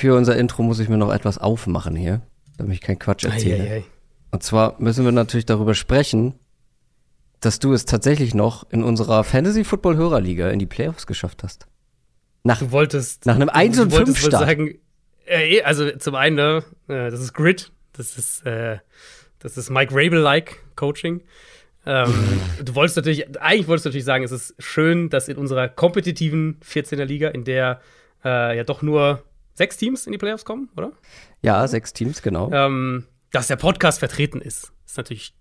für unser Intro muss ich mir noch etwas aufmachen hier, damit ich keinen Quatsch erzähle. Ei, ei, ei. Und zwar müssen wir natürlich darüber sprechen, dass du es tatsächlich noch in unserer Fantasy Football Hörerliga in die Playoffs geschafft hast. Nach, du wolltest nach einem 1 und 5 Start. sagen, äh, also zum einen, ne, äh, das ist Grid, das ist äh, das ist Mike Rabel-like Coaching. Ähm, du wolltest natürlich, eigentlich wolltest du natürlich sagen, es ist schön, dass in unserer kompetitiven 14er Liga, in der äh, ja doch nur sechs Teams in die Playoffs kommen, oder? Ja, sechs Teams, genau. Ähm, dass der Podcast vertreten ist. Ist natürlich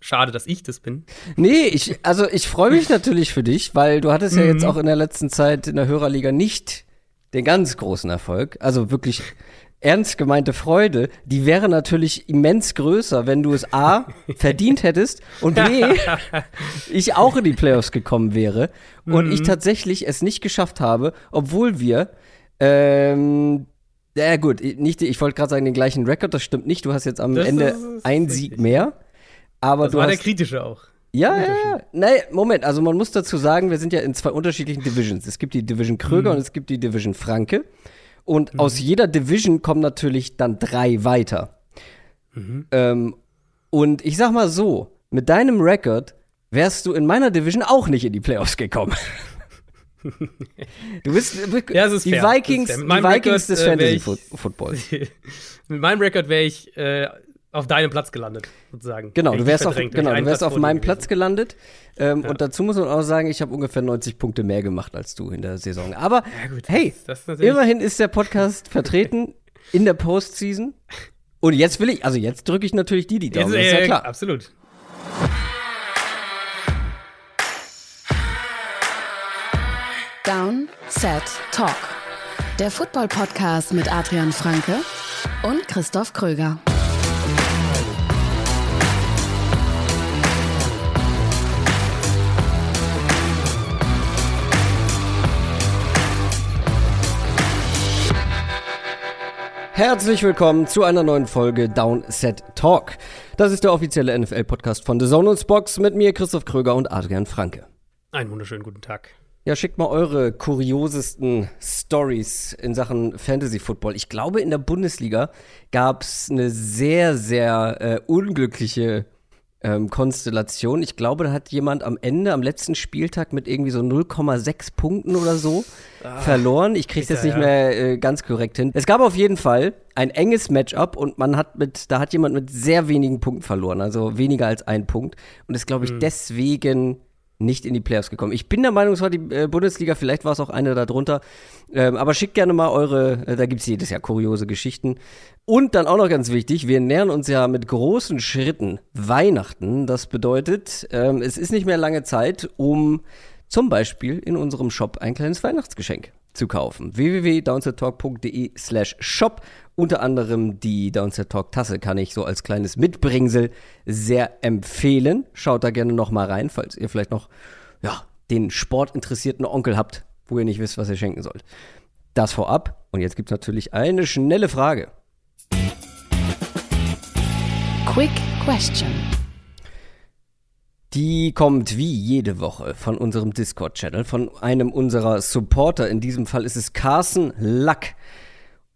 schade, dass ich das bin. Nee, ich, also ich freue mich natürlich für dich, weil du hattest ja jetzt mhm. auch in der letzten Zeit in der Hörerliga nicht den ganz großen Erfolg. Also wirklich ernst gemeinte Freude, die wäre natürlich immens größer, wenn du es A, verdient hättest und B, ich auch in die Playoffs gekommen wäre und mhm. ich tatsächlich es nicht geschafft habe, obwohl wir, ähm, ja gut, nicht, ich wollte gerade sagen, den gleichen Rekord, das stimmt nicht, du hast jetzt am das Ende ein Sieg mehr. Aber das du war hast, der kritische auch. Ja, ja, ja. Nee, Moment, also man muss dazu sagen, wir sind ja in zwei unterschiedlichen Divisions. Es gibt die Division Kröger mhm. und es gibt die Division Franke. Und mhm. aus jeder Division kommen natürlich dann drei weiter. Mhm. Ähm, und ich sag mal so, mit deinem Record wärst du in meiner Division auch nicht in die Playoffs gekommen. du bist ja, die fair. Vikings, die Vikings Record, des äh, Fantasy Footballs. mit meinem Record wäre ich äh, auf deinem Platz gelandet, sozusagen. Genau, du wärst auf, genau, du wärst auf meinem Platz gelandet. Ähm, ja. Und dazu muss man auch sagen, ich habe ungefähr 90 Punkte mehr gemacht als du in der Saison. Aber ja, gut, hey, das, das immerhin ist der Podcast vertreten in der Postseason. Und jetzt will ich, also jetzt drücke ich natürlich die die Daumen, jetzt, ist ja klar. Absolut. Down, Set, Talk. Der Football-Podcast mit Adrian Franke und Christoph Kröger. Herzlich willkommen zu einer neuen Folge Downset Talk. Das ist der offizielle NFL-Podcast von The Zone und Box mit mir, Christoph Kröger und Adrian Franke. Einen wunderschönen guten Tag. Ja, schickt mal eure kuriosesten Stories in Sachen Fantasy Football. Ich glaube, in der Bundesliga gab es eine sehr, sehr äh, unglückliche ähm, Konstellation. Ich glaube, da hat jemand am Ende, am letzten Spieltag mit irgendwie so 0,6 Punkten oder so ah, verloren. Ich kriege das nicht ja. mehr äh, ganz korrekt hin. Es gab auf jeden Fall ein enges Matchup und man hat mit, da hat jemand mit sehr wenigen Punkten verloren, also weniger als ein Punkt. Und ist, glaube ich, mhm. deswegen nicht in die Playoffs gekommen. Ich bin der Meinung, es war die äh, Bundesliga, vielleicht war es auch eine darunter. Ähm, aber schickt gerne mal eure, äh, da gibt es jedes Jahr kuriose Geschichten. Und dann auch noch ganz wichtig, wir nähern uns ja mit großen Schritten Weihnachten. Das bedeutet, ähm, es ist nicht mehr lange Zeit, um zum Beispiel in unserem Shop ein kleines Weihnachtsgeschenk zu kaufen. www.downsettalk.de slash shop. Unter anderem die Downset Talk Tasse kann ich so als kleines Mitbringsel sehr empfehlen. Schaut da gerne noch mal rein, falls ihr vielleicht noch ja, den sportinteressierten Onkel habt, wo ihr nicht wisst, was ihr schenken sollt. Das vorab. Und jetzt gibt es natürlich eine schnelle Frage. Quick Question. Die kommt wie jede Woche von unserem Discord-Channel, von einem unserer Supporter. In diesem Fall ist es Carsten Lack.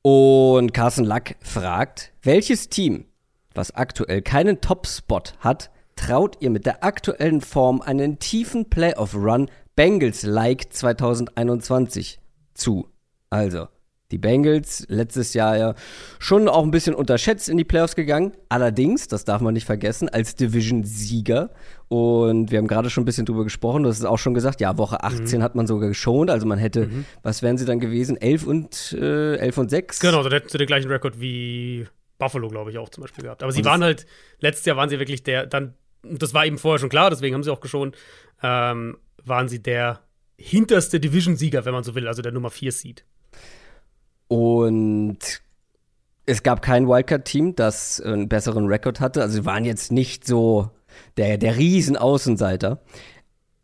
Und Carsten Lack fragt, welches Team, was aktuell keinen Top-Spot hat, traut ihr mit der aktuellen Form einen tiefen Playoff-Run Bengals-like 2021 zu? Also, die Bengals letztes Jahr ja schon auch ein bisschen unterschätzt in die Playoffs gegangen. Allerdings, das darf man nicht vergessen, als Division-Sieger. Und wir haben gerade schon ein bisschen drüber gesprochen. Du hast es auch schon gesagt, ja, Woche 18 mhm. hat man sogar geschont. Also man hätte, mhm. was wären sie dann gewesen? 11 und, äh, 11 und 6? Genau, dann hätten sie den gleichen Rekord wie Buffalo, glaube ich, auch zum Beispiel gehabt. Aber sie waren halt, letztes Jahr waren sie wirklich der, dann, das war eben vorher schon klar, deswegen haben sie auch geschont, ähm, waren sie der hinterste Division-Sieger, wenn man so will, also der Nummer 4 Seed. Und es gab kein Wildcard-Team, das einen besseren Rekord hatte. Also sie waren jetzt nicht so der, der Riesenaußenseiter.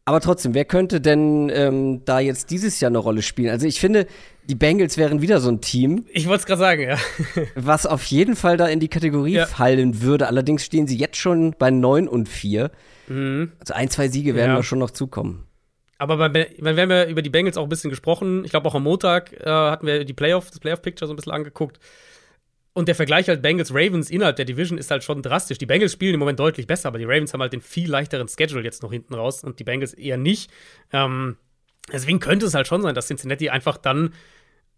Aber trotzdem, wer könnte denn ähm, da jetzt dieses Jahr eine Rolle spielen? Also ich finde, die Bengals wären wieder so ein Team. Ich wollte es gerade sagen, ja. was auf jeden Fall da in die Kategorie ja. fallen würde. Allerdings stehen sie jetzt schon bei 9 und 4. Mhm. Also ein, zwei Siege werden ja. wir schon noch zukommen. Aber bei, wir haben ja über die Bengals auch ein bisschen gesprochen. Ich glaube, auch am Montag äh, hatten wir die Playoff, das Playoff-Picture so ein bisschen angeguckt. Und der Vergleich halt Bengals-Ravens innerhalb der Division ist halt schon drastisch. Die Bengals spielen im Moment deutlich besser, aber die Ravens haben halt den viel leichteren Schedule jetzt noch hinten raus und die Bengals eher nicht. Ähm, deswegen könnte es halt schon sein, dass Cincinnati einfach dann,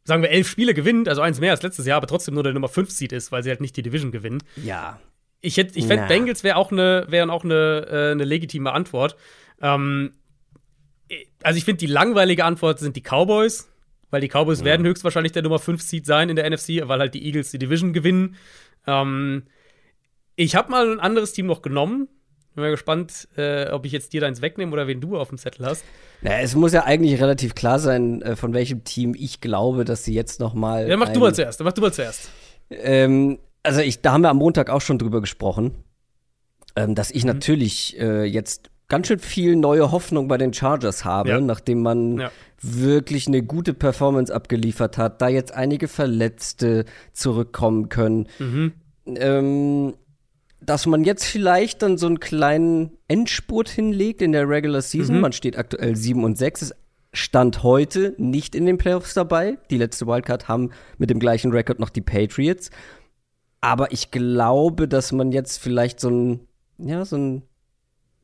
sagen wir, elf Spiele gewinnt, also eins mehr als letztes Jahr, aber trotzdem nur der Nummer 5 Seed ist, weil sie halt nicht die Division gewinnen. Ja. Ich, hätt, ich fände, Bengals wäre auch eine wären auch eine, äh, eine legitime Antwort. Ähm, also ich finde, die langweilige Antwort sind die Cowboys, weil die Cowboys ja. werden höchstwahrscheinlich der Nummer 5 Seed sein in der NFC, weil halt die Eagles die Division gewinnen. Ähm, ich habe mal ein anderes Team noch genommen. Bin mal gespannt, äh, ob ich jetzt dir deins wegnehme oder wen du auf dem Zettel hast. Ja, es muss ja eigentlich relativ klar sein, äh, von welchem Team ich glaube, dass sie jetzt noch mal. Ja, mach du mal zuerst. Mach du mal zuerst. Ähm, also ich, da haben wir am Montag auch schon drüber gesprochen, ähm, dass ich mhm. natürlich äh, jetzt ganz schön viel neue Hoffnung bei den Chargers habe, ja. nachdem man ja. wirklich eine gute Performance abgeliefert hat, da jetzt einige Verletzte zurückkommen können. Mhm. Ähm, dass man jetzt vielleicht dann so einen kleinen Endspurt hinlegt in der Regular Season. Mhm. Man steht aktuell 7 und 6, ist Stand heute nicht in den Playoffs dabei. Die letzte Wildcard haben mit dem gleichen Rekord noch die Patriots. Aber ich glaube, dass man jetzt vielleicht so ein, ja, so ein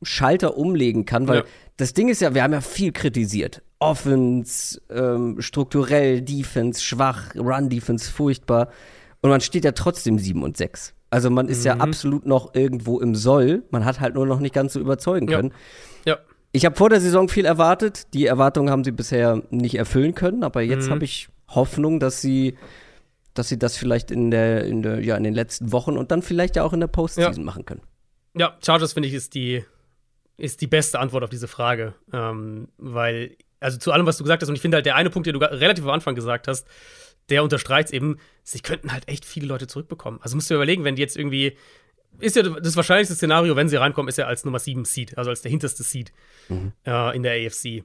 Schalter umlegen kann, weil ja. das Ding ist ja, wir haben ja viel kritisiert. Offense, ähm, strukturell, Defense, schwach, Run-Defense, furchtbar. Und man steht ja trotzdem 7 und 6. Also man ist mhm. ja absolut noch irgendwo im Soll. Man hat halt nur noch nicht ganz so überzeugen können. Ja. ja. Ich habe vor der Saison viel erwartet. Die Erwartungen haben sie bisher nicht erfüllen können, aber jetzt mhm. habe ich Hoffnung, dass sie, dass sie das vielleicht in der, in der, ja, in den letzten Wochen und dann vielleicht ja auch in der Postseason ja. machen können. Ja, Chargers finde ich ist die ist die beste Antwort auf diese Frage. Ähm, weil, also zu allem, was du gesagt hast, und ich finde halt, der eine Punkt, den du relativ am Anfang gesagt hast, der unterstreicht eben, sie könnten halt echt viele Leute zurückbekommen. Also musst du dir überlegen, wenn die jetzt irgendwie. Ist ja das wahrscheinlichste Szenario, wenn sie reinkommen, ist ja als Nummer 7 Seed, also als der hinterste Seed mhm. äh, in der AFC.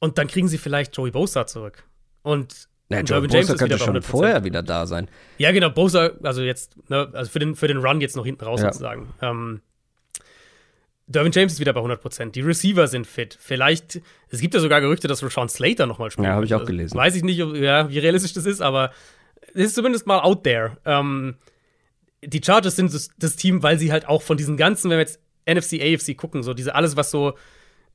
Und dann kriegen sie vielleicht Joey Bosa zurück. Und ja, Joey Bosa könnte schon vorher wieder da sein. Ja, genau, Bosa, also jetzt, ne, also für den, für den Run jetzt noch hinten raus ja. sozusagen. Ähm, Derwin James ist wieder bei 100%. Die Receiver sind fit. Vielleicht, es gibt ja sogar Gerüchte, dass Rashawn Slater nochmal spielt. Ja, habe ich auch gelesen. Weiß ich nicht, ja, wie realistisch das ist, aber es ist zumindest mal out there. Ähm, die Chargers sind das, das, Team, weil sie halt auch von diesen ganzen, wenn wir jetzt NFC, AFC gucken, so diese alles, was so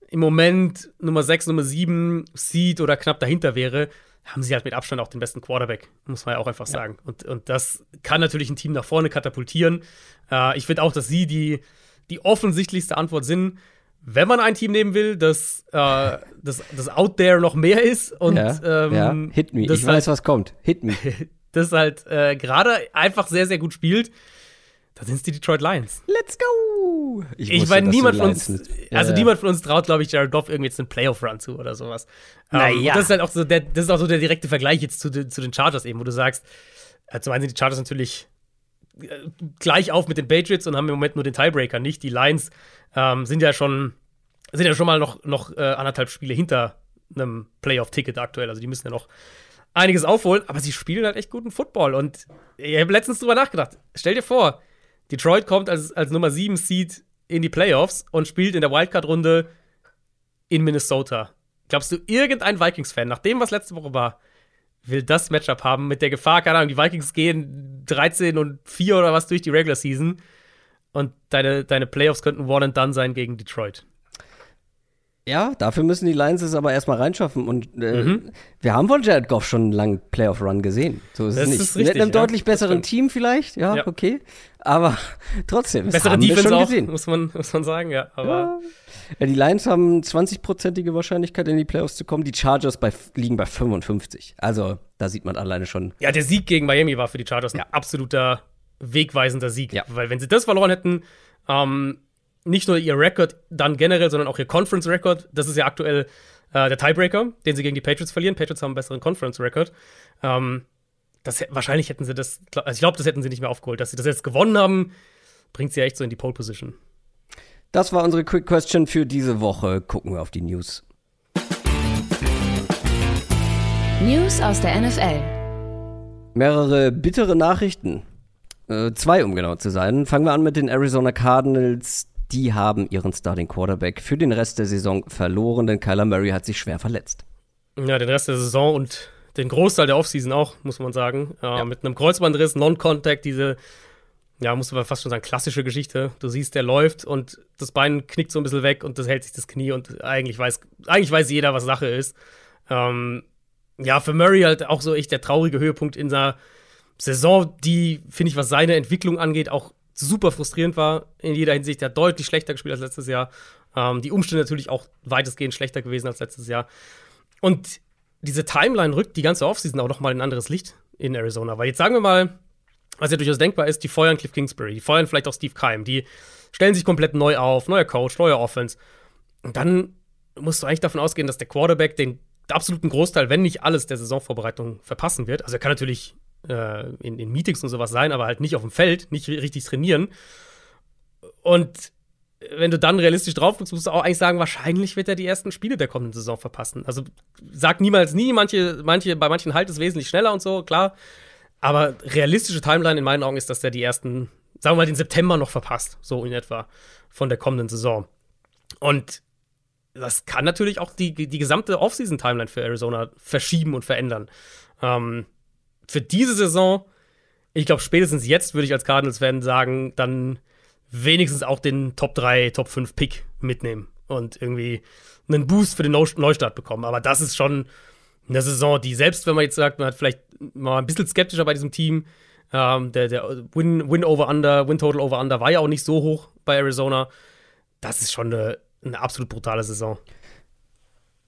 im Moment Nummer 6, Nummer 7 Seed oder knapp dahinter wäre, haben sie halt mit Abstand auch den besten Quarterback, muss man ja auch einfach sagen. Ja. Und, und das kann natürlich ein Team nach vorne katapultieren. Äh, ich finde auch, dass sie die die offensichtlichste Antwort sind, wenn man ein Team nehmen will, das, äh, das, das out there noch mehr ist und ja, ähm, ja. Hit me. Ich weiß, halt, was kommt. Hit me. das halt äh, gerade einfach sehr, sehr gut spielt, da sind es die Detroit Lions. Let's go! Ich, ich meine, niemand von uns, also ja, niemand von uns traut, glaube ich, Jared Goff irgendwie jetzt einen Playoff-Run zu oder sowas. Naja. Ähm, das ist halt auch so der, das ist auch so der direkte Vergleich jetzt zu, zu den Chargers eben, wo du sagst, äh, zum einen sind die Chargers natürlich gleich auf mit den Patriots und haben im Moment nur den Tiebreaker nicht. Die Lions ähm, sind ja schon sind ja schon mal noch, noch äh, anderthalb Spiele hinter einem Playoff-Ticket aktuell. Also die müssen ja noch einiges aufholen, aber sie spielen halt echt guten Football. Und ich habe letztens drüber nachgedacht. Stell dir vor, Detroit kommt als, als Nummer 7 Seed in die Playoffs und spielt in der Wildcard-Runde in Minnesota. Glaubst du, irgendein Vikings-Fan, nach dem, was letzte Woche war, will das Matchup haben mit der Gefahr, keine Ahnung, die Vikings gehen 13 und 4 oder was durch die Regular Season und deine, deine Playoffs könnten one and done sein gegen Detroit. Ja, dafür müssen die Lions es aber erstmal reinschaffen. Und äh, mhm. wir haben von Jared Goff schon einen langen Playoff-Run gesehen. So ist das es nicht. Ist richtig, Mit einem ja, deutlich besseren Team vielleicht, ja, ja, okay. Aber trotzdem, Bessere Defense auch, gesehen. Muss, man, muss man sagen, ja. Aber ja. Die Lions haben 20-prozentige Wahrscheinlichkeit, in die Playoffs zu kommen. Die Chargers bei, liegen bei 55. Also, da sieht man alleine schon. Ja, der Sieg gegen Miami war für die Chargers ein absoluter wegweisender Sieg. Ja. Weil, wenn sie das verloren hätten, ähm, nicht nur ihr Rekord dann generell, sondern auch ihr Conference-Rekord, das ist ja aktuell äh, der Tiebreaker, den sie gegen die Patriots verlieren. Patriots haben einen besseren Conference-Rekord. Ähm, das, wahrscheinlich hätten sie das, also ich glaube, das hätten sie nicht mehr aufgeholt. Dass sie das jetzt gewonnen haben, bringt sie ja echt so in die Pole-Position. Das war unsere Quick Question für diese Woche. Gucken wir auf die News. News aus der NFL. Mehrere bittere Nachrichten. Äh, zwei, um genau zu sein. Fangen wir an mit den Arizona Cardinals. Die haben ihren Starting Quarterback für den Rest der Saison verloren, denn Kyler Murray hat sich schwer verletzt. Ja, den Rest der Saison und den Großteil der Offseason auch, muss man sagen. Äh, ja. Mit einem Kreuzbandriss, Non-Contact, diese, ja, muss man fast schon sagen, klassische Geschichte. Du siehst, der läuft und das Bein knickt so ein bisschen weg und das hält sich das Knie und eigentlich weiß, eigentlich weiß jeder, was Sache ist. Ähm, ja, für Murray halt auch so echt der traurige Höhepunkt in seiner Saison, die, finde ich, was seine Entwicklung angeht, auch super frustrierend war in jeder Hinsicht. Er hat deutlich schlechter gespielt als letztes Jahr. Ähm, die Umstände natürlich auch weitestgehend schlechter gewesen als letztes Jahr. Und diese Timeline rückt die ganze Offseason auch noch mal in ein anderes Licht in Arizona. Weil jetzt sagen wir mal, was ja durchaus denkbar ist, die feuern Cliff Kingsbury, die feuern vielleicht auch Steve Keim, die stellen sich komplett neu auf, neuer Coach, neuer Offense. Und dann musst du eigentlich davon ausgehen, dass der Quarterback den absoluten Großteil, wenn nicht alles der Saisonvorbereitung verpassen wird. Also er kann natürlich äh, in, in Meetings und sowas sein, aber halt nicht auf dem Feld, nicht richtig trainieren. Und wenn du dann realistisch drauf guckst, musst du auch eigentlich sagen, wahrscheinlich wird er die ersten Spiele der kommenden Saison verpassen. Also sag niemals nie, manche, manche, bei manchen halt es wesentlich schneller und so, klar. Aber realistische Timeline in meinen Augen ist, dass er die ersten, sagen wir mal, den September noch verpasst, so in etwa von der kommenden Saison. Und das kann natürlich auch die, die gesamte Offseason-Timeline für Arizona verschieben und verändern. Ähm, für diese Saison, ich glaube, spätestens jetzt würde ich als Cardinals-Fan sagen, dann wenigstens auch den Top 3, Top 5 Pick mitnehmen und irgendwie einen Boost für den Neustart bekommen. Aber das ist schon eine Saison, die selbst, wenn man jetzt sagt, man hat vielleicht mal ein bisschen skeptischer bei diesem Team, ähm, der, der Win, Win over Under, Win Total over Under war ja auch nicht so hoch bei Arizona. Das ist schon eine, eine absolut brutale Saison.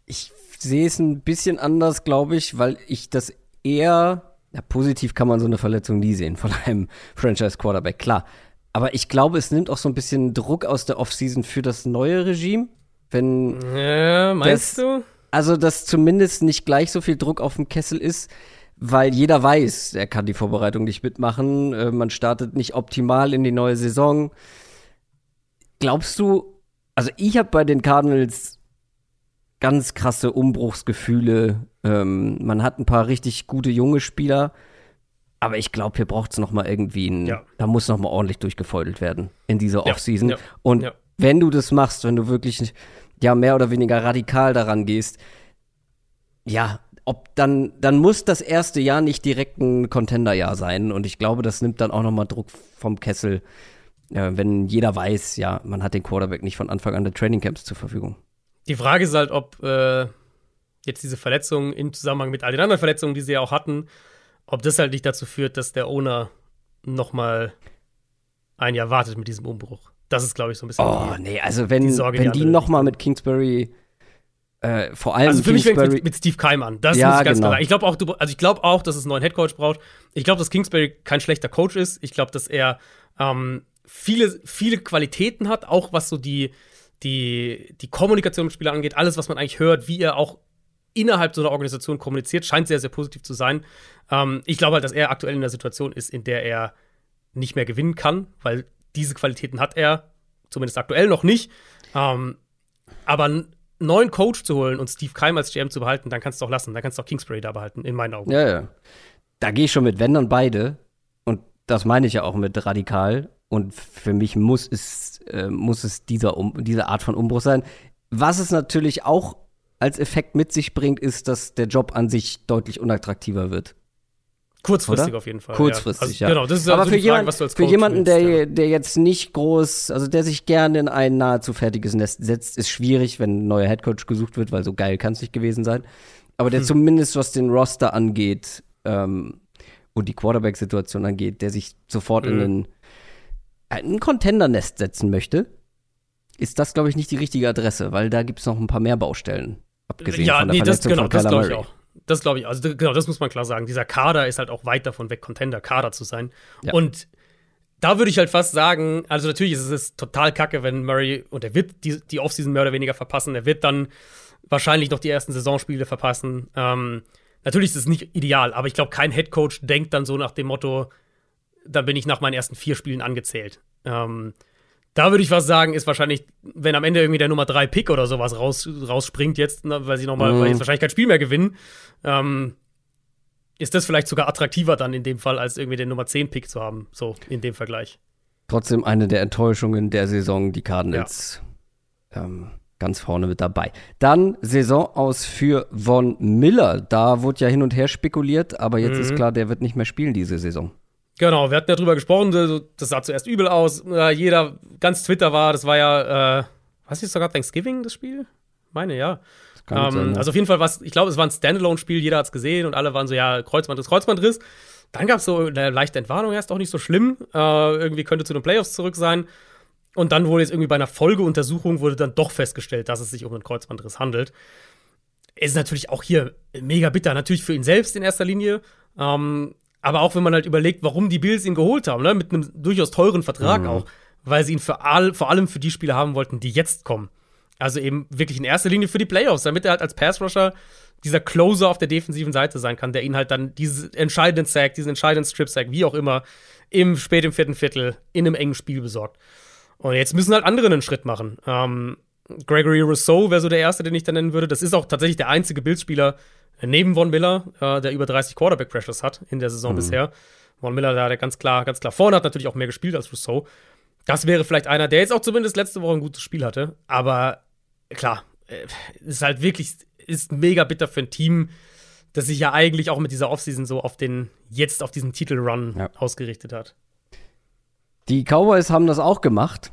Ich sehe es ein bisschen anders, glaube ich, weil ich das eher, ja, positiv kann man so eine Verletzung nie sehen von einem Franchise-Quarterback, klar. Aber ich glaube, es nimmt auch so ein bisschen Druck aus der Offseason für das neue Regime. Wenn. Ja, meinst das, du? Also, dass zumindest nicht gleich so viel Druck auf dem Kessel ist, weil jeder weiß, er kann die Vorbereitung nicht mitmachen. Äh, man startet nicht optimal in die neue Saison. Glaubst du, also ich habe bei den Cardinals ganz krasse Umbruchsgefühle. Ähm, man hat ein paar richtig gute junge Spieler. Aber ich glaube, hier braucht es noch mal irgendwie ein, ja. da muss noch mal ordentlich durchgefeudelt werden in dieser Offseason. Ja. Und ja. wenn du das machst, wenn du wirklich ja mehr oder weniger radikal daran gehst, ja, ob dann, dann muss das erste Jahr nicht direkt ein Contender-Jahr sein. Und ich glaube, das nimmt dann auch noch mal Druck vom Kessel, äh, wenn jeder weiß, ja, man hat den Quarterback nicht von Anfang an der Trainingcamps zur Verfügung. Die Frage ist halt, ob äh, jetzt diese Verletzungen im Zusammenhang mit all den anderen Verletzungen, die sie ja auch hatten, ob das halt nicht dazu führt, dass der Owner noch mal ein Jahr wartet mit diesem Umbruch. Das ist, glaube ich, so ein bisschen. Oh, die, nee, also wenn die, Sorge, wenn die, die noch mal mit Kingsbury äh, vor allem also für mich fängt mit, mit Steve Keim an. Das ja, muss ich ganz genau. klar sagen. Ich glaube auch, du, also ich glaube auch, dass es einen neuen Headcoach braucht. Ich glaube, dass Kingsbury kein schlechter Coach ist. Ich glaube, dass er ähm, viele, viele Qualitäten hat, auch was so die, die, die Kommunikation mit Spielern angeht, alles, was man eigentlich hört, wie er auch innerhalb so einer Organisation kommuniziert, scheint sehr, sehr positiv zu sein. Ähm, ich glaube halt, dass er aktuell in der Situation ist, in der er nicht mehr gewinnen kann, weil diese Qualitäten hat er zumindest aktuell noch nicht. Ähm, aber einen neuen Coach zu holen und Steve Keim als GM zu behalten, dann kannst du auch lassen. Dann kannst du auch Kingsbury da behalten, in meinen Augen. Ja, ja. Da gehe ich schon mit, wenn dann beide. Und das meine ich ja auch mit radikal. Und für mich muss es, äh, muss es dieser um, diese Art von Umbruch sein. Was es natürlich auch als Effekt mit sich bringt, ist, dass der Job an sich deutlich unattraktiver wird. Kurzfristig Oder? auf jeden Fall. Kurzfristig, ja. Also, ja. Genau, das ist aber also für, Frage, jemand, für jemanden, der, ja. der jetzt nicht groß, also der sich gerne in ein nahezu fertiges Nest setzt, ist schwierig, wenn ein neuer Headcoach gesucht wird, weil so geil kann es nicht gewesen sein. Aber der hm. zumindest, was den Roster angeht ähm, und die Quarterback-Situation angeht, der sich sofort hm. in ein, ein Contender-Nest setzen möchte, ist das, glaube ich, nicht die richtige Adresse, weil da gibt es noch ein paar mehr Baustellen. Abgesehen ja, von der nee, Verletzung das, genau, von das glaube ich auch. Das glaube ich, also genau, das muss man klar sagen. Dieser Kader ist halt auch weit davon weg, Contender-Kader zu sein. Ja. Und da würde ich halt fast sagen, also natürlich ist es total kacke, wenn Murray, und er wird die, die Offseason mehr oder weniger verpassen, er wird dann wahrscheinlich noch die ersten Saisonspiele verpassen. Ähm, natürlich ist es nicht ideal, aber ich glaube, kein Headcoach denkt dann so nach dem Motto, dann bin ich nach meinen ersten vier Spielen angezählt. Ähm, da würde ich was sagen, ist wahrscheinlich, wenn am Ende irgendwie der Nummer 3 Pick oder sowas raus, rausspringt jetzt, ne, weil sie nochmal, mhm. weil jetzt wahrscheinlich kein Spiel mehr gewinnen, ähm, ist das vielleicht sogar attraktiver dann in dem Fall, als irgendwie den Nummer 10 Pick zu haben, so in dem Vergleich. Trotzdem eine der Enttäuschungen der Saison, die Cardinals ja. ähm, ganz vorne mit dabei. Dann Saison aus für Von Miller. Da wurde ja hin und her spekuliert, aber jetzt mhm. ist klar, der wird nicht mehr spielen diese Saison. Genau, wir hatten ja drüber gesprochen, das sah zuerst übel aus. Jeder, ganz Twitter war, das war ja, äh, was ist sogar Thanksgiving, das Spiel? Meine, ja. Ähm, sein, ja. Also auf jeden Fall was, ich glaube, es war ein Standalone-Spiel, jeder hat es gesehen und alle waren so, ja, Kreuzbandriss, Kreuzbandriss. Dann gab es so eine leichte Entwarnung, erst auch nicht so schlimm. Äh, irgendwie könnte zu den Playoffs zurück sein. Und dann wurde jetzt irgendwie bei einer Folgeuntersuchung wurde dann doch festgestellt, dass es sich um einen Kreuzbandriss handelt. Ist natürlich auch hier mega bitter. Natürlich für ihn selbst in erster Linie. Ähm, aber auch wenn man halt überlegt, warum die Bills ihn geholt haben, ne? mit einem durchaus teuren Vertrag mhm. auch, weil sie ihn für all, vor allem für die Spieler haben wollten, die jetzt kommen. Also eben wirklich in erster Linie für die Playoffs, damit er halt als Pass-Rusher dieser Closer auf der defensiven Seite sein kann, der ihn halt dann diesen entscheidenden Sack, diesen entscheidenden Strip-Sack, wie auch immer, im spät im vierten Viertel in einem engen Spiel besorgt. Und jetzt müssen halt andere einen Schritt machen. Ähm, Gregory Rousseau wäre so der erste, den ich da nennen würde. Das ist auch tatsächlich der einzige Bildspieler neben Von Miller, äh, der über 30 Quarterback-Pressures hat in der Saison mhm. bisher. Von Miller, da der ganz klar, ganz klar vorne hat natürlich auch mehr gespielt als Rousseau. Das wäre vielleicht einer, der jetzt auch zumindest letzte Woche ein gutes Spiel hatte. Aber klar, äh, ist halt wirklich, ist mega bitter für ein Team, das sich ja eigentlich auch mit dieser Offseason so auf den, jetzt auf diesen Titelrun ja. ausgerichtet hat. Die Cowboys haben das auch gemacht.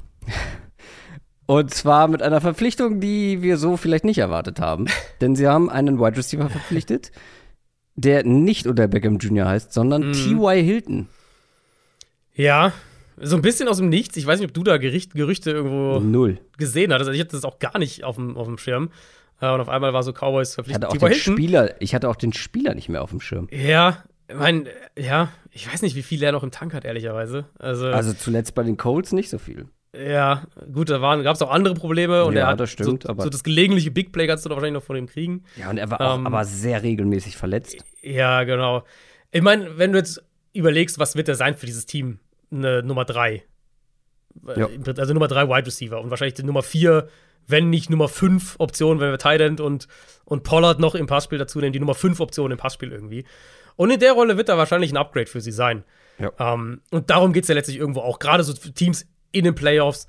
Und zwar mit einer Verpflichtung, die wir so vielleicht nicht erwartet haben. Denn sie haben einen Wide Receiver verpflichtet, der nicht unter Beckham Jr. heißt, sondern mhm. T.Y. Hilton. Ja, so ein bisschen aus dem Nichts. Ich weiß nicht, ob du da Gericht, Gerüchte irgendwo Null. gesehen hattest. Also ich hatte das auch gar nicht auf dem, auf dem Schirm. Äh, und auf einmal war so Cowboys verpflichtet. Ich hatte, auch den Spieler, ich hatte auch den Spieler nicht mehr auf dem Schirm. Ja, ich meine, ja, ich weiß nicht, wie viel er noch im Tank hat, ehrlicherweise. Also, also zuletzt bei den Colts nicht so viel. Ja, gut, da gab es auch andere Probleme und ja, er hat das stimmt, so, so, das gelegentliche Big Play kannst du doch wahrscheinlich noch von ihm kriegen. Ja, und er war auch ähm, aber sehr regelmäßig verletzt. Ja, genau. Ich meine, wenn du jetzt überlegst, was wird er sein für dieses Team? Eine Nummer drei. Ja. Also Nummer drei Wide Receiver und wahrscheinlich die Nummer vier, wenn nicht Nummer fünf Option, wenn wir Tight und, und Pollard noch im Passspiel dazu nehmen, die Nummer fünf Option im Passspiel irgendwie. Und in der Rolle wird er wahrscheinlich ein Upgrade für sie sein. Ja. Um, und darum geht es ja letztlich irgendwo auch. Gerade so Teams in den Playoffs.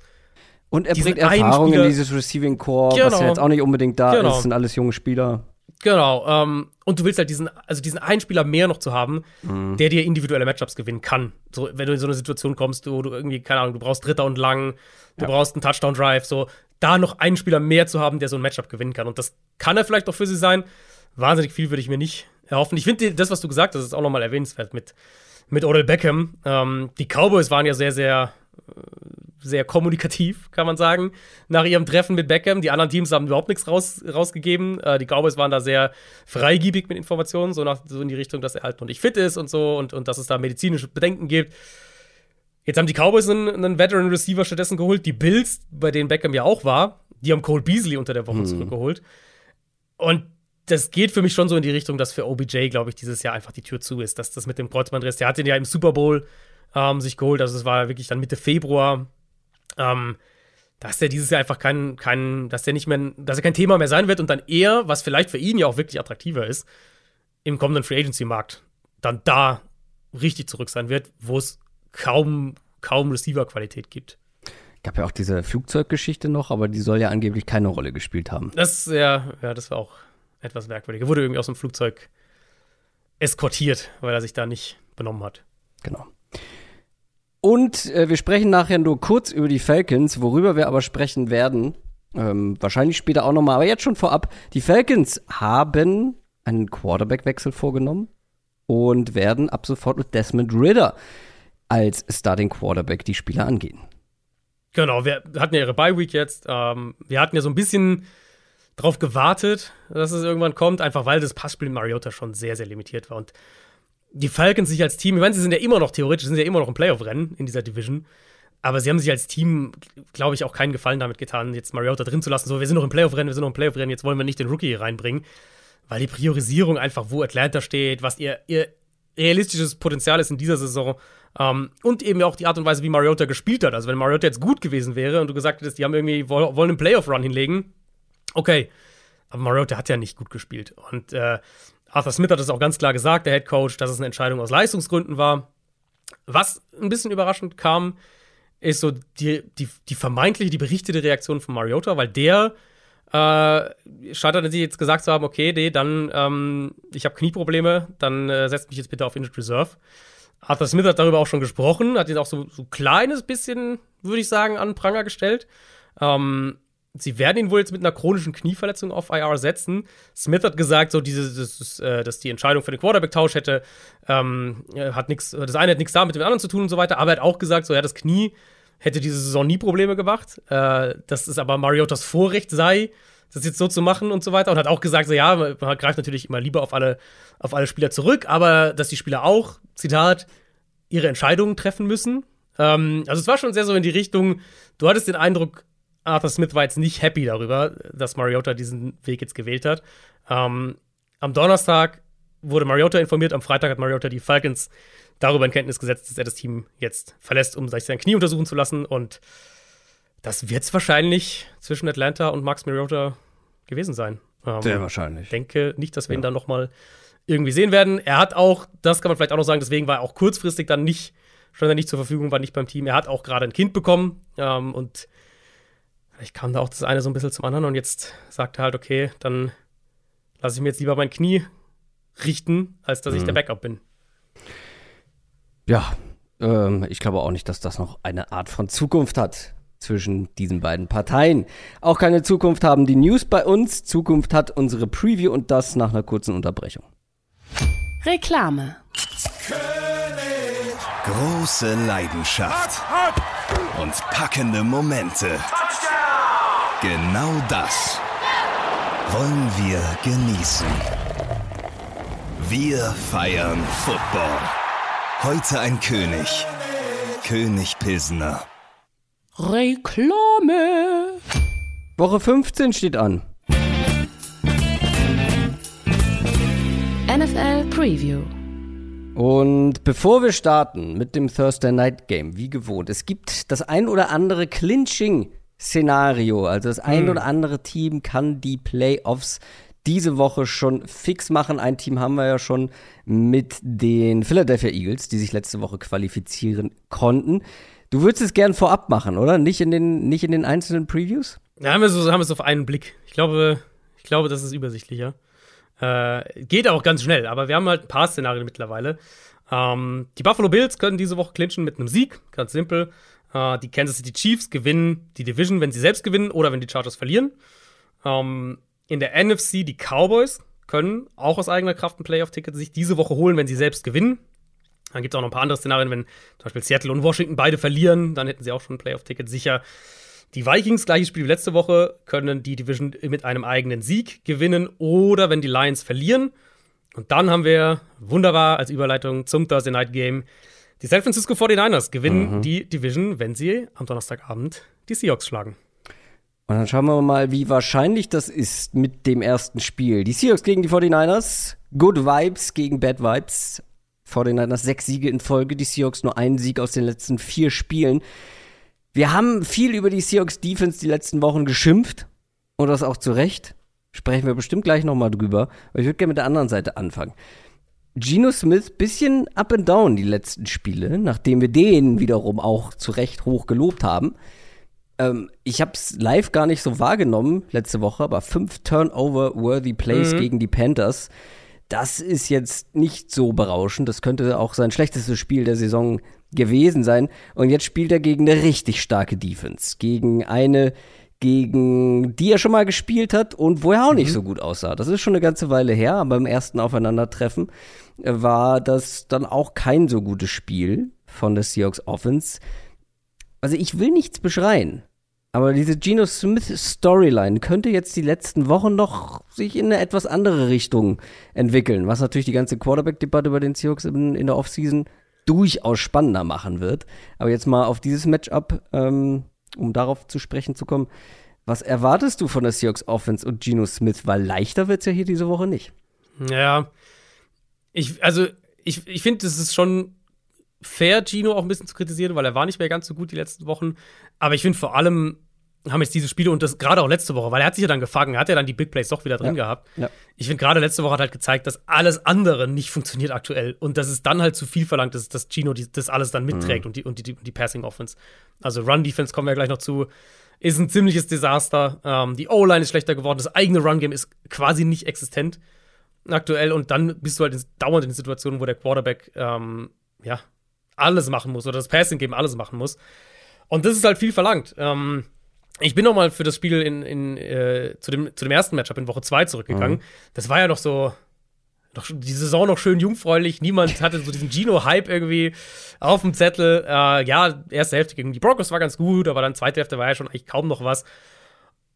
Und er bringt Erfahrung in dieses Receiving Core, genau. was ja jetzt auch nicht unbedingt da genau. ist. Das sind alles junge Spieler. Genau. Ähm, und du willst halt diesen, also diesen einen Spieler mehr noch zu haben, mhm. der dir individuelle Matchups gewinnen kann. So, wenn du in so eine Situation kommst, wo du irgendwie, keine Ahnung, du brauchst Dritter und Lang, du ja. brauchst einen Touchdown-Drive, so, da noch einen Spieler mehr zu haben, der so ein Matchup gewinnen kann. Und das kann er vielleicht auch für sie sein. Wahnsinnig viel würde ich mir nicht erhoffen. Ich finde das, was du gesagt hast, ist auch nochmal erwähnenswert mit, mit Odell Beckham. Ähm, die Cowboys waren ja sehr, sehr, äh, sehr kommunikativ, kann man sagen, nach ihrem Treffen mit Beckham. Die anderen Teams haben überhaupt nichts raus, rausgegeben. Äh, die Cowboys waren da sehr freigiebig mit Informationen, so, nach, so in die Richtung, dass er halt noch nicht fit ist und so und, und dass es da medizinische Bedenken gibt. Jetzt haben die Cowboys einen, einen Veteran Receiver stattdessen geholt. Die Bills, bei denen Beckham ja auch war, die haben Cole Beasley unter der Woche hm. zurückgeholt. Und das geht für mich schon so in die Richtung, dass für OBJ, glaube ich, dieses Jahr einfach die Tür zu ist. Dass das mit dem Kreuzbandriss, der hat den ja im Super Bowl ähm, sich geholt, also es war wirklich dann Mitte Februar. Ähm, dass der dieses Jahr einfach kein, kein, dass der nicht mehr, dass er kein Thema mehr sein wird und dann eher, was vielleicht für ihn ja auch wirklich attraktiver ist, im kommenden Free Agency Markt dann da richtig zurück sein wird, wo es kaum, kaum Receiver-Qualität gibt. Gab ja auch diese Flugzeuggeschichte noch, aber die soll ja angeblich keine Rolle gespielt haben. Das, ja, ja, das war auch etwas merkwürdig. Er wurde irgendwie aus dem Flugzeug eskortiert, weil er sich da nicht benommen hat. Genau. Und äh, wir sprechen nachher nur kurz über die Falcons, worüber wir aber sprechen werden. Ähm, wahrscheinlich später auch nochmal, aber jetzt schon vorab. Die Falcons haben einen Quarterback-Wechsel vorgenommen und werden ab sofort mit Desmond Ritter als Starting Quarterback die Spieler angehen. Genau, wir hatten ja ihre Bye-Week jetzt. Ähm, wir hatten ja so ein bisschen drauf gewartet, dass es irgendwann kommt, einfach weil das Passspiel Mariota schon sehr, sehr limitiert war. Und die Falcons sich als Team, ich meine, sie sind ja immer noch theoretisch, sind ja immer noch im Playoff-Rennen in dieser Division. Aber sie haben sich als Team, glaube ich, auch keinen Gefallen damit getan, jetzt Mariota drin zu lassen. So, wir sind noch im Playoff-Rennen, wir sind noch im Playoff-Rennen, jetzt wollen wir nicht den Rookie hier reinbringen. Weil die Priorisierung einfach, wo Atlanta steht, was ihr, ihr realistisches Potenzial ist in dieser Saison. Ähm, und eben auch die Art und Weise, wie Mariota gespielt hat. Also, wenn Mariota jetzt gut gewesen wäre und du gesagt hättest, die haben irgendwie, wollen einen Playoff-Run hinlegen, Okay, aber Mariota hat ja nicht gut gespielt. Und äh, Arthur Smith hat es auch ganz klar gesagt, der Head Coach, dass es eine Entscheidung aus Leistungsgründen war. Was ein bisschen überraschend kam, ist so die, die, die vermeintliche, die berichtete Reaktion von Mariota, weil der äh, scheint sich jetzt gesagt zu haben, okay, nee, dann, ähm, ich habe Knieprobleme, dann äh, setzt mich jetzt bitte auf Injured Reserve. Arthur Smith hat darüber auch schon gesprochen, hat ihn auch so, so ein kleines bisschen, würde ich sagen, an Pranger gestellt. Ähm, sie werden ihn wohl jetzt mit einer chronischen Knieverletzung auf IR setzen. Smith hat gesagt, so diese, das, äh, dass die Entscheidung für den Quarterback-Tausch hätte, ähm, hat nichts, das eine hat nichts da mit dem anderen zu tun und so weiter, aber er hat auch gesagt, so ja, das Knie hätte diese Saison nie Probleme gemacht, äh, dass es aber Mariotas Vorrecht sei, das jetzt so zu machen und so weiter. Und hat auch gesagt, so ja, man greift natürlich immer lieber auf alle, auf alle Spieler zurück, aber dass die Spieler auch, Zitat, ihre Entscheidungen treffen müssen. Ähm, also es war schon sehr so in die Richtung, du hattest den Eindruck, Arthur Smith war jetzt nicht happy darüber, dass Mariota diesen Weg jetzt gewählt hat. Ähm, am Donnerstag wurde Mariota informiert, am Freitag hat Mariota die Falcons darüber in Kenntnis gesetzt, dass er das Team jetzt verlässt, um sich sein Knie untersuchen zu lassen. Und das wird es wahrscheinlich zwischen Atlanta und Max Mariota gewesen sein. Ähm, Sehr wahrscheinlich. Ich denke nicht, dass wir ja. ihn dann noch mal irgendwie sehen werden. Er hat auch, das kann man vielleicht auch noch sagen, deswegen war er auch kurzfristig dann nicht, stand er nicht zur Verfügung, war nicht beim Team. Er hat auch gerade ein Kind bekommen ähm, und ich kam da auch das eine so ein bisschen zum anderen und jetzt sagt er halt, okay, dann lasse ich mir jetzt lieber mein Knie richten, als dass mhm. ich der Backup bin. Ja, ähm, ich glaube auch nicht, dass das noch eine Art von Zukunft hat zwischen diesen beiden Parteien. Auch keine Zukunft haben die News bei uns. Zukunft hat unsere Preview und das nach einer kurzen Unterbrechung. Reklame. König. Große Leidenschaft und packende Momente. Genau das wollen wir genießen. Wir feiern Football. Heute ein König. König Pilsner. Reklame. Woche 15 steht an. NFL Preview. Und bevor wir starten mit dem Thursday Night Game, wie gewohnt, es gibt das ein oder andere Clinching-Szenario. Also das ein hm. oder andere Team kann die Playoffs diese Woche schon fix machen. Ein Team haben wir ja schon mit den Philadelphia Eagles, die sich letzte Woche qualifizieren konnten. Du würdest es gern vorab machen, oder? Nicht in den, nicht in den einzelnen Previews? Ja, haben wir, so, haben wir es auf einen Blick. Ich glaube, ich glaube, das ist übersichtlicher. Äh, geht auch ganz schnell, aber wir haben halt ein paar Szenarien mittlerweile. Ähm, die Buffalo Bills können diese Woche clinchen mit einem Sieg, ganz simpel. Äh, die Kansas City Chiefs gewinnen die Division, wenn sie selbst gewinnen oder wenn die Chargers verlieren. Ähm, in der NFC die Cowboys können auch aus eigener Kraft ein Playoff-Ticket sich diese Woche holen, wenn sie selbst gewinnen. Dann gibt es auch noch ein paar andere Szenarien, wenn zum Beispiel Seattle und Washington beide verlieren, dann hätten sie auch schon ein Playoff-Ticket sicher. Die Vikings, gleiches Spiel wie letzte Woche, können die Division mit einem eigenen Sieg gewinnen oder wenn die Lions verlieren. Und dann haben wir wunderbar als Überleitung zum Thursday Night Game die San Francisco 49ers gewinnen mhm. die Division, wenn sie am Donnerstagabend die Seahawks schlagen. Und dann schauen wir mal, wie wahrscheinlich das ist mit dem ersten Spiel. Die Seahawks gegen die 49ers. Good Vibes gegen Bad Vibes. 49ers sechs Siege in Folge. Die Seahawks nur einen Sieg aus den letzten vier Spielen. Wir haben viel über die Seahawks Defense die letzten Wochen geschimpft. Und das auch zu Recht. Sprechen wir bestimmt gleich nochmal drüber. Aber ich würde gerne mit der anderen Seite anfangen. Geno Smith bisschen up and down die letzten Spiele, nachdem wir den wiederum auch zu Recht hoch gelobt haben. Ähm, ich habe es live gar nicht so wahrgenommen letzte Woche, aber fünf Turnover-worthy Plays mhm. gegen die Panthers. Das ist jetzt nicht so berauschend. Das könnte auch sein schlechtestes Spiel der Saison gewesen sein. Und jetzt spielt er gegen eine richtig starke Defense. Gegen eine, gegen die er schon mal gespielt hat und wo er auch mhm. nicht so gut aussah. Das ist schon eine ganze Weile her, aber beim ersten Aufeinandertreffen war das dann auch kein so gutes Spiel von der Seahawks Offense also ich will nichts beschreien, aber diese Geno Smith Storyline könnte jetzt die letzten Wochen noch sich in eine etwas andere Richtung entwickeln, was natürlich die ganze Quarterback-Debatte über den Seahawks in, in der Offseason durchaus spannender machen wird. Aber jetzt mal auf dieses Matchup, ähm, um darauf zu sprechen zu kommen. Was erwartest du von der Seahawks Offense und Geno Smith? Weil leichter wird es ja hier diese Woche nicht. Ja, ich, also ich, ich finde, das ist schon fair, Gino auch ein bisschen zu kritisieren, weil er war nicht mehr ganz so gut die letzten Wochen. Aber ich finde vor allem, haben jetzt diese Spiele und das gerade auch letzte Woche, weil er hat sich ja dann gefangen, er hat ja dann die Big Plays doch wieder drin Ja. gehabt. Ja. Ich finde, gerade letzte Woche hat halt gezeigt, dass alles andere nicht funktioniert aktuell und dass es dann halt zu viel verlangt ist, dass Gino die, das alles dann mitträgt und die, und die, die Passing Offense. Also Run-Defense kommen wir gleich noch zu, ist ein ziemliches Desaster. Ähm, die O-Line ist schlechter geworden, das eigene Run-Game ist quasi nicht existent aktuell und dann bist du halt dauernd in Situationen, wo der Quarterback ähm, ja alles machen muss oder das Passing-Game alles machen muss. Und das ist halt viel verlangt. Ähm, ich bin noch mal für das Spiel in, in, äh, zu, dem, zu dem ersten Matchup in Woche 2 zurückgegangen. Das war ja noch so, noch, die Saison noch schön jungfräulich. Niemand hatte so diesen Gino-Hype irgendwie auf dem Zettel. Äh, ja, erste Hälfte gegen die Broncos war ganz gut, aber dann zweite Hälfte war ja schon eigentlich kaum noch was.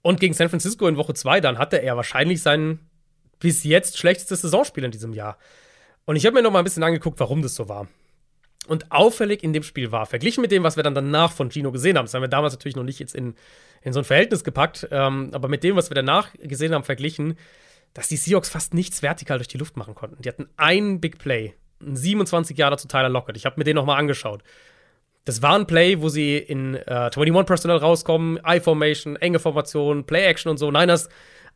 Und gegen San Francisco in Woche 2, dann hatte er wahrscheinlich sein bis jetzt schlechtestes Saisonspiel in diesem Jahr. Und ich habe mir noch mal ein bisschen angeguckt, warum das so war. Und auffällig in dem Spiel war, verglichen mit dem, was wir dann danach von Gino gesehen haben, das haben wir damals natürlich noch nicht jetzt in, in so ein Verhältnis gepackt, ähm, aber mit dem, was wir danach gesehen haben, verglichen, dass die Seahawks fast nichts vertikal durch die Luft machen konnten. Die hatten einen Big Play, einen 27 Jahre zu Tyler Lockett. Ich habe mir den noch mal angeschaut. Das war ein Play, wo sie in äh, 21 Personnel rauskommen, I-Formation, enge Formation, Play-Action und so. Niners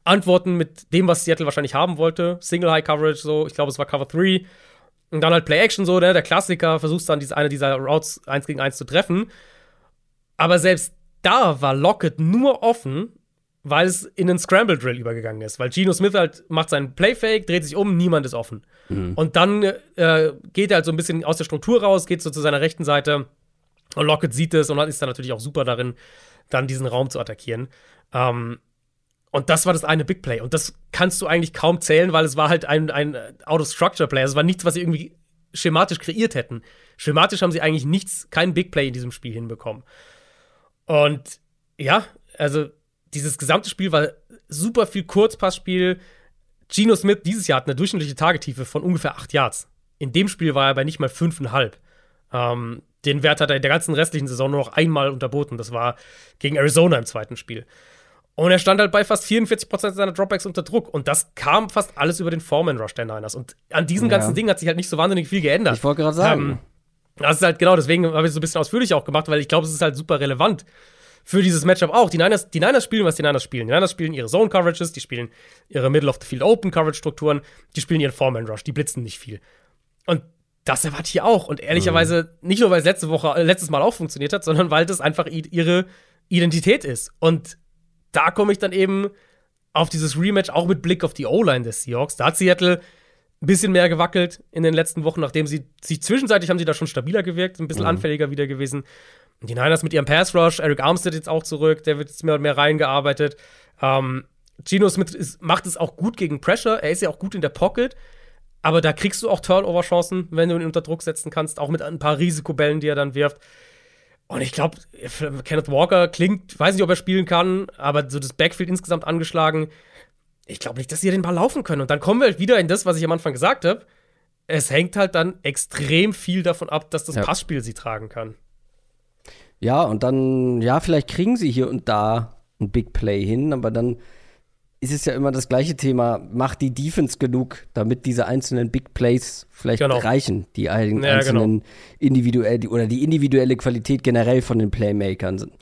antworten mit dem, was Seattle wahrscheinlich haben wollte. Single High Coverage, so. Ich glaube, es war Cover 3. Und dann halt Play-Action, so, ne? Der Klassiker, versuchst dann diese, eine dieser Routes 1 gegen 1 zu treffen. Aber selbst da war Lockett nur offen, weil es in einen Scramble Drill übergegangen ist. Weil Geno Smith halt macht seinen Playfake, dreht sich um, niemand ist offen. Und dann äh, geht er halt so ein bisschen aus der Struktur raus, geht so zu seiner rechten Seite. Und Lockett sieht es und ist dann natürlich auch super darin, dann diesen Raum zu attackieren. Ähm, und das war das eine Big Play. Und das kannst du eigentlich kaum zählen, weil es war halt ein, ein Out-of-Structure-Play. Es war nichts, was sie irgendwie schematisch kreiert hätten. Schematisch haben sie eigentlich nichts, kein Big Play in diesem Spiel hinbekommen. Und ja, also dieses gesamte Spiel war super viel Kurzpassspiel. Geno Smith dieses Jahr hat eine durchschnittliche Tagetiefe von ungefähr 8 Yards. In dem Spiel war er bei nicht mal 5,5. Ähm, den Wert hat er in der ganzen restlichen Saison nur noch einmal unterboten. Das war gegen Arizona im zweiten Spiel. Und er stand halt bei fast 44% seiner Dropbacks unter Druck. Und das kam fast alles über den Foreman Rush der Niners. Und an diesen Ja. ganzen Dingen hat sich halt nicht so wahnsinnig viel geändert. Ich wollte gerade sagen. Ähm, das ist halt genau, deswegen habe ich es so ein bisschen ausführlich auch gemacht, weil ich glaube, es ist halt super relevant für dieses Matchup auch. Die Niners, die Niners spielen, was die Niners spielen. Die Niners spielen ihre Zone Coverages, die spielen ihre Middle of the Field Open Coverage Strukturen, die spielen ihren Foreman Rush, die blitzen nicht viel. Und das erwarte ich hier auch. Und ehrlicherweise nicht nur, weil es letzte Woche, äh, letztes Mal auch funktioniert hat, sondern weil das einfach ihre Identität ist. Und da komme ich dann eben auf dieses Rematch auch mit Blick auf die O-Line des Seahawks. Da hat Seattle ein bisschen mehr gewackelt in den letzten Wochen, nachdem sie sich zwischenzeitlich haben sie da schon stabiler gewirkt, ein bisschen anfälliger wieder gewesen. Und die Niners mit ihrem Pass Rush, Eric Armstead jetzt auch zurück, der wird jetzt mehr und mehr reingearbeitet. Ähm, Geno Smith ist, macht es auch gut gegen Pressure, er ist ja auch gut in der Pocket, aber da kriegst du auch Turnover-Chancen, wenn du ihn unter Druck setzen kannst, auch mit ein paar Risikobällen, die er dann wirft. Und ich glaube, Kenneth Walker klingt, weiß nicht, ob er spielen kann, aber so das Backfield insgesamt angeschlagen. Ich glaube nicht, dass sie den Ball laufen können. Und dann kommen wir halt wieder in das, was ich am Anfang gesagt habe. Es hängt halt dann extrem viel davon ab, dass das Ja. Passspiel sie tragen kann. Ja, und dann, ja, vielleicht kriegen sie hier und da ein Big Play hin, aber dann ist es ja immer das gleiche Thema. Macht die Defense genug, damit diese einzelnen Big Plays vielleicht Genau. reichen? Die ein- Ja, einzelnen individuell, die, oder die individuelle Qualität generell von den Playmakern.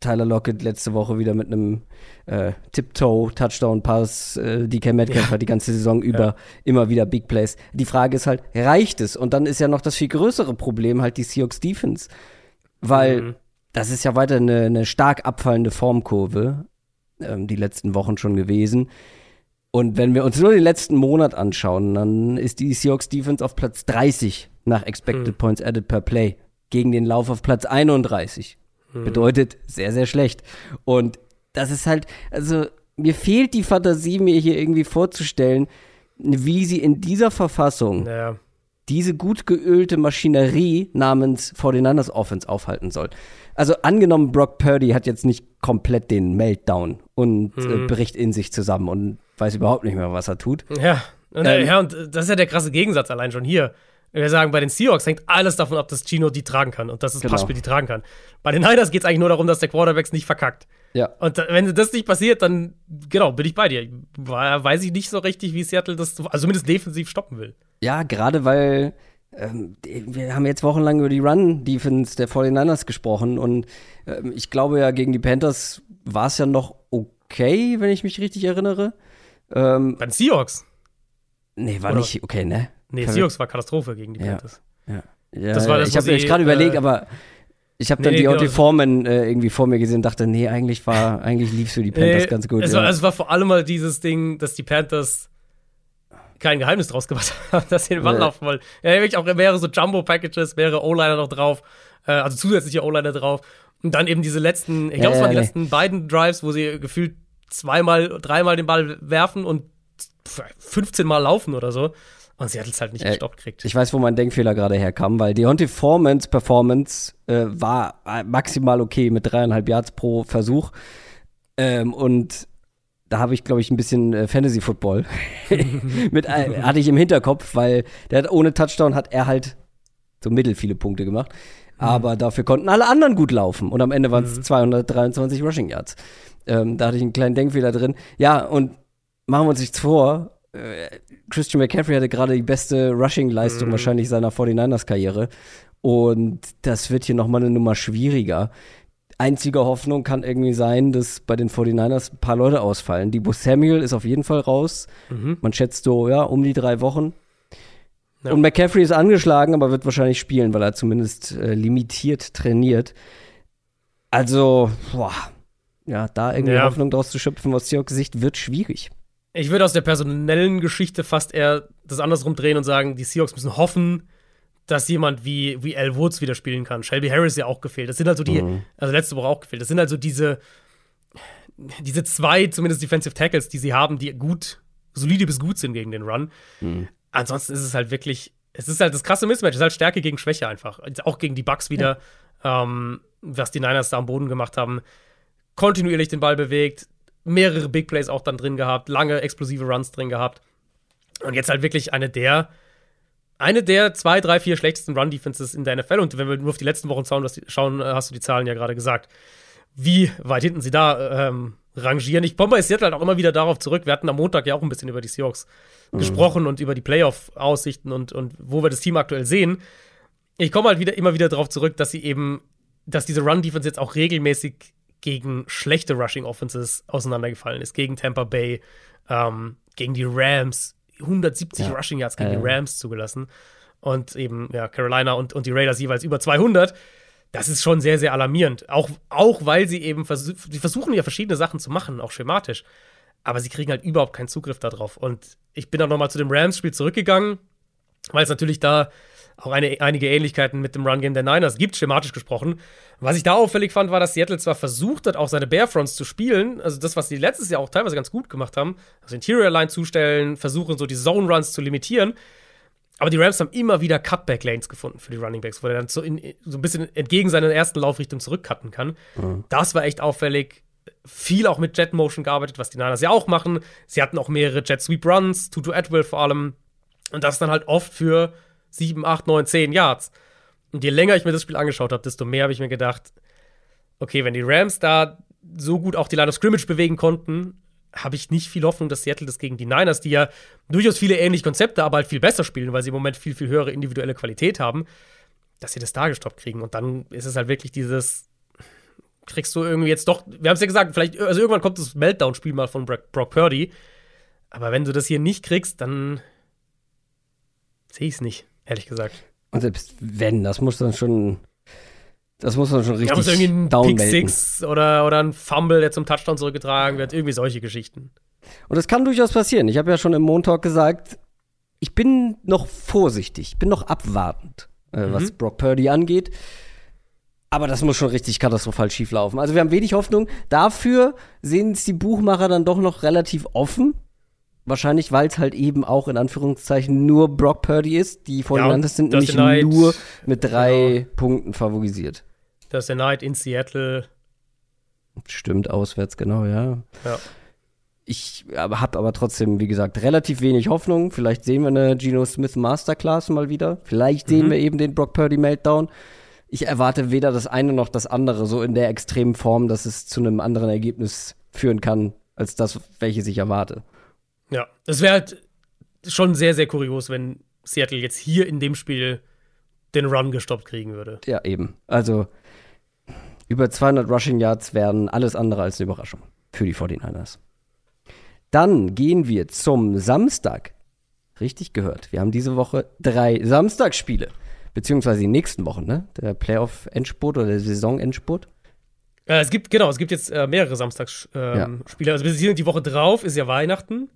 Tyler Lockett letzte Woche wieder mit einem äh, Tiptoe-Touchdown-Pass. Äh, DK Metcalf Ja. hat die ganze Saison über immer wieder Big Plays. Die Frage ist halt, reicht es? Und dann ist ja noch das viel größere Problem halt die Seahawks Defense. Weil Mhm. das ist ja weiter eine, eine stark abfallende Formkurve, ähm, die letzten Wochen schon gewesen. Und wenn wir uns nur den letzten Monat anschauen, dann ist die Seahawks Defense auf Platz 30 nach Expected Hm. Points Added per Play. Gegen den Lauf auf Platz 31. Hm. Bedeutet sehr, sehr schlecht. Und das ist halt, also mir fehlt die Fantasie, mir hier irgendwie vorzustellen, wie sie in dieser Verfassung Naja. diese gut geölte Maschinerie namens 49ers Offense aufhalten soll. Also angenommen, Brock Purdy hat jetzt nicht komplett den Meltdown und äh, Mhm. bricht in sich zusammen und weiß überhaupt nicht mehr, was er tut. Ja. Und, Ähm, äh, ja, und äh, das ist ja der krasse Gegensatz allein schon hier. Wir sagen, bei den Seahawks hängt alles davon ab, dass Gino die tragen kann und dass das Genau. Passspiel die tragen kann. Bei den Niners geht es eigentlich nur darum, dass der Quarterback nicht verkackt. Ja. Und wenn das nicht passiert, dann, genau, bin ich bei dir. Weiß ich nicht so richtig, wie Seattle das, also zumindest defensiv stoppen will. Ja, gerade weil ähm, wir haben jetzt wochenlang über die Run-Defense der 49ers gesprochen und ähm, ich glaube ja, gegen die Panthers war es ja noch okay, wenn ich mich richtig erinnere. Ähm, Bei den Seahawks? Nee, war Oder? nicht okay, ne? Nee, Kann Seahawks war Katastrophe gegen die Panthers. Ja. ja. das war das, ich habe mir gerade äh, überlegt, aber ich habe dann nee, Deontay genau. Foreman äh, irgendwie vor mir gesehen und dachte, nee, eigentlich war, eigentlich lief für die Panthers nee, ganz gut. Es, ja. war, es war vor allem mal dieses Ding, dass die Panthers kein Geheimnis draus gemacht haben, dass sie den Ball ja. laufen wollen. Ja, wirklich auch mehrere so Jumbo-Packages, mehrere O-Liner noch drauf, äh, also zusätzliche O-Liner drauf. Und dann eben diese letzten, ich glaube, es waren die nee. letzten beiden Drives, wo sie gefühlt zweimal, dreimal den Ball werfen und 15 Mal laufen oder so. Und sie hat es halt nicht äh, gestoppt kriegt. Ich weiß, wo mein Denkfehler gerade herkam, weil Deontay Formans Performance äh, war äh, maximal okay mit dreieinhalb Yards pro Versuch. Ähm, und da habe ich, glaube ich, ein bisschen äh, Fantasy Football mit äh, hatte ich im Hinterkopf, weil der hat ohne Touchdown hat er halt so mittel viele Punkte gemacht. Mhm. Aber dafür konnten alle anderen gut laufen. Und am Ende waren es mhm. 223 Rushing Yards. Ähm, da hatte ich einen kleinen Denkfehler drin. Ja, und machen wir uns nichts vor. Äh, Christian McCaffrey hatte gerade die beste Rushing-Leistung mhm. wahrscheinlich seiner 49ers-Karriere. Und das wird hier nochmal eine Nummer schwieriger. Einzige Hoffnung kann irgendwie sein, dass bei den 49ers ein paar Leute ausfallen. Die Samuel ist auf jeden Fall raus. Mhm. Man schätzt so, ja, um die drei Wochen. Ja. Und McCaffrey ist angeschlagen, aber wird wahrscheinlich spielen, weil er zumindest äh, limitiert trainiert. Also, boah, ja, da irgendwie ja. Hoffnung draus zu schöpfen aus Seahawks Sicht wird schwierig. Ich würde aus der personellen Geschichte fast eher das andersrum drehen und sagen, die Seahawks müssen hoffen, dass jemand wie, wie Al Woods wieder spielen kann. Shelby Harris ja auch gefehlt. Das sind halt so die, mhm. also letzte Woche auch gefehlt. Das sind halt so diese, diese zwei, zumindest Defensive Tackles, die sie haben, die gut, solide bis gut sind gegen den Run. Mhm. Ansonsten ist es halt wirklich, es ist halt das krasse Mismatch. Es ist halt Stärke gegen Schwäche einfach. Auch gegen die Bucks wieder, ja. ähm, was die Niners da am Boden gemacht haben. Kontinuierlich den Ball bewegt, mehrere Big Plays auch dann drin gehabt, lange explosive Runs drin gehabt. Und jetzt halt wirklich eine der, eine der zwei, drei, vier schlechtesten Run-Defenses in der NFL. Und wenn wir nur auf die letzten Wochen schauen, äh, hast du die Zahlen ja gerade gesagt. Wie weit hinten sie da ähm, rangieren. Ich Seattle halt auch immer wieder darauf zurück. Wir hatten am Montag ja auch ein bisschen über die Seahawks mhm. gesprochen und über die Playoff-Aussichten und, und wo wir das Team aktuell sehen. Ich komme halt wieder immer wieder darauf zurück, dass sie eben, dass diese Run-Defense jetzt auch regelmäßig gegen schlechte Rushing Offenses auseinandergefallen ist. Gegen Tampa Bay, ähm, gegen die Rams. 170 ja. Rushing Yards gegen die Rams zugelassen. Und eben, ja, Carolina und, und die Raiders jeweils über 200. Das ist schon sehr, sehr alarmierend. Auch, auch weil sie eben vers sie versuchen ja verschiedene Sachen zu machen, auch schematisch. Aber sie kriegen halt überhaupt keinen Zugriff darauf. Und ich bin dann nochmal zu dem Rams-Spiel zurückgegangen, weil es natürlich da auch eine, einige Ähnlichkeiten mit dem Run-Game der Niners gibt, schematisch gesprochen. Was ich da auffällig fand, war, dass Seattle zwar versucht hat, auch seine Barefronts zu spielen, also das, was sie letztes Jahr auch teilweise ganz gut gemacht haben, also Interior Line zustellen, versuchen so die Zone Runs zu limitieren. Aber die Rams haben immer wieder Cutback Lanes gefunden für die Running Backs, wo er dann so, in, so ein bisschen entgegen seiner ersten Laufrichtung zurückcutten kann. Mhm. Das war echt auffällig. Viel auch mit Jet Motion gearbeitet, was die Niners ja auch machen. Sie hatten auch mehrere Jet Sweep Runs, Tutu Atwell vor allem. Und das dann halt oft für 7, 8, 9, 10 Yards. Und je länger ich mir das Spiel angeschaut habe, desto mehr habe ich mir gedacht, okay, wenn die Rams da so gut auch die Line of Scrimmage bewegen konnten, habe ich nicht viel Hoffnung, dass Seattle das gegen die Niners, die ja durchaus viele ähnliche Konzepte, aber halt viel besser spielen, weil sie im Moment viel, viel höhere individuelle Qualität haben, dass sie das da gestoppt kriegen. Und dann ist es halt wirklich dieses, kriegst du irgendwie jetzt doch, wir haben es ja gesagt, vielleicht, also irgendwann kommt das Meltdown-Spiel mal von Brock Purdy, aber wenn du das hier nicht kriegst, dann sehe ich es nicht ehrlich gesagt. Und selbst wenn, das muss dann schon. Das muss dann schon richtig ja, muss irgendwie ein Pick Six oder, oder ein Fumble, der zum Touchdown zurückgetragen wird, irgendwie solche Geschichten. Und das kann durchaus passieren. Ich habe ja schon im Montag gesagt, ich bin noch vorsichtig, ich bin noch abwartend, äh, mhm. was Brock Purdy angeht. Aber das muss schon richtig katastrophal schief laufen. Also wir haben wenig Hoffnung. Dafür sehen es die Buchmacher dann doch noch relativ offen. Wahrscheinlich, weil es halt eben auch in Anführungszeichen nur Brock Purdy ist. Die 49ers ja, sind nämlich Night, nur mit drei genau. Punkten favorisiert. Das ist der Night in Seattle. Stimmt, auswärts, genau, ja. Ja. Ich habe aber trotzdem, wie gesagt, relativ wenig Hoffnung. Vielleicht sehen wir eine Geno Smith Masterclass mal wieder. Vielleicht sehen mhm. wir eben den Brock Purdy Meltdown. Ich erwarte weder das eine noch das andere so in der extremen Form, dass es zu einem anderen Ergebnis führen kann, als das, welches ich erwarte. Ja, es wäre halt schon sehr, sehr kurios, wenn Seattle jetzt hier in dem Spiel den Run gestoppt kriegen würde. Ja, eben. Also über 200 Rushing Yards wären alles andere als eine Überraschung für die 49ers. Dann gehen wir zum Samstag. Richtig gehört. Wir haben diese Woche drei Samstagsspiele. Beziehungsweise die nächsten Wochen, ne? Der Playoff-Endspurt oder der Saison-Endspurt. Äh, es gibt, genau, es gibt jetzt äh, mehrere Samstagsspiele. Ähm, ja. Also wir sind die Woche drauf, ist ja Weihnachten.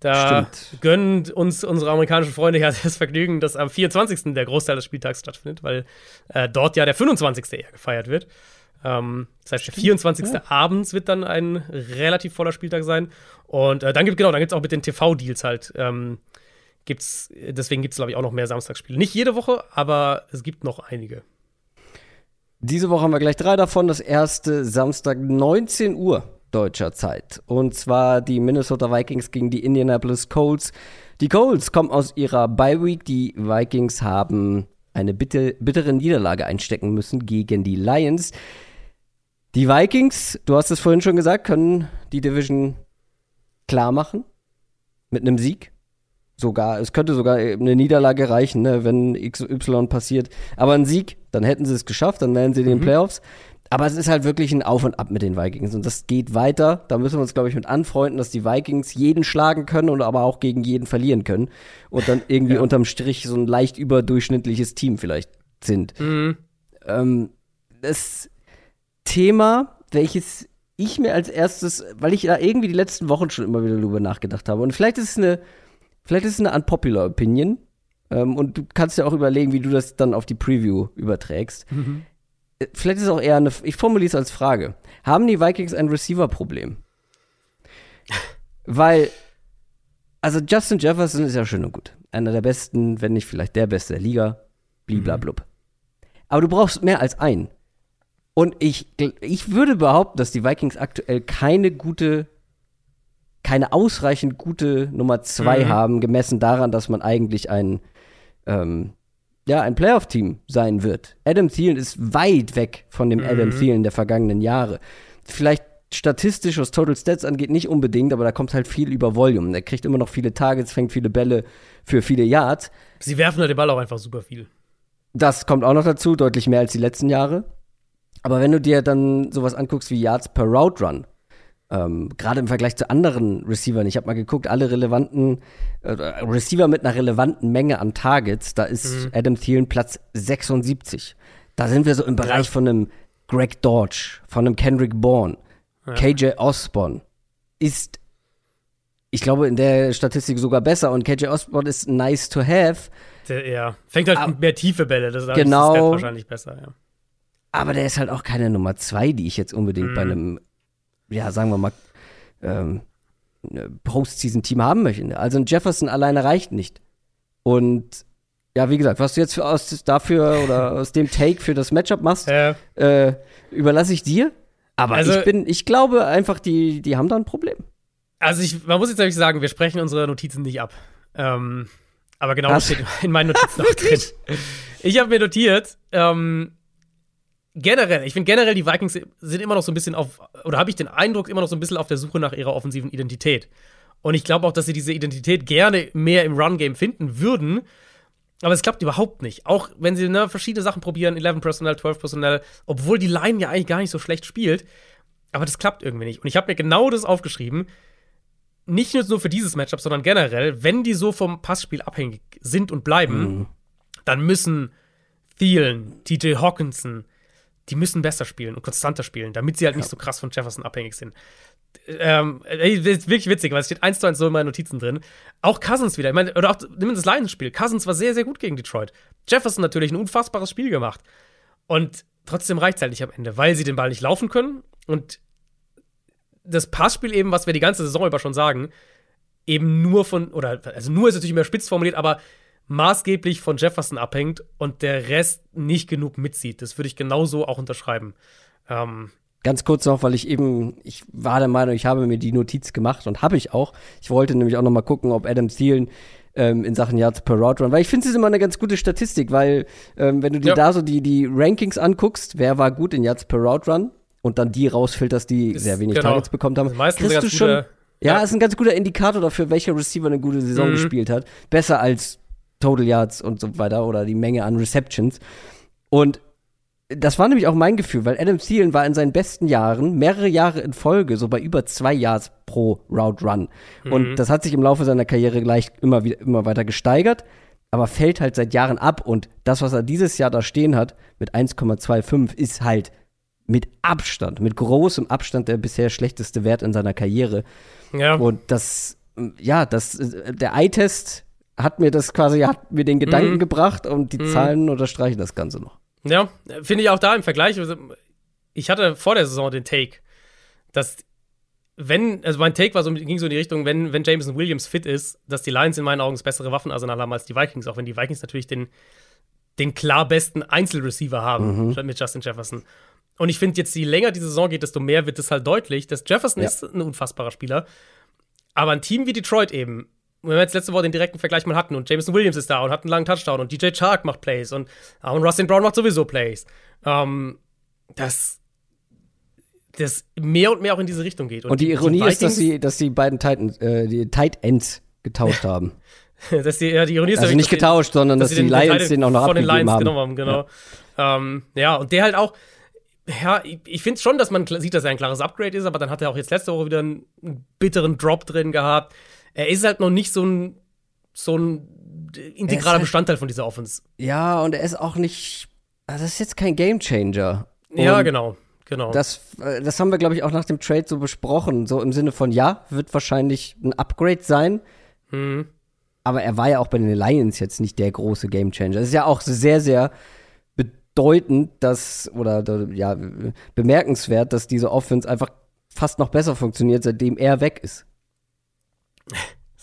Da Stimmt. gönnen uns unsere amerikanischen Freunde ja das Vergnügen, dass am 24. der Großteil des Spieltags stattfindet, weil äh, dort ja der 25. eher gefeiert wird. Ähm, das heißt, Stimmt. der 24. Ja. abends wird dann ein relativ voller Spieltag sein. Und äh, dann gibt genau, dann auch mit den TV-Deals halt. Ähm, gibt's, deswegen gibt es, glaube ich, auch noch mehr Samstagsspiele. Nicht jede Woche, aber es gibt noch einige. Diese Woche haben wir gleich drei davon. Das erste Samstag 19 Uhr deutscher Zeit. Und zwar die Minnesota Vikings gegen die Indianapolis Colts. Die Colts kommen aus ihrer Bye Week. Die Vikings haben eine bitte, bittere Niederlage einstecken müssen gegen die Lions. Die Vikings, du hast es vorhin schon gesagt, können die Division klar machen mit einem Sieg. Sogar, es könnte sogar eine Niederlage reichen, ne, wenn XY passiert. Aber ein Sieg, dann hätten sie es geschafft, dann wären sie in den mhm. Playoffs. Aber es ist halt wirklich ein Auf und Ab mit den Vikings. Und das geht weiter. Da müssen wir uns, glaube ich, mit anfreunden, dass die Vikings jeden schlagen können und aber auch gegen jeden verlieren können. Und dann irgendwie ja. unterm Strich so ein leicht überdurchschnittliches Team vielleicht sind. Mhm. Ähm, das Thema, welches ich mir als erstes, weil ich da irgendwie die letzten Wochen schon immer wieder darüber nachgedacht habe. Und vielleicht ist es eine, vielleicht ist es eine unpopular Opinion. Ähm, und du kannst ja auch überlegen, wie du das dann auf die Preview überträgst. Mhm vielleicht ist es auch eher eine, ich formuliere es als Frage. Haben die Vikings ein Receiver-Problem? Weil, also Justin Jefferson ist ja schön und gut. Einer der besten, wenn nicht vielleicht der beste der Liga. Bliblablub. Mhm. Aber du brauchst mehr als einen. Und ich, ich würde behaupten, dass die Vikings aktuell keine gute, keine ausreichend gute Nummer zwei mhm. haben, gemessen daran, dass man eigentlich einen ähm, ja, ein Playoff-Team sein wird. Adam Thielen ist weit weg von dem mhm. Adam Thielen der vergangenen Jahre. Vielleicht statistisch, was Total Stats angeht, nicht unbedingt, aber da kommt halt viel über Volume. Er kriegt immer noch viele Targets, fängt viele Bälle für viele Yards. Sie werfen halt den Ball auch einfach super viel. Das kommt auch noch dazu, deutlich mehr als die letzten Jahre. Aber wenn du dir dann sowas anguckst wie Yards per Route Run, ähm, Gerade im Vergleich zu anderen Receivern. Ich habe mal geguckt, alle relevanten äh, Receiver mit einer relevanten Menge an Targets, da ist mhm. Adam Thielen Platz 76. Da sind wir so im Bereich ja. von einem Greg Dodge, von einem Kendrick Bourne, ja. KJ Osborne. Ist, ich glaube, in der Statistik sogar besser und KJ Osborne ist nice to have. Der, ja, fängt halt aber, mehr tiefe Bälle, das, genau, ist wahrscheinlich besser, ja. Aber der ist halt auch keine Nummer zwei, die ich jetzt unbedingt mhm. bei einem ja, sagen wir mal, ähm, Postseason-Team haben möchten. Also ein Jefferson alleine reicht nicht. Und ja, wie gesagt, was du jetzt aus, dafür oder aus dem Take für das Matchup machst, ja. äh, überlasse ich dir. Aber also, ich bin, ich glaube einfach, die, die haben da ein Problem. Also ich, man muss jetzt ehrlich sagen, wir sprechen unsere Notizen nicht ab. Ähm, aber genau das steht in meinen Notizen auch drin. Ich habe mir notiert, ähm, generell, ich finde generell, die Vikings sind immer noch so ein bisschen auf, oder habe ich den Eindruck, immer noch so ein bisschen auf der Suche nach ihrer offensiven Identität. Und ich glaube auch, dass sie diese Identität gerne mehr im Run-Game finden würden. Aber es klappt überhaupt nicht. Auch wenn sie ne, verschiedene Sachen probieren, 11 Personal, 12 Personal, obwohl die Line ja eigentlich gar nicht so schlecht spielt. Aber das klappt irgendwie nicht. Und ich habe mir genau das aufgeschrieben. Nicht nur für dieses Matchup, sondern generell, wenn die so vom Passspiel abhängig sind und bleiben, mhm. dann müssen Thielen, TJ Hawkinson, die müssen besser spielen und konstanter spielen, damit sie halt ja. nicht so krass von Jefferson abhängig sind. Ähm, ey, das ist wirklich witzig, weil es steht eins zu eins so in meinen Notizen drin. Auch Cousins wieder. Ich meine, oder auch nimm das Lions-Spiel. Cousins war sehr, sehr gut gegen Detroit. Jefferson natürlich ein unfassbares Spiel gemacht. Und trotzdem reicht es halt nicht am Ende, weil sie den Ball nicht laufen können. Und das Passspiel eben, was wir die ganze Saison über schon sagen, eben nur von, oder also nur ist natürlich mehr spitz formuliert, aber maßgeblich von Jefferson abhängt und der Rest nicht genug mitzieht. Das würde ich genauso auch unterschreiben. Ähm, Ganz kurz noch, weil ich eben, ich war der Meinung, ich habe mir die Notiz gemacht und habe ich auch. Ich wollte nämlich auch noch mal gucken, ob Adam Thielen ähm, in Sachen Yards per Route Run, weil ich finde es immer eine ganz gute Statistik, weil ähm, wenn du dir ja. da so die, die Rankings anguckst, wer war gut in Yards per Route Run und dann die rausfilterst, die ist, sehr wenig genau. Targets bekommen haben, meistens kriegst du schon, ja, ja, ist ein ganz guter Indikator dafür, welcher Receiver eine gute Saison mhm. gespielt hat. Besser als Total Yards und so weiter oder die Menge an Receptions. Und das war nämlich auch mein Gefühl, weil Adam Thielen war in seinen besten Jahren mehrere Jahre in Folge so bei über zwei Yards pro Route Run. Mhm. Und das hat sich im Laufe seiner Karriere gleich immer wieder, immer weiter gesteigert, aber fällt halt seit Jahren ab. Und das, was er dieses Jahr da stehen hat mit 1,25, ist halt mit Abstand, mit großem Abstand der bisher schlechteste Wert in seiner Karriere. Ja. Und das, ja, das, der Eye-Test hat mir das quasi, hat mir den Gedanken mhm. gebracht und die mhm. Zahlen unterstreichen das Ganze noch. Ja, finde ich auch da im Vergleich. Also, ich hatte vor der Saison den Take, dass wenn, also mein Take war so, ging so in die Richtung, wenn, wenn Jameson Williams fit ist, dass die Lions in meinen Augen das bessere Waffenarsenal haben als die Vikings, auch wenn die Vikings natürlich den, den klar besten Einzelreceiver haben mhm. mit Justin Jefferson. Und ich finde jetzt, je länger die Saison geht, desto mehr wird es halt deutlich, dass Jefferson ja. ist ein unfassbarer Spieler. Aber ein Team wie Detroit eben, wenn wir jetzt letzte Woche den direkten Vergleich mal hatten und Jameson Williams ist da und hat einen langen Touchdown und DJ Chark macht Plays und, und Rustin Brown macht sowieso Plays, ähm, dass das mehr und mehr auch in diese Richtung geht. Und, und die, die Ironie die ist, dass sie, dass die beiden Titan, äh, die Tight Ends getauscht haben. dass die, ja, die Ironie ist also nicht getauscht, sondern dass, dass die Lions den auch noch von den Lions haben. genommen haben. Genau. Ja. Ähm, ja, und der halt auch, ja, ich, ich finde schon, dass man sieht, dass er ein klares Upgrade ist, aber dann hat er auch jetzt letzte Woche wieder einen, einen bitteren Drop drin gehabt er ist halt noch nicht so ein, so ein integraler halt, Bestandteil von dieser Offense. Ja, und er ist auch nicht, also das ist jetzt kein Gamechanger. Ja, genau. Genau. Das, äh, das haben wir, glaube ich, auch nach dem Trade so besprochen. So im Sinne von, ja, wird wahrscheinlich ein Upgrade sein. Mhm. Aber er war ja auch bei den Lions jetzt nicht der große Gamechanger. Es ist ja auch sehr, sehr bedeutend, dass, oder ja, bemerkenswert, dass diese Offense einfach fast noch besser funktioniert, seitdem er weg ist.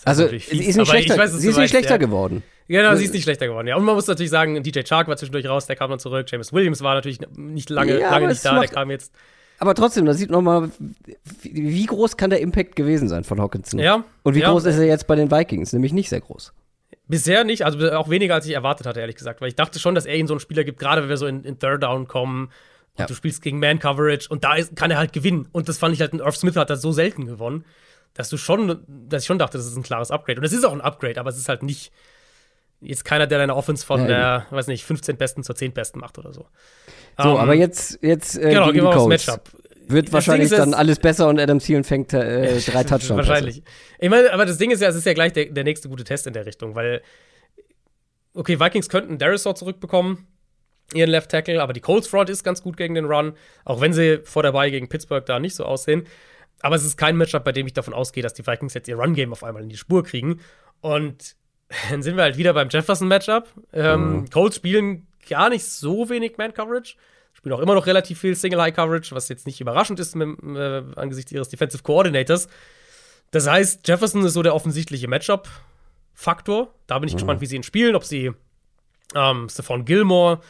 Also, sie ist nicht schlechter, weiß, sie ist nicht schlechter ja. geworden. Genau, sie ist nicht schlechter geworden, ja. Und man muss natürlich sagen, DJ Chark war zwischendurch raus, der kam dann zurück. James Williams war natürlich nicht lange, ja, lange nicht da, der kam jetzt. Aber trotzdem, da sieht man mal, wie groß kann der Impact gewesen sein von Hawkinson? Ja. Und wie ja. groß ist er jetzt bei den Vikings? Nämlich nicht sehr groß. Bisher nicht, also auch weniger als ich erwartet hatte, ehrlich gesagt. Weil ich dachte schon, dass er ihn so einen Spieler gibt, gerade wenn wir so in, in Third Down kommen und ja. du spielst gegen Man Coverage und da ist, kann er halt gewinnen. Und das fand ich halt, Irv Smith hat das so selten gewonnen dass du schon, dass ich schon dachte, das ist ein klares Upgrade. Und es ist auch ein Upgrade, aber es ist halt nicht jetzt keiner, der deine Offense von ja, der, weiß nicht, 15 Besten zur 10 Besten macht oder so. So, um, ähm, aber jetzt, jetzt äh, genau, die Colts. Matchup. Wird das wahrscheinlich dann alles besser und Adam Thielen fängt äh, drei Touchdowns. wahrscheinlich. Ich meine, aber das Ding ist ja, es ist ja gleich der, der nächste gute Test in der Richtung, weil okay, Vikings könnten Darisaw zurückbekommen, ihren Left Tackle, aber die Colts Front ist ganz gut gegen den Run, auch wenn sie vor dabei gegen Pittsburgh da nicht so aussehen. Aber es ist kein Matchup, bei dem ich davon ausgehe, dass die Vikings jetzt ihr Run-Game auf einmal in die Spur kriegen. Und dann sind wir halt wieder beim Jefferson-Matchup. Ähm, mhm. Colts spielen gar nicht so wenig Man-Coverage. Spielen auch immer noch relativ viel Single-High-Coverage, was jetzt nicht überraschend ist mit, äh, angesichts ihres Defensive Coordinators. Das heißt, Jefferson ist so der offensichtliche Matchup-Faktor. Da bin ich mhm. gespannt, wie sie ihn spielen, ob sie ähm, Stephon Gilmore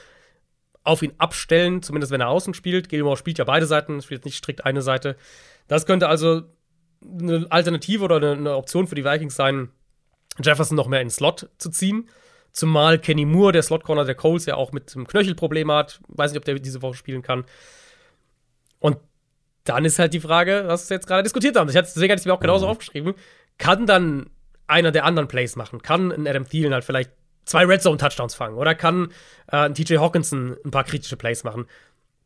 auf ihn abstellen, zumindest wenn er außen spielt. Gilmore spielt ja beide Seiten, spielt nicht strikt eine Seite. Das könnte also eine Alternative oder eine, Option für die Vikings sein, Jefferson noch mehr in den Slot zu ziehen. Zumal Kenny Moore, der Slot-Corner der Coles, ja auch mit einem Knöchelproblem hat. Weiß nicht, ob der diese Woche spielen kann. Und dann ist halt die Frage, was wir jetzt gerade diskutiert haben. Deswegen hatte ich es mir auch genauso mhm. aufgeschrieben. Kann dann einer der anderen Plays machen? Kann ein Adam Thielen halt vielleicht zwei Red Zone Touchdowns fangen? Oder kann äh, TJ Hawkinson ein paar kritische Plays machen?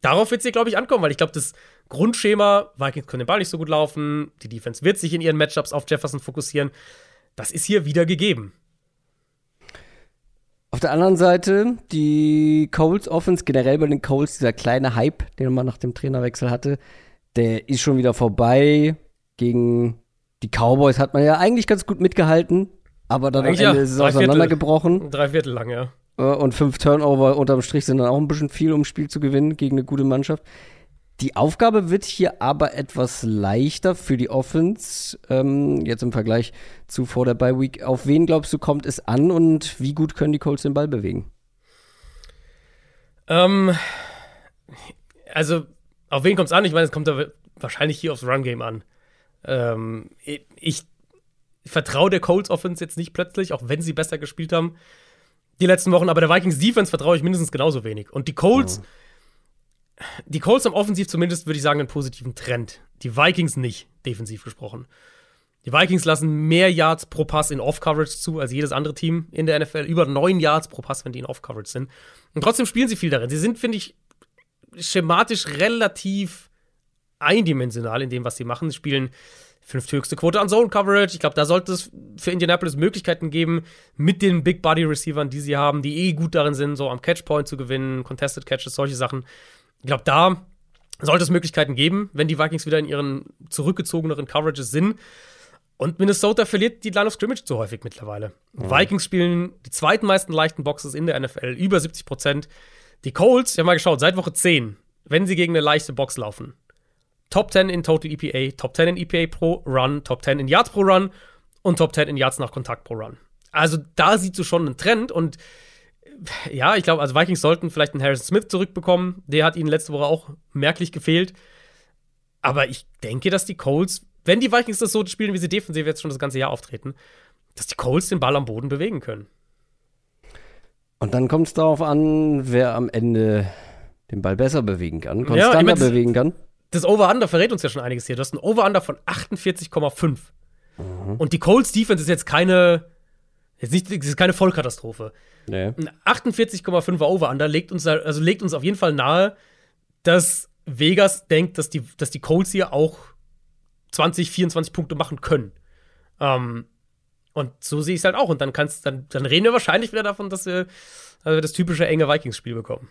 Darauf wird es hier, glaube ich, ankommen, weil ich glaube, das Grundschema, Vikings können den Ball nicht so gut laufen, die Defense wird sich in ihren Matchups auf Jefferson fokussieren. Das ist hier wieder gegeben. Auf der anderen Seite, die Colts Offense, generell bei den Colts, dieser kleine Hype, den man nach dem Trainerwechsel hatte, der ist schon wieder vorbei. Gegen die Cowboys hat man ja eigentlich ganz gut mitgehalten, aber dann eigentlich am Ende ja, ist es auseinandergebrochen. Drei Viertel lang, ja. Und fünf Turnover unterm Strich sind dann auch ein bisschen viel, um ein Spiel zu gewinnen gegen eine gute Mannschaft. Die Aufgabe wird hier aber etwas leichter für die Offense, ähm, jetzt im Vergleich zu vor der Bye Week. Auf wen glaubst du, kommt es an und wie gut können die Colts den Ball bewegen? Ähm, also, auf wen kommt es an? Ich meine, es kommt da wahrscheinlich hier aufs Run-Game an. Ähm, ich, ich vertraue der Colts Offense jetzt nicht plötzlich, auch wenn sie besser gespielt haben die letzten Wochen, aber der Vikings Defense vertraue ich mindestens genauso wenig. Und die Colts. Oh die Colts haben offensiv zumindest, würde ich sagen, einen positiven Trend. Die Vikings nicht, defensiv gesprochen. Die Die Vikings lassen mehr Yards pro Pass in Off-Coverage zu als jedes andere Team in der NFL. Über neun Yards pro Pass, wenn die in Off-Coverage sind. Und trotzdem spielen sie viel darin. Sie sind, finde ich, schematisch relativ eindimensional in dem, was sie machen. Sie spielen fünfthöchste Quote an Zone Coverage. Ich glaube, da sollte es für Indianapolis Möglichkeiten geben, mit den Big Body Receivern, die sie haben, die eh gut darin sind, so am Catchpoint zu gewinnen, Contested Catches, solche Sachen. Ich glaube, da sollte es Möglichkeiten geben, wenn die Vikings wieder in ihren zurückgezogeneren Coverages sind. Und Minnesota verliert die Line of Scrimmage zu häufig mittlerweile. Mhm. Vikings spielen die zweitmeisten leichten Boxes in der NFL, über 70 Prozent. Die Colts, ich habe mal geschaut, seit Woche 10, wenn sie gegen eine leichte Box laufen, Top 10 in Total EPA, Top 10 in EPA pro Run, Top 10 in Yards pro Run und Top 10 in Yards nach Kontakt pro Run. Also da siehst du schon einen Trend und ja, ich glaube, also Vikings sollten vielleicht einen Harrison Smith zurückbekommen. Der hat ihnen letzte Woche auch merklich gefehlt. Aber ich denke, dass die Colts, wenn die Vikings das so spielen, wie sie defensiv jetzt schon das ganze Jahr auftreten, dass die Colts den Ball am Boden bewegen können. Und dann kommt es darauf an, wer am Ende den Ball besser bewegen kann, konstanter ja, ich mein, bewegen kann das Over-Under verrät uns ja schon einiges hier. Du hast ein Over-Under von 48,5. Mhm. Und die Colts Defense ist jetzt keine, jetzt nicht, ist keine Vollkatastrophe. Nee. Ein 48,5er Over-Under legt uns, also legt uns auf jeden Fall nahe, dass Vegas denkt, dass die, dass die Colts hier auch 20, 24 Punkte machen können. Ähm, und so sehe ich es halt auch. Und dann kannst, dann, dann reden wir wahrscheinlich wieder davon, dass wir, dass wir das typische enge Vikings-Spiel bekommen.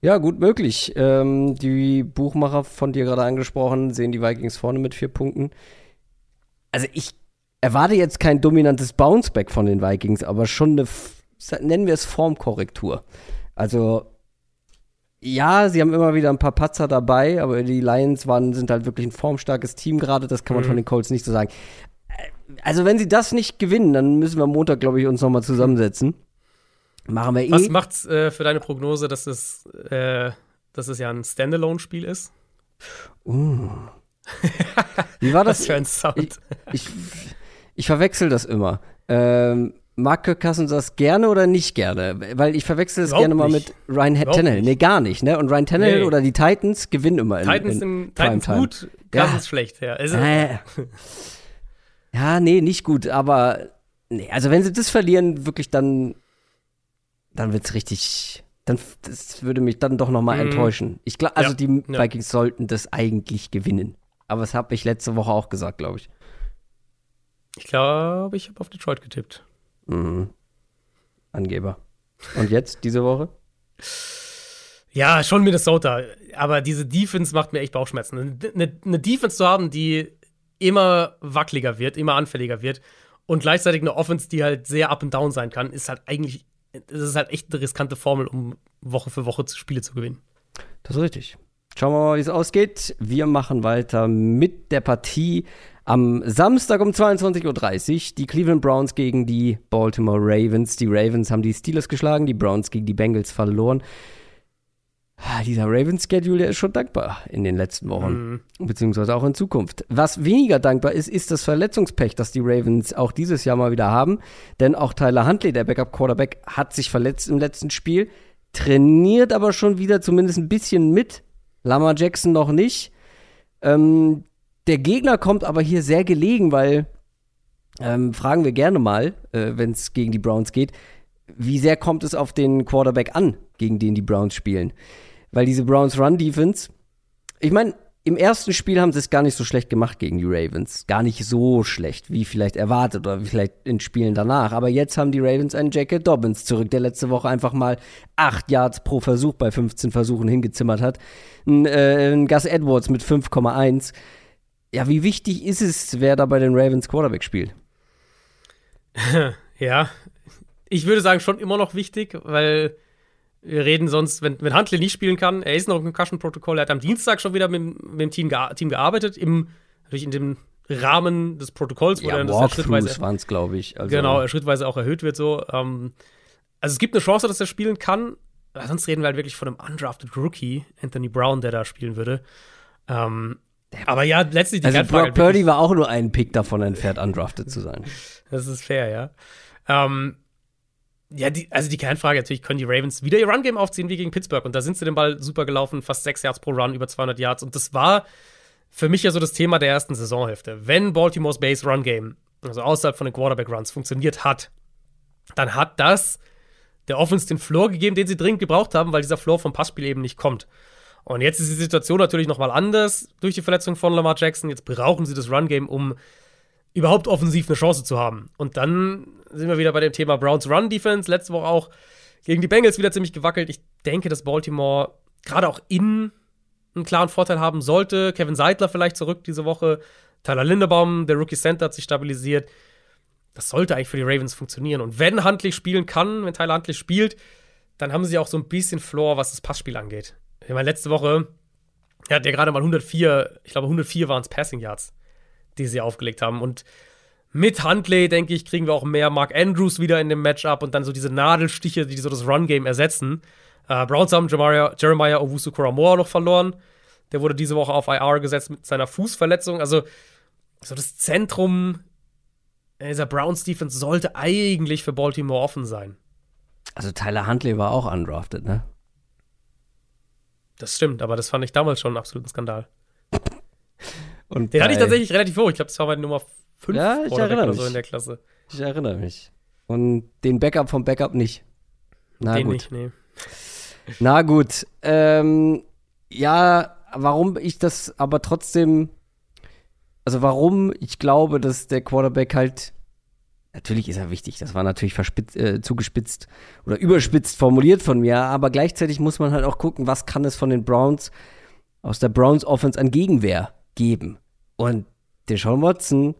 Ja, gut möglich. Ähm, die Buchmacher von dir gerade angesprochen sehen die Vikings vorne mit vier Punkten. Also ich erwarte jetzt kein dominantes Bounceback von den Vikings, aber schon eine, nennen wir es Formkorrektur. Also ja, sie haben immer wieder ein paar Patzer dabei, aber die Lions waren, sind halt wirklich ein formstarkes Team gerade. Das kann man mhm. von den Colts nicht so sagen. Also wenn sie das nicht gewinnen, dann müssen wir Montag, glaube ich, uns noch mal zusammensetzen. Machen wir eh. Was macht's äh, für deine Prognose, dass es, äh, dass es ja ein Standalone-Spiel ist? Uh. Wie war das? Was für ein Sound. Ich, ich, ich verwechsel das immer. Ähm, mag Kirk Cousins das gerne oder nicht gerne? Weil ich verwechsel das gerne mal mit Ryan Überhaupt Tannehill. Nee, gar nicht, ne? Und Ryan Tannehill nee. oder die Titans gewinnen immer in Titans, in, in Titans gut, Cousins ja. schlecht, ja. Also, äh. ja, nee, nicht gut, aber nee, also wenn sie das verlieren, wirklich dann dann wird es richtig. Dann, das würde mich dann doch noch mal mhm. enttäuschen. Ich glaube, also ja, die ja. Vikings sollten das eigentlich gewinnen. Aber das habe ich letzte Woche auch gesagt, glaube ich. Ich glaube, ich habe auf Detroit getippt. Mhm. Angeber. Und jetzt, diese Woche? Ja, schon Minnesota. Aber diese Defense macht mir echt Bauchschmerzen. Eine, eine Defense zu haben, die immer wackeliger wird, immer anfälliger wird und gleichzeitig eine Offense, die halt sehr up and down sein kann, ist halt eigentlich es ist halt echt eine riskante Formel, um Woche für Woche Spiele zu gewinnen. Das ist richtig. Schauen wir mal, wie es ausgeht. Wir machen weiter mit der Partie am Samstag um 22.30 Uhr. Die Cleveland Browns gegen die Baltimore Ravens. Die Ravens haben die Steelers geschlagen, die Browns gegen die Bengals verloren. Ah, dieser Ravens-Schedule, der ist schon dankbar in den letzten Wochen, mhm. beziehungsweise auch in Zukunft. Was weniger dankbar ist, ist das Verletzungspech, das die Ravens auch dieses Jahr mal wieder haben. Denn auch Tyler Huntley, der Backup-Quarterback, hat sich verletzt im letzten Spiel, trainiert aber schon wieder zumindest ein bisschen mit. Lamar Jackson noch nicht. Ähm, der Gegner kommt aber hier sehr gelegen, weil, ähm, fragen wir gerne mal, äh, wenn es gegen die Browns geht, wie sehr kommt es auf den Quarterback an, gegen den die Browns spielen? Weil diese Browns Run Defense, ich meine, im ersten Spiel haben sie es gar nicht so schlecht gemacht gegen die Ravens. Gar nicht so schlecht, wie vielleicht erwartet oder vielleicht in Spielen danach. Aber jetzt haben die Ravens einen Jacket Dobbins zurück, der letzte Woche einfach mal 8 Yards pro Versuch bei 15 Versuchen hingezimmert hat. Ein, äh, ein Gus Edwards mit 5,1. Ja, wie wichtig ist es, wer da bei den Ravens Quarterback spielt? Ja, ich würde sagen, schon immer noch wichtig, weil wir reden sonst, wenn, wenn Huntley nicht spielen kann, er ist noch im Concussion-Protokoll, er hat am Dienstag schon wieder mit, mit dem Team, gea Team gearbeitet, im, natürlich in dem Rahmen des Protokolls, wo ja, dann das schrittweise waren es, glaube ich. Also. Genau, schrittweise auch erhöht wird so. Ähm, also es gibt eine Chance, dass er spielen kann. Sonst reden wir halt wirklich von einem undrafted Rookie, Anthony Brown, der da spielen würde. Ähm, aber ja, letztlich die Also Brock Purdy war auch nur ein Pick davon entfernt, undrafted zu sein. Das ist fair, ja. Ähm, ja, die, also die Kernfrage natürlich, können die Ravens wieder ihr Run-Game aufziehen wie gegen Pittsburgh? Und da sind sie den Ball super gelaufen, fast sechs Yards pro Run, über 200 Yards. Und das war für mich ja so das Thema der ersten Saisonhälfte. Wenn Baltimore's Base Run Game, also außerhalb von den Quarterback Runs, funktioniert hat, dann hat das der Offense den Floor gegeben, den sie dringend gebraucht haben, weil dieser Floor vom Passspiel eben nicht kommt. Und jetzt ist die Situation natürlich nochmal anders durch die Verletzung von Lamar Jackson. Jetzt brauchen sie das Run-Game, um überhaupt offensiv eine Chance zu haben. Und dann sind wir wieder bei dem Thema Browns Run-Defense. Letzte Woche auch gegen die Bengals wieder ziemlich gewackelt. Ich denke, dass Baltimore gerade auch innen einen klaren Vorteil haben sollte. Kevin Seidler vielleicht zurück diese Woche. Tyler Lindebaum, der Rookie Center, hat sich stabilisiert das sollte eigentlich für die Ravens funktionieren. Und wenn Huntley spielen kann, wenn Tyler Huntley spielt, dann haben sie auch so ein bisschen Floor, was das Passspiel angeht. Ich meine, letzte Woche, hat ja gerade mal 104, ich glaube 104 waren es Passing Yards, die sie aufgelegt haben. Und mit Huntley, denke ich, kriegen wir auch mehr Mark Andrews wieder in dem Matchup und dann so diese Nadelstiche, die so das Run-Game ersetzen. Äh, Browns haben Jeremiah, Jeremiah Owusu Koramoa noch verloren. Der wurde diese Woche auf IR gesetzt mit seiner Fußverletzung. Also, so das Zentrum dieser Browns Defense sollte eigentlich für Baltimore offen sein. Also Tyler Huntley war auch undrafted, ne? Das stimmt, aber das fand ich damals schon einen absoluten Skandal. Und Den hatte ich tatsächlich relativ hoch. Ich glaube, das war meine Nummer 5 ja, ich erinnere oder mich. so in der Klasse. Ich erinnere mich. Und den Backup vom Backup nicht. Na den gut. nicht, nee. Na gut. Ähm, ja, warum ich das aber trotzdem also warum ich glaube, dass der Quarterback halt, natürlich ist er wichtig, das war natürlich äh, zugespitzt oder überspitzt formuliert von mir, aber gleichzeitig muss man halt auch gucken, was kann es von den Browns aus der Browns Offense an Gegenwehr geben. Und der Sean Watson,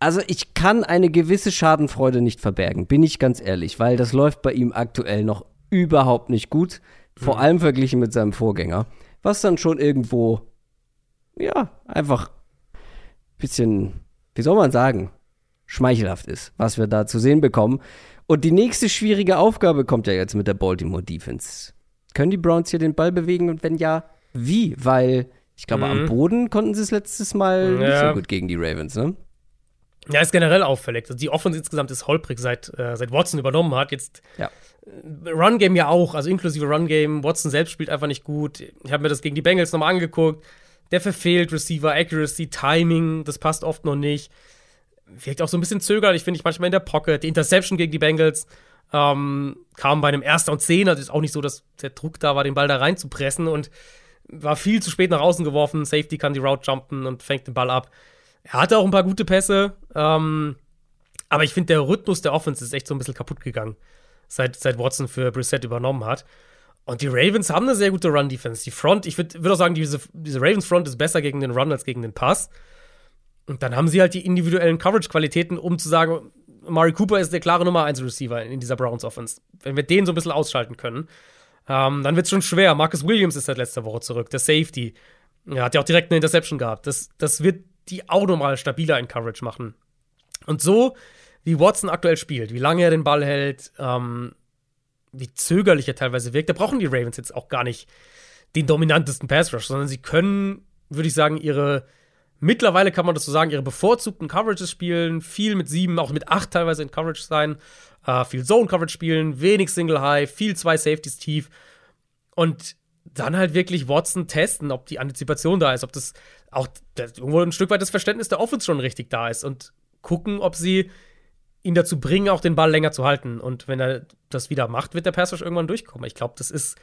also ich kann eine gewisse Schadenfreude nicht verbergen, bin ich ganz ehrlich, weil das läuft bei ihm aktuell noch überhaupt nicht gut, vor mhm. allem verglichen mit seinem Vorgänger, was dann schon irgendwo ja, einfach bisschen, wie soll man sagen, schmeichelhaft ist, was wir da zu sehen bekommen. Und die nächste schwierige Aufgabe kommt ja jetzt mit der Baltimore Defense. Können die Browns hier den Ball bewegen und wenn ja, wie? Weil ich glaube, mhm. am Boden konnten sie es letztes Mal ja. nicht so gut gegen die Ravens, ne? Ja, ist generell auffällig. Also die Offense insgesamt ist holprig, seit, äh, seit Watson übernommen hat. Jetzt ja. Äh, Run Game ja auch, also inklusive Run Game. Watson selbst spielt einfach nicht gut. Ich habe mir das gegen die Bengals nochmal angeguckt der verfehlt Receiver Accuracy, Timing, das passt oft noch nicht. Wirkt auch so ein bisschen zögerlich, finde ich manchmal in der Pocket. Die Interception gegen die Bengals ähm, kam bei einem Erster und Zehner. Also ist auch nicht so, dass der Druck da war, den Ball da reinzupressen und war viel zu spät nach außen geworfen. Safety kann die Route jumpen und fängt den Ball ab. Er hatte auch ein paar gute Pässe, ähm, aber ich finde, der Rhythmus der Offense ist echt so ein bisschen kaputt gegangen, seit, seit Watson für Brissett übernommen hat. Und die Ravens haben eine sehr gute Run-Defense. Die Front, ich würde würd auch sagen, diese, diese Ravens-Front ist besser gegen den Run als gegen den Pass. Und dann haben sie halt die individuellen Coverage-Qualitäten, um zu sagen, Mari Cooper ist der klare Nummer 1 Receiver in dieser Browns-Offense. Wenn wir den so ein bisschen ausschalten können, ähm, dann wird es schon schwer. Marcus Williams ist seit letzter Woche zurück, der Safety. Er hat ja auch direkt eine Interception gehabt. Das, das wird die auch nochmal stabiler in Coverage machen. Und so, wie Watson aktuell spielt, wie lange er den Ball hält, ähm, wie zögerlich er teilweise wirkt, da brauchen die Ravens jetzt auch gar nicht den dominantesten Pass Rush, sondern sie können, würde ich sagen, ihre mittlerweile kann man das so sagen, ihre bevorzugten Coverages spielen, viel mit sieben, auch mit acht teilweise in Coverage sein, äh, viel Zone Coverage spielen, wenig Single High, viel zwei Safeties tief und dann halt wirklich Watson testen, ob die Antizipation da ist, ob das auch das, irgendwo ein Stück weit das Verständnis der Offense schon richtig da ist und gucken, ob sie ihn dazu bringen, auch den Ball länger zu halten. Und wenn er das wieder macht, wird der Pass irgendwann durchkommen. Ich glaube, das ist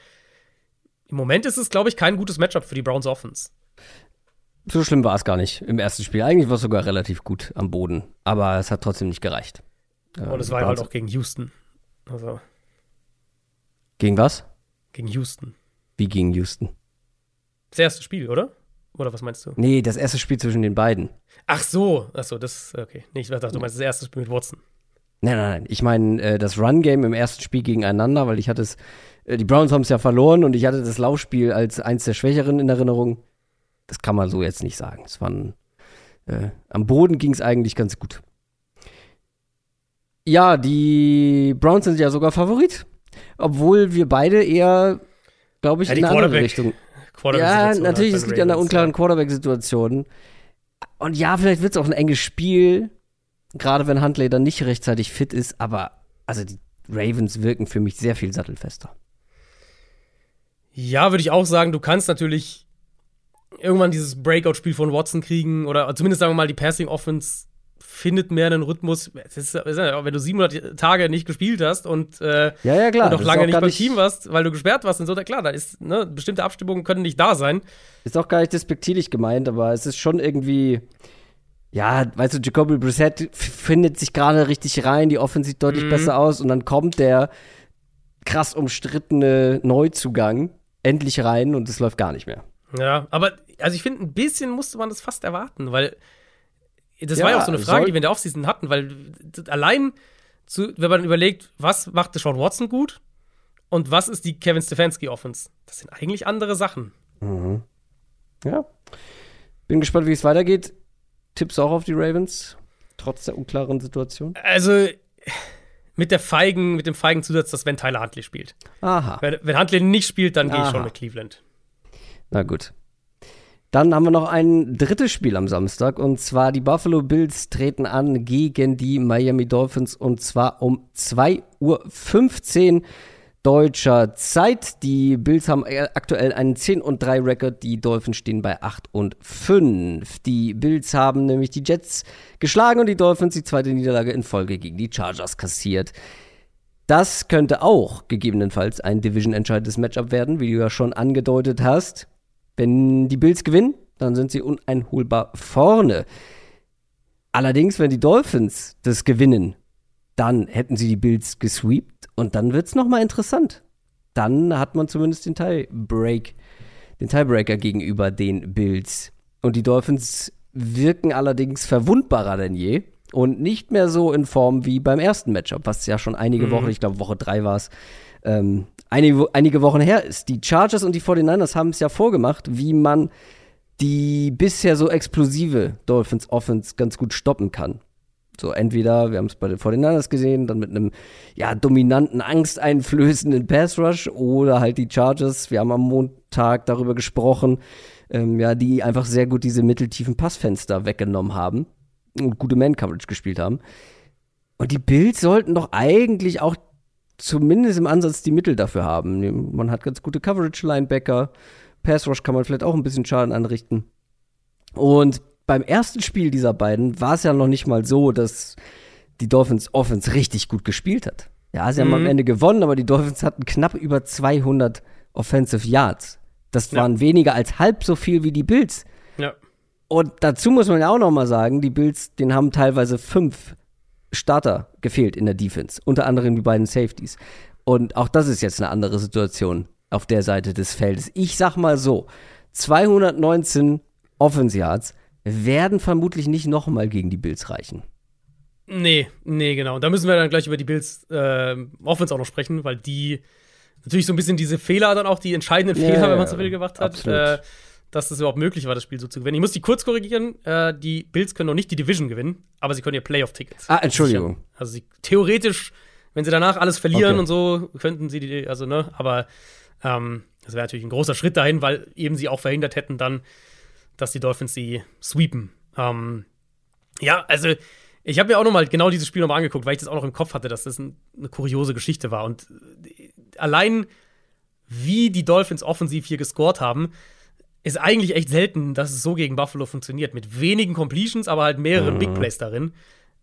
im Moment ist es, glaube ich, kein gutes Matchup für die Browns Offense. So schlimm war es gar nicht im ersten Spiel. Eigentlich war es sogar relativ gut am Boden, aber es hat trotzdem nicht gereicht. Und es war halt auch gegen Houston. Also. Gegen was? Gegen Houston. Wie gegen Houston? Das erste Spiel, oder? Oder was meinst du? Nee, das erste Spiel zwischen den beiden. Ach so, ach so, das, okay. Nee, ich dachte, du meinst das erste Spiel mit Watson. Nein, nein, nein. Ich meine äh, das Run-Game im ersten Spiel gegeneinander, weil ich hatte es, äh, die Browns haben es ja verloren und ich hatte das Laufspiel als eins der Schwächeren in Erinnerung. Das kann man so jetzt nicht sagen. Es waren, äh, am Boden ging es eigentlich ganz gut. Ja, die Browns sind ja sogar Favorit, obwohl wir beide eher, glaube ich, ja, in eine andere Richtung. Ja, natürlich, es liegt an der unklaren Quarterback-Situation. Und ja, vielleicht wird es auch ein enges Spiel, gerade wenn Huntley dann nicht rechtzeitig fit ist, aber also die Ravens wirken für mich sehr viel sattelfester. Ja, würde ich auch sagen, du kannst natürlich irgendwann dieses Breakout-Spiel von Watson kriegen oder zumindest sagen wir mal, die Passing-Offense findet mehr einen Rhythmus. Ist, wenn du 700 Tage nicht gespielt hast und, äh, ja, ja, klar. und noch lange nicht beim Team warst, weil du gesperrt warst und so, klar, da ist, ne, bestimmte Abstimmungen können nicht da sein. Ist auch gar nicht despektierlich gemeint, aber es ist schon irgendwie, ja, weißt du, Jacoby Brissett findet sich gerade richtig rein, die Offense sieht deutlich mhm. besser aus und dann kommt der krass umstrittene Neuzugang endlich rein und es läuft gar nicht mehr. Ja, aber also ich finde, ein bisschen musste man das fast erwarten, weil das ja, war ja auch so eine Frage, die wir in der Offseason hatten, weil allein, zu, wenn man überlegt, was macht Sean Watson gut und was ist die Kevin Stefanski Offense, das sind eigentlich andere Sachen. Mhm. Ja. Bin gespannt, wie es weitergeht. Tipps auch auf die Ravens, trotz der unklaren Situation? Also, mit der feigen, mit dem feigen Zusatz, dass wenn Tyler Huntley spielt. Aha. Wenn, wenn Huntley nicht spielt, dann gehe ich schon mit Cleveland. Na gut. Dann haben wir noch ein drittes Spiel am Samstag und zwar die Buffalo Bills treten an gegen die Miami Dolphins und zwar um 2.15 Uhr deutscher Zeit. Die Bills haben aktuell einen 10 und 3 Rekord, die Dolphins stehen bei 8 und 5. Die Bills haben nämlich die Jets geschlagen und die Dolphins die zweite Niederlage in Folge gegen die Chargers kassiert. Das könnte auch gegebenenfalls ein Division-entscheidendes Matchup werden, wie du ja schon angedeutet hast. Wenn die Bills gewinnen, dann sind sie uneinholbar vorne. Allerdings, wenn die Dolphins das gewinnen, dann hätten sie die Bills gesweept und dann wird es nochmal interessant. Dann hat man zumindest den Tiebreak, den Tiebreaker gegenüber den Bills. Und die Dolphins wirken allerdings verwundbarer denn je und nicht mehr so in Form wie beim ersten Matchup, was ja schon einige mhm. Wochen, ich glaube Woche drei war es, ähm, einige, einige Wochen her ist. Die Chargers und die 49ers haben es ja vorgemacht, wie man die bisher so explosive Dolphins Offense ganz gut stoppen kann. So, entweder, wir haben es bei den 49ers gesehen, dann mit einem, ja, dominanten, angsteinflößenden Pass Rush oder halt die Chargers. Wir haben am Montag darüber gesprochen, ähm, ja, die einfach sehr gut diese mitteltiefen Passfenster weggenommen haben und gute Man-Coverage gespielt haben. Und die Bills sollten doch eigentlich auch zumindest im Ansatz die Mittel dafür haben. Man hat ganz gute Coverage-Linebacker. Pass Rush kann man vielleicht auch ein bisschen Schaden anrichten. Und beim ersten Spiel dieser beiden war es ja noch nicht mal so, dass die Dolphins Offense richtig gut gespielt hat. Ja, sie mhm. haben am mhm. Ende gewonnen, aber die Dolphins hatten knapp über 200 Offensive Yards. Das ja. waren weniger als halb so viel wie die Bills. Ja. Und dazu muss man ja auch noch mal sagen, die Bills, den haben teilweise fünf Starter gefehlt in der Defense, unter anderem die beiden Safeties. Und auch das ist jetzt eine andere Situation auf der Seite des Feldes. Ich sag mal so, 219 Offense Yards werden vermutlich nicht nochmal gegen die Bills reichen. Nee, nee, genau. Da müssen wir dann gleich über die Bills äh, Offense auch noch sprechen, weil die natürlich so ein bisschen diese Fehler dann auch, die entscheidenden Fehler, ja, wenn man so will, gemacht hat. Äh, dass es überhaupt möglich war, das Spiel so zu gewinnen. Ich muss die kurz korrigieren. Äh, die Bills können noch nicht die Division gewinnen, aber sie können ihr Playoff-Tickets. Ah, Entschuldigung. Sichern. Also sie, theoretisch, wenn sie danach alles verlieren okay. und so, könnten sie die, also ne, aber ähm, das wäre natürlich ein großer Schritt dahin, weil eben sie auch verhindert hätten dann, dass die Dolphins sie sweepen. Ähm, ja, also ich habe mir auch noch mal genau dieses Spiel noch mal angeguckt, weil ich das auch noch im Kopf hatte, dass das ein, eine kuriose Geschichte war. Und äh, allein wie die Dolphins offensiv hier gescored haben, ist eigentlich echt selten, dass es so gegen Buffalo funktioniert. Mit wenigen Completions, aber halt mehreren mhm. Big Plays darin.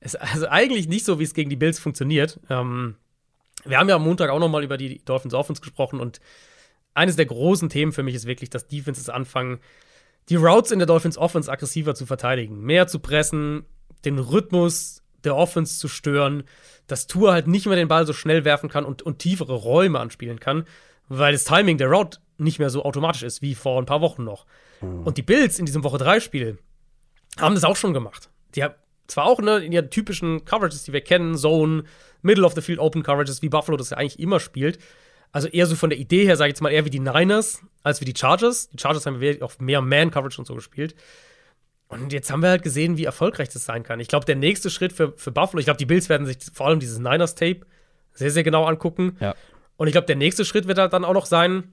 Ist also eigentlich nicht so, wie es gegen die Bills funktioniert. Ähm, wir haben ja am Montag auch noch mal über die Dolphins Offense gesprochen und eines der großen Themen für mich ist wirklich, dass Defenses anfangen, die Routes in der Dolphins Offense aggressiver zu verteidigen, mehr zu pressen, den Rhythmus der Offense zu stören, dass Tour halt nicht mehr den Ball so schnell werfen kann und, und tiefere Räume anspielen kann, weil das Timing der Route nicht mehr so automatisch ist wie vor ein paar Wochen noch. Mhm. Und die Bills in diesem Woche 3 Spiel haben das auch schon gemacht. Die haben zwar auch ne, in ihren typischen Coverages, die wir kennen, Zone, Middle of the Field Open Coverages, wie Buffalo das ja eigentlich immer spielt. Also eher so von der Idee her, sage ich jetzt mal, eher wie die Niners als wie die Chargers. Die Chargers haben wir auch mehr Man-Coverage und so gespielt. Und jetzt haben wir halt gesehen, wie erfolgreich das sein kann. Ich glaube, der nächste Schritt für, für Buffalo, ich glaube, die Bills werden sich vor allem dieses Niners-Tape sehr, sehr genau angucken. Ja. Und ich glaube, der nächste Schritt wird halt dann auch noch sein,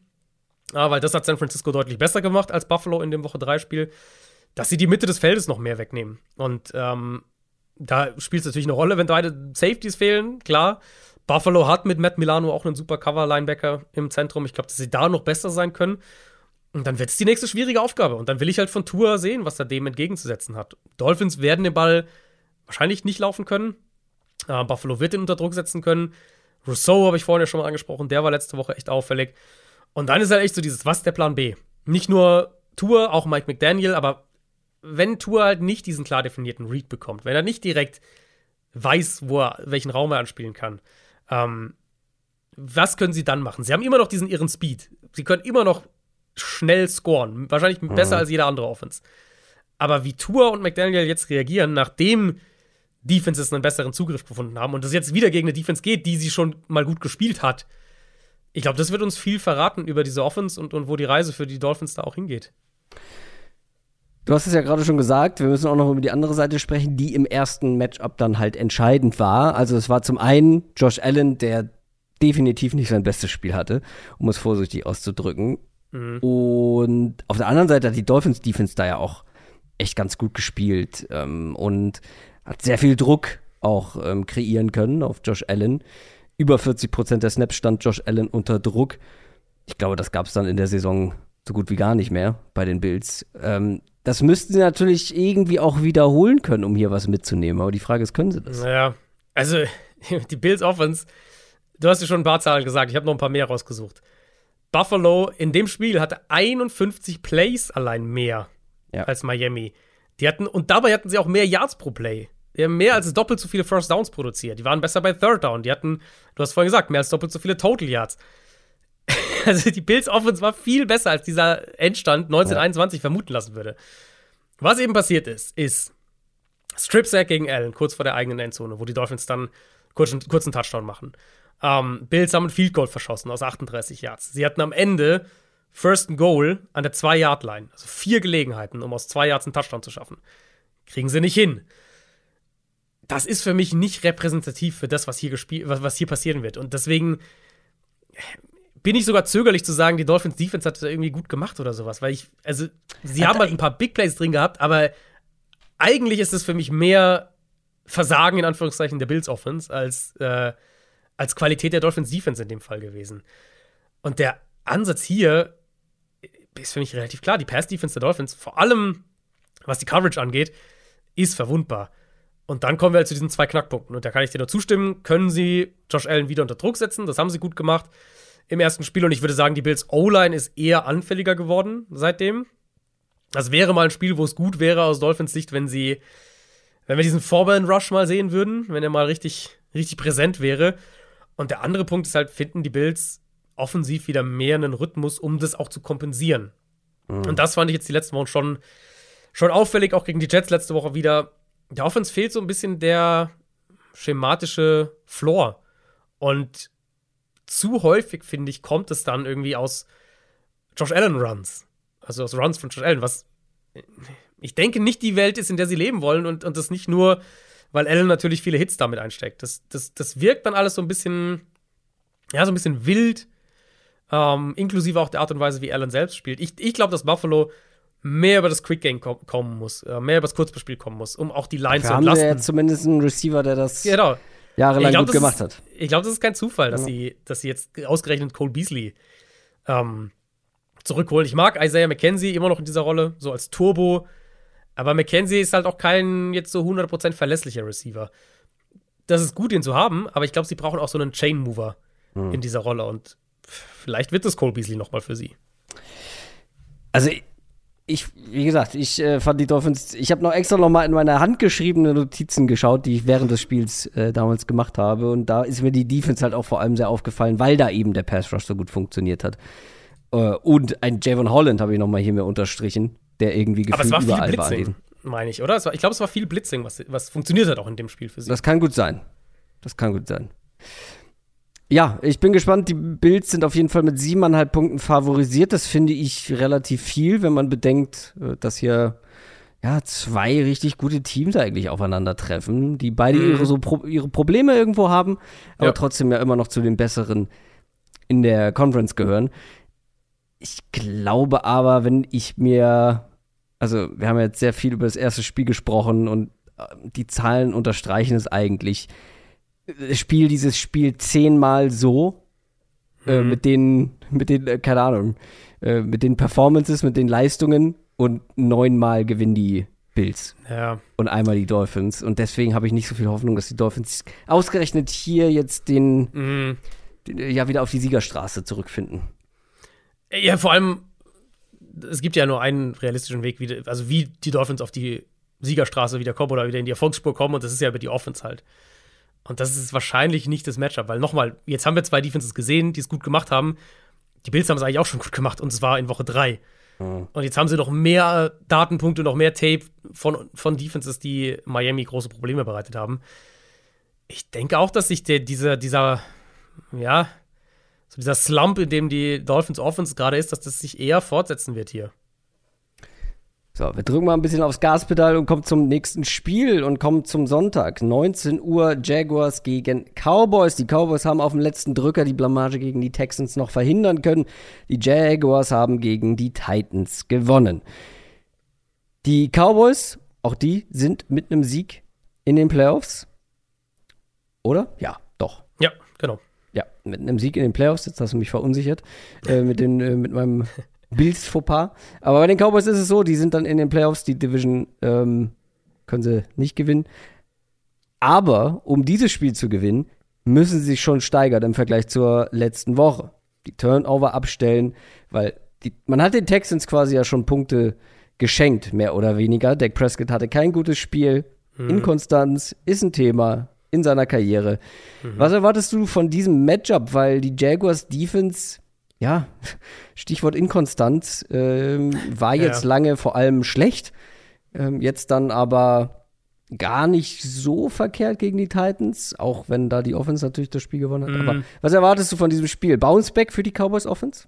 ah, weil das hat San Francisco deutlich besser gemacht als Buffalo in dem Woche 3-Spiel, dass sie die Mitte des Feldes noch mehr wegnehmen. Und ähm, da spielt es natürlich eine Rolle, wenn beide Safeties fehlen, klar. Buffalo hat mit Matt Milano auch einen super Cover-Linebacker im Zentrum. Ich glaube, dass sie da noch besser sein können. Und dann wird es die nächste schwierige Aufgabe. Und dann will ich halt von Tour sehen, was er dem entgegenzusetzen hat. Dolphins werden den Ball wahrscheinlich nicht laufen können. Äh, Buffalo wird ihn unter Druck setzen können. Rousseau habe ich vorhin ja schon mal angesprochen, der war letzte Woche echt auffällig. Und dann ist halt echt so dieses, was ist der Plan B? Nicht nur Tour, auch Mike McDaniel, aber wenn Tour halt nicht diesen klar definierten Read bekommt, wenn er nicht direkt weiß, wo er, welchen Raum er anspielen kann, ähm, was können sie dann machen? Sie haben immer noch diesen irren Speed. Sie können immer noch schnell scoren. Wahrscheinlich mhm. besser als jeder andere Offense. Aber wie Tour und McDaniel jetzt reagieren, nachdem Defenses einen besseren Zugriff gefunden haben und es jetzt wieder gegen eine Defense geht, die sie schon mal gut gespielt hat, ich glaube, das wird uns viel verraten über diese Offense und, und wo die Reise für die Dolphins da auch hingeht. Du hast es ja gerade schon gesagt, wir müssen auch noch über die andere Seite sprechen, die im ersten Matchup dann halt entscheidend war. Also es war zum einen Josh Allen, der definitiv nicht sein bestes Spiel hatte, um es vorsichtig auszudrücken. Mhm. Und auf der anderen Seite hat die Dolphins Defense da ja auch echt ganz gut gespielt ähm, und hat sehr viel Druck auch ähm, kreieren können auf Josh Allen. Über 40 Prozent der Snaps stand Josh Allen unter Druck. Ich glaube, das gab es dann in der Saison so gut wie gar nicht mehr bei den Bills. Ähm, das müssten sie natürlich irgendwie auch wiederholen können, um hier was mitzunehmen. Aber die Frage ist, können sie das? Naja, also die Bills Offense, du hast ja schon ein paar Zahlen gesagt, ich habe noch ein paar mehr rausgesucht. Buffalo in dem Spiel hatte 51 Plays allein mehr ja. als Miami. Die hatten, und dabei hatten sie auch mehr Yards pro Play. Die haben mehr als doppelt so viele First Downs produziert. Die waren besser bei Third Down. Die hatten, du hast vorhin gesagt, mehr als doppelt so viele Total Yards. also die Bills Offense war viel besser, als dieser Endstand 1921 ja. vermuten lassen würde. Was eben passiert ist, ist Strip Sack gegen Allen, kurz vor der eigenen Endzone, wo die Dolphins dann kurzen, kurzen Touchdown machen. Ähm, Bills haben ein Field Goal verschossen aus 38 Yards. Sie hatten am Ende First and Goal an der 2-Yard-Line. Also vier Gelegenheiten, um aus zwei Yards einen Touchdown zu schaffen. Kriegen sie nicht hin. Das ist für mich nicht repräsentativ für das, was hier, gespielt, was, hier passieren wird. Und deswegen bin ich sogar zögerlich zu sagen, die Dolphins Defense hat das irgendwie gut gemacht oder sowas, weil ich, also, sie haben halt ein paar Big Plays drin gehabt, aber eigentlich ist es für mich mehr Versagen in Anführungszeichen der Bills Offense als, äh, als Qualität der Dolphins Defense in dem Fall gewesen. Und der Ansatz hier ist für mich relativ klar. Die Pass Defense der Dolphins, vor allem was die Coverage angeht, ist verwundbar. Und dann kommen wir halt zu diesen zwei Knackpunkten. Und da kann ich dir nur zustimmen. Können sie Josh Allen wieder unter Druck setzen? Das haben sie gut gemacht im ersten Spiel. Und ich würde sagen, die Bills O-Line ist eher anfälliger geworden seitdem. Das wäre mal ein Spiel, wo es gut wäre aus Dolphins Sicht, wenn sie, wenn wir diesen Foreman Rush mal sehen würden, wenn er mal richtig, richtig präsent wäre. Und der andere Punkt ist halt, finden die Bills offensiv wieder mehr einen Rhythmus, um das auch zu kompensieren. Mhm. Und das fand ich jetzt die letzten Wochen schon, schon auffällig, auch gegen die Jets letzte Woche wieder. Der Offense fehlt so ein bisschen der schematische Floor. Und zu häufig, finde ich, kommt es dann irgendwie aus Josh Allen Runs. Also aus Runs von Josh Allen, was ich denke nicht die Welt ist, in der sie leben wollen und, und das nicht nur, weil Allen natürlich viele Hits damit einsteckt. Das, das, das wirkt dann alles so ein bisschen, ja, so ein bisschen wild, ähm, inklusive auch der Art und Weise, wie Allen selbst spielt. Ich, ich glaube, dass Buffalo mehr über das Quick Game kom kommen muss, äh, mehr über das Kurzbespiel kommen muss, um auch die Line zu entlasten. Haben sie ja zumindest einen Receiver, der das genau jahrelang glaub, gut gemacht ist, hat. Ich glaube, das ist kein Zufall, dass, ja. sie, dass sie jetzt ausgerechnet Cole Beasley ähm, zurückholen. Ich mag Isaiah McKenzie immer noch in dieser Rolle, so als Turbo. Aber McKenzie ist halt auch kein jetzt so 100% verlässlicher Receiver. Das ist gut, ihn zu haben, aber ich glaube, sie brauchen auch so einen Chain Mover mhm. in dieser Rolle. Und vielleicht wird es Cole Beasley nochmal für sie. Also, ich, wie gesagt, ich äh, fand die Dolphins, ich habe noch extra noch mal in meine handgeschriebenen Notizen geschaut, die ich während des Spiels äh, damals gemacht habe. Und da ist mir die Defense halt auch vor allem sehr aufgefallen, weil da eben der Pass Rush so gut funktioniert hat. Äh, und ein Javon Holland habe ich noch mal hier mir unterstrichen, der irgendwie gefühlt Aber es war viel Blitzing. Meine ich, oder? War, ich glaube, es war viel Blitzing, was, was funktioniert hat auch in dem Spiel für sie. Das kann gut sein. Das kann gut sein. Ja, ich bin gespannt. Die Bills sind auf jeden Fall mit siebeneinhalb Punkten favorisiert. Das finde ich relativ viel, wenn man bedenkt, äh, dass hier ja zwei richtig gute Teams eigentlich aufeinandertreffen, die beide mhm. ihre, so Pro ihre Probleme irgendwo haben, aber ja. trotzdem ja immer noch zu den besseren in der Conference gehören. Ich glaube aber, wenn ich mir, also wir haben jetzt sehr viel über das erste Spiel gesprochen und äh, die Zahlen unterstreichen es eigentlich spiel dieses Spiel zehnmal so äh, mit den, mit den, äh, keine Ahnung, äh, mit den Performances, mit den Leistungen und neunmal gewinnen die Bills. Ja. Und einmal die Dolphins. Und deswegen habe ich nicht so viel Hoffnung, dass die Dolphins ausgerechnet hier jetzt den, Mhm. den ja wieder auf die Siegerstraße zurückfinden. Ja, vor allem, es gibt ja nur einen realistischen Weg, wie, also wie die Dolphins auf die Siegerstraße wieder kommen oder wieder in die Erfolgsspur kommen und das ist ja über die Offense halt. Und das ist wahrscheinlich nicht das Matchup, weil nochmal, jetzt haben wir zwei Defenses gesehen, die es gut gemacht haben. Die Bills haben es eigentlich auch schon gut gemacht und es war in Woche drei. Und jetzt haben sie noch mehr Datenpunkte, noch mehr Tape von, von Defenses, die Miami große Probleme bereitet haben. Ich denke auch, dass sich der, dieser, dieser, ja, so dieser Slump, in dem die Dolphins Offense gerade ist, dass das sich eher fortsetzen wird hier. So, wir drücken mal ein bisschen aufs Gaspedal und kommen zum nächsten Spiel und kommen zum Sonntag. 19 Uhr Jaguars gegen Cowboys. Die Cowboys haben auf dem letzten Drücker die Blamage gegen die Texans noch verhindern können. Die Jaguars haben gegen die Titans gewonnen. Die Cowboys, auch die sind mit einem Sieg in den Playoffs. Oder? Ja, doch. Ja, genau. Ja, mit einem Sieg in den Playoffs, jetzt hast du mich verunsichert, äh, mit, den, äh, mit meinem Bills-Fauxpas. Aber bei den Cowboys ist es so, die sind dann in den Playoffs, die Division ähm, können sie nicht gewinnen. Aber um dieses Spiel zu gewinnen, müssen sie sich schon steigern im Vergleich zur letzten Woche. Die Turnover abstellen, weil die, man hat den Texans quasi ja schon Punkte geschenkt, mehr oder weniger. Dak Prescott hatte kein gutes Spiel. Inkonstanz ist ein Thema in seiner Karriere. Was erwartest du von diesem Matchup? Weil die Jaguars Defense, ja, Stichwort Inkonstanz, ähm, war jetzt Ja. lange vor allem schlecht. Ähm, jetzt dann aber gar nicht so verkehrt gegen die Titans, auch wenn da die Offense natürlich das Spiel gewonnen hat. Aber was erwartest du von diesem Spiel? Bounceback für die Cowboys Offense?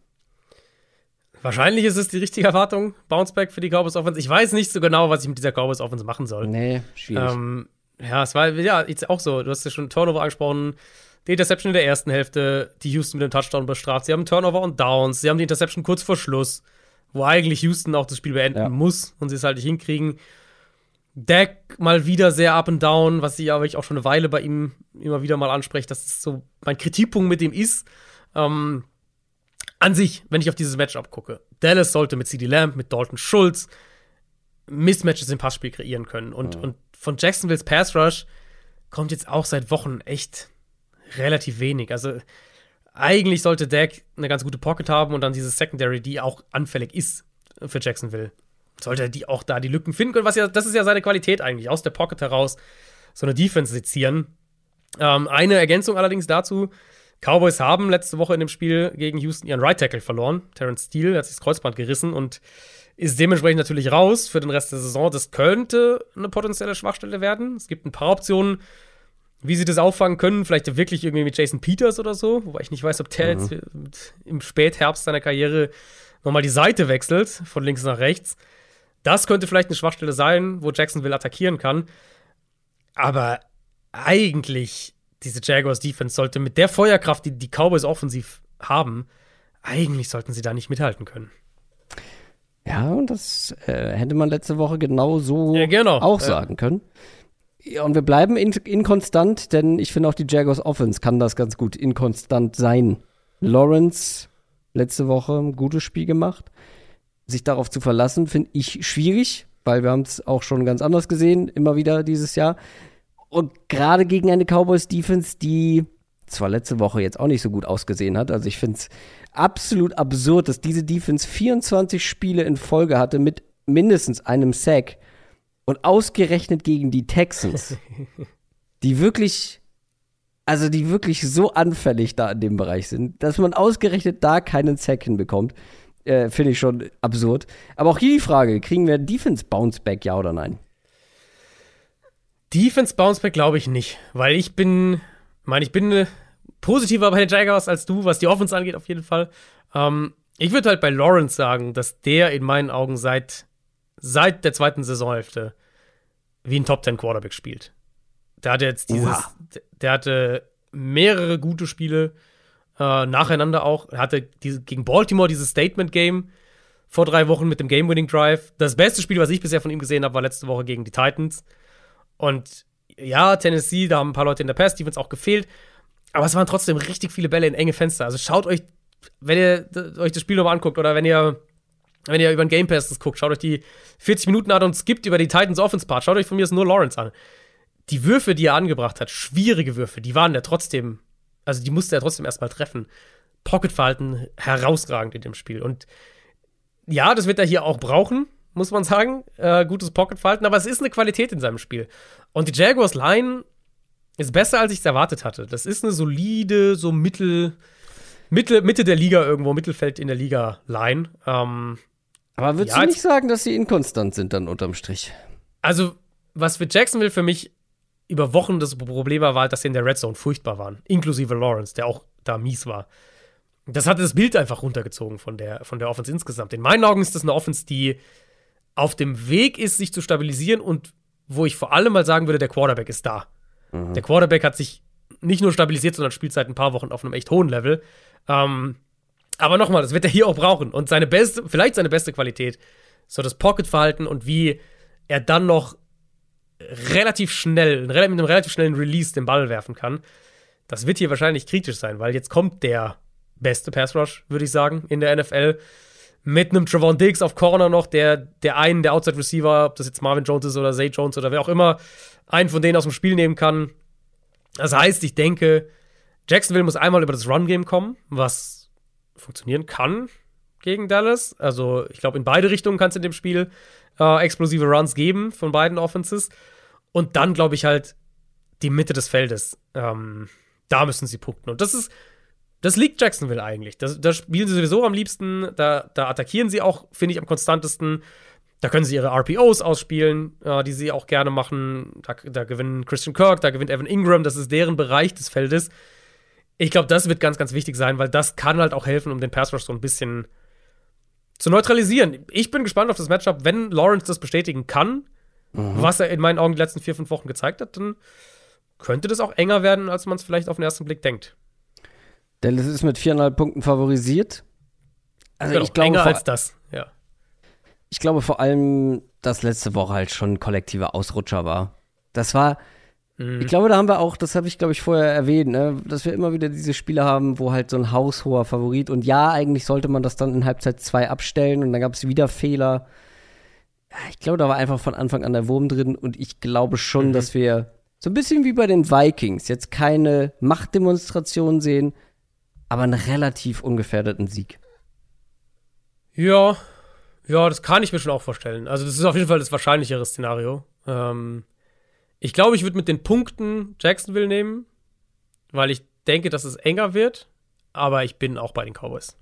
Wahrscheinlich ist es die richtige Erwartung. Bounceback für die Cowboys Offense. Ich weiß nicht so genau, was ich mit dieser Cowboys Offense machen soll. Nee, schwierig. Ähm, ja, es war ja jetzt auch so. Du hast ja schon Turnover angesprochen. Die Interception in der ersten Hälfte, die Houston mit dem Touchdown bestraft. Sie haben Turnover und Downs. Sie haben die Interception kurz vor Schluss, wo eigentlich Houston auch das Spiel beenden Ja. muss und sie es halt nicht hinkriegen. Dak mal wieder sehr up and down, was ich aber ich auch schon eine Weile bei ihm immer wieder mal anspreche, dass es so mein Kritikpunkt mit ihm ist. Ähm, an sich, wenn ich auf dieses Matchup gucke, Dallas sollte mit CD Lamb, mit Dalton Schultz Mismatches im Passspiel kreieren können. Und, und von Jacksonville's Pass Rush kommt jetzt auch seit Wochen echt relativ wenig. Also eigentlich sollte Dak eine ganz gute Pocket haben und dann diese Secondary, die auch anfällig ist für Jacksonville. Sollte er die auch da die Lücken finden können, was ja, das ist ja seine Qualität eigentlich, aus der Pocket heraus so eine Defense sezieren. Ähm, eine Ergänzung allerdings dazu: Cowboys haben letzte Woche in dem Spiel gegen Houston ihren Right Tackle verloren. Terrence Steele hat sich das Kreuzband gerissen und ist dementsprechend natürlich raus für den Rest der Saison. Das könnte eine potenzielle Schwachstelle werden. Es gibt ein paar Optionen, wie sie das auffangen können. Vielleicht wirklich irgendwie mit Jason Peters oder so, wobei ich nicht weiß, ob der jetzt mit- im Spätherbst seiner Karriere nochmal die Seite wechselt, von links nach rechts. Das könnte vielleicht eine Schwachstelle sein, wo Jacksonville attackieren kann. Aber eigentlich, diese Jaguars Defense sollte mit der Feuerkraft, die die Cowboys offensiv haben, eigentlich sollten sie da nicht mithalten können. Ja, und das äh, hätte man letzte Woche genau so Ja, genau. auch Ja. sagen können. Ja, und wir bleiben in, inkonstant, denn ich finde auch die Jaguars Offense kann das ganz gut inkonstant sein. Lawrence letzte Woche ein gutes Spiel gemacht. Sich darauf zu verlassen, finde ich schwierig, weil wir haben es auch schon ganz anders gesehen, immer wieder dieses Jahr. Und gerade gegen eine Cowboys Defense, die zwar letzte Woche jetzt auch nicht so gut ausgesehen hat. Also ich finde es absolut absurd, dass diese Defense 24 Spiele in Folge hatte mit mindestens einem Sack und ausgerechnet gegen die Texans, die wirklich, also die wirklich so anfällig da in dem Bereich sind, dass man ausgerechnet da keinen Sack hinbekommt, äh, finde ich schon absurd. Aber auch hier die Frage, kriegen wir Defense Bounce Back, ja oder nein? Defense Bounceback glaube ich nicht, weil ich bin, meine, ich bin äh, positiver bei den Jaguars als du, was die Offense angeht, auf jeden Fall. Ähm, ich würde halt bei Lawrence sagen, dass der in meinen Augen seit, seit der zweiten Saisonhälfte wie ein Top 10 Quarterback spielt. Der hatte jetzt dieses, der hatte mehrere gute Spiele äh, nacheinander auch. Er hatte diese, gegen Baltimore dieses Statement-Game vor drei Wochen mit dem Game-Winning-Drive. Das beste Spiel, was ich bisher von ihm gesehen habe, war letzte Woche gegen die Titans. Und ja, Tennessee, da haben ein paar Leute in der Pass-Defense auch gefehlt. Aber es waren trotzdem richtig viele Bälle in enge Fenster. Also schaut euch, wenn ihr euch das Spiel nochmal anguckt oder wenn ihr, wenn ihr über den Game Pass das guckt, schaut euch die 40 Minuten an und skippt über die Titans Offense Part. Schaut euch von mir aus nur Lawrence an. Die Würfe, die er angebracht hat, schwierige Würfe, die waren ja trotzdem, also die musste er trotzdem erstmal treffen. Pocket-Verhalten herausragend in dem Spiel. Und ja, das wird er hier auch brauchen, muss man sagen. Äh, gutes Pocket-Verhalten, aber es ist eine Qualität in seinem Spiel. Und die Jaguars Line ist besser, als ich es erwartet hatte. Das ist eine solide, so Mittel, Mitte, Mitte der Liga irgendwo, Mittelfeld in der Liga-Line. Ähm, aber würdest ja, du nicht sagen, dass sie inkonstant sind dann unterm Strich? Also, was für Jacksonville für mich über Wochen das Problem war, war, dass sie in der Red Zone furchtbar waren. Inklusive Lawrence, der auch da mies war. Das hat das Bild einfach runtergezogen von der, von der Offense insgesamt. In meinen Augen ist das eine Offense, die auf dem Weg ist, sich zu stabilisieren und wo ich vor allem mal sagen würde, der Quarterback ist da. Mhm. Der Quarterback hat sich nicht nur stabilisiert, sondern spielt seit ein paar Wochen auf einem echt hohen Level. Ähm, aber nochmal, das wird er hier auch brauchen. Und seine beste, vielleicht seine beste Qualität, so das Pocket-Verhalten und wie er dann noch relativ schnell, mit einem relativ schnellen Release den Ball werfen kann. Das wird hier wahrscheinlich kritisch sein, weil jetzt kommt der beste Pass Rush, würde ich sagen, in der NFL. Mit einem Trevon Diggs auf Corner noch, der, der einen, der Outside Receiver, ob das jetzt Marvin Jones ist oder Zay Jones oder wer auch immer, einen von denen aus dem Spiel nehmen kann. Das heißt, ich denke, Jacksonville muss einmal über das Run-Game kommen, was funktionieren kann gegen Dallas. Also, ich glaube, in beide Richtungen kann es in dem Spiel äh, explosive Runs geben von beiden Offenses. Und dann, glaube ich, halt die Mitte des Feldes. Ähm, da müssen sie punkten. Und das ist das liegt Jacksonville eigentlich. Da spielen sie sowieso am liebsten, da, da attackieren sie auch, finde ich, am konstantesten. Da können sie ihre RPOs ausspielen, äh, die sie auch gerne machen. Da, da gewinnen Christian Kirk, da gewinnt Evan Ingram, das ist deren Bereich des Feldes. Ich glaube, das wird ganz, ganz wichtig sein, weil das kann halt auch helfen, um den Pass Rush so ein bisschen zu neutralisieren. Ich bin gespannt auf das Matchup. Wenn Lawrence das bestätigen kann, mhm. was er in meinen Augen die letzten vier, fünf Wochen gezeigt hat, dann könnte das auch enger werden, als man es vielleicht auf den ersten Blick denkt. Dallas ist mit viereinhalb Punkten favorisiert. Also genau, ich glaube, enger als das, ja. Ich glaube vor allem, dass letzte Woche halt schon ein kollektiver Ausrutscher war. Das war. Ich glaube, da haben wir auch, das habe ich glaube ich vorher erwähnt, ne, dass wir immer wieder diese Spiele haben, wo halt so ein haushoher Favorit und ja, eigentlich sollte man das dann in Halbzeit 2 abstellen und dann gab es wieder Fehler. Ich glaube, da war einfach von Anfang an der Wurm drin und ich glaube schon, mhm. dass wir so ein bisschen wie bei den Vikings jetzt keine Machtdemonstration sehen, aber einen relativ ungefährdeten Sieg. Ja, ja, das kann ich mir schon auch vorstellen. Also, das ist auf jeden Fall das wahrscheinlichere Szenario. Ähm, ich glaube, ich würde mit den Punkten Jacksonville nehmen, weil ich denke, dass es enger wird, aber ich bin auch bei den Cowboys.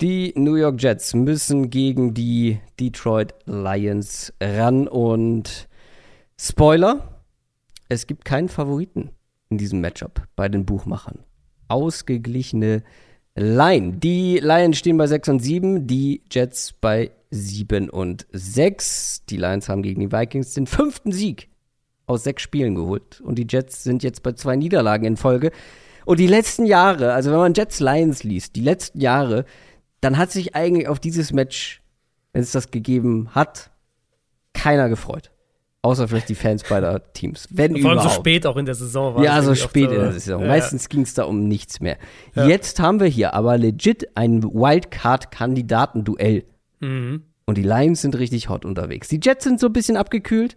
Die New York Jets müssen gegen die Detroit Lions ran und Spoiler, es gibt keinen Favoriten in diesem Matchup bei den Buchmachern ausgeglichene Line. Die Lions stehen bei 6 und 7, die Jets bei 7 und 6. Die Lions haben gegen die Vikings den fünften Sieg aus sechs Spielen geholt. Und die Jets sind jetzt bei zwei Niederlagen in Folge. Und die letzten Jahre, also wenn man Jets Lions liest, die letzten Jahre, dann hat sich eigentlich auf dieses Match, wenn es das gegeben hat, keiner gefreut. Außer vielleicht die Fans beider Teams. Wenn Vor allem überhaupt. so spät auch in der Saison war. Ja, so spät so, in der Saison. Ja. Meistens ging es da um nichts mehr. Ja. Jetzt haben wir hier aber legit ein Wildcard-Kandidaten-Duell. Mhm. Und die Lions sind richtig hot unterwegs. Die Jets sind so ein bisschen abgekühlt,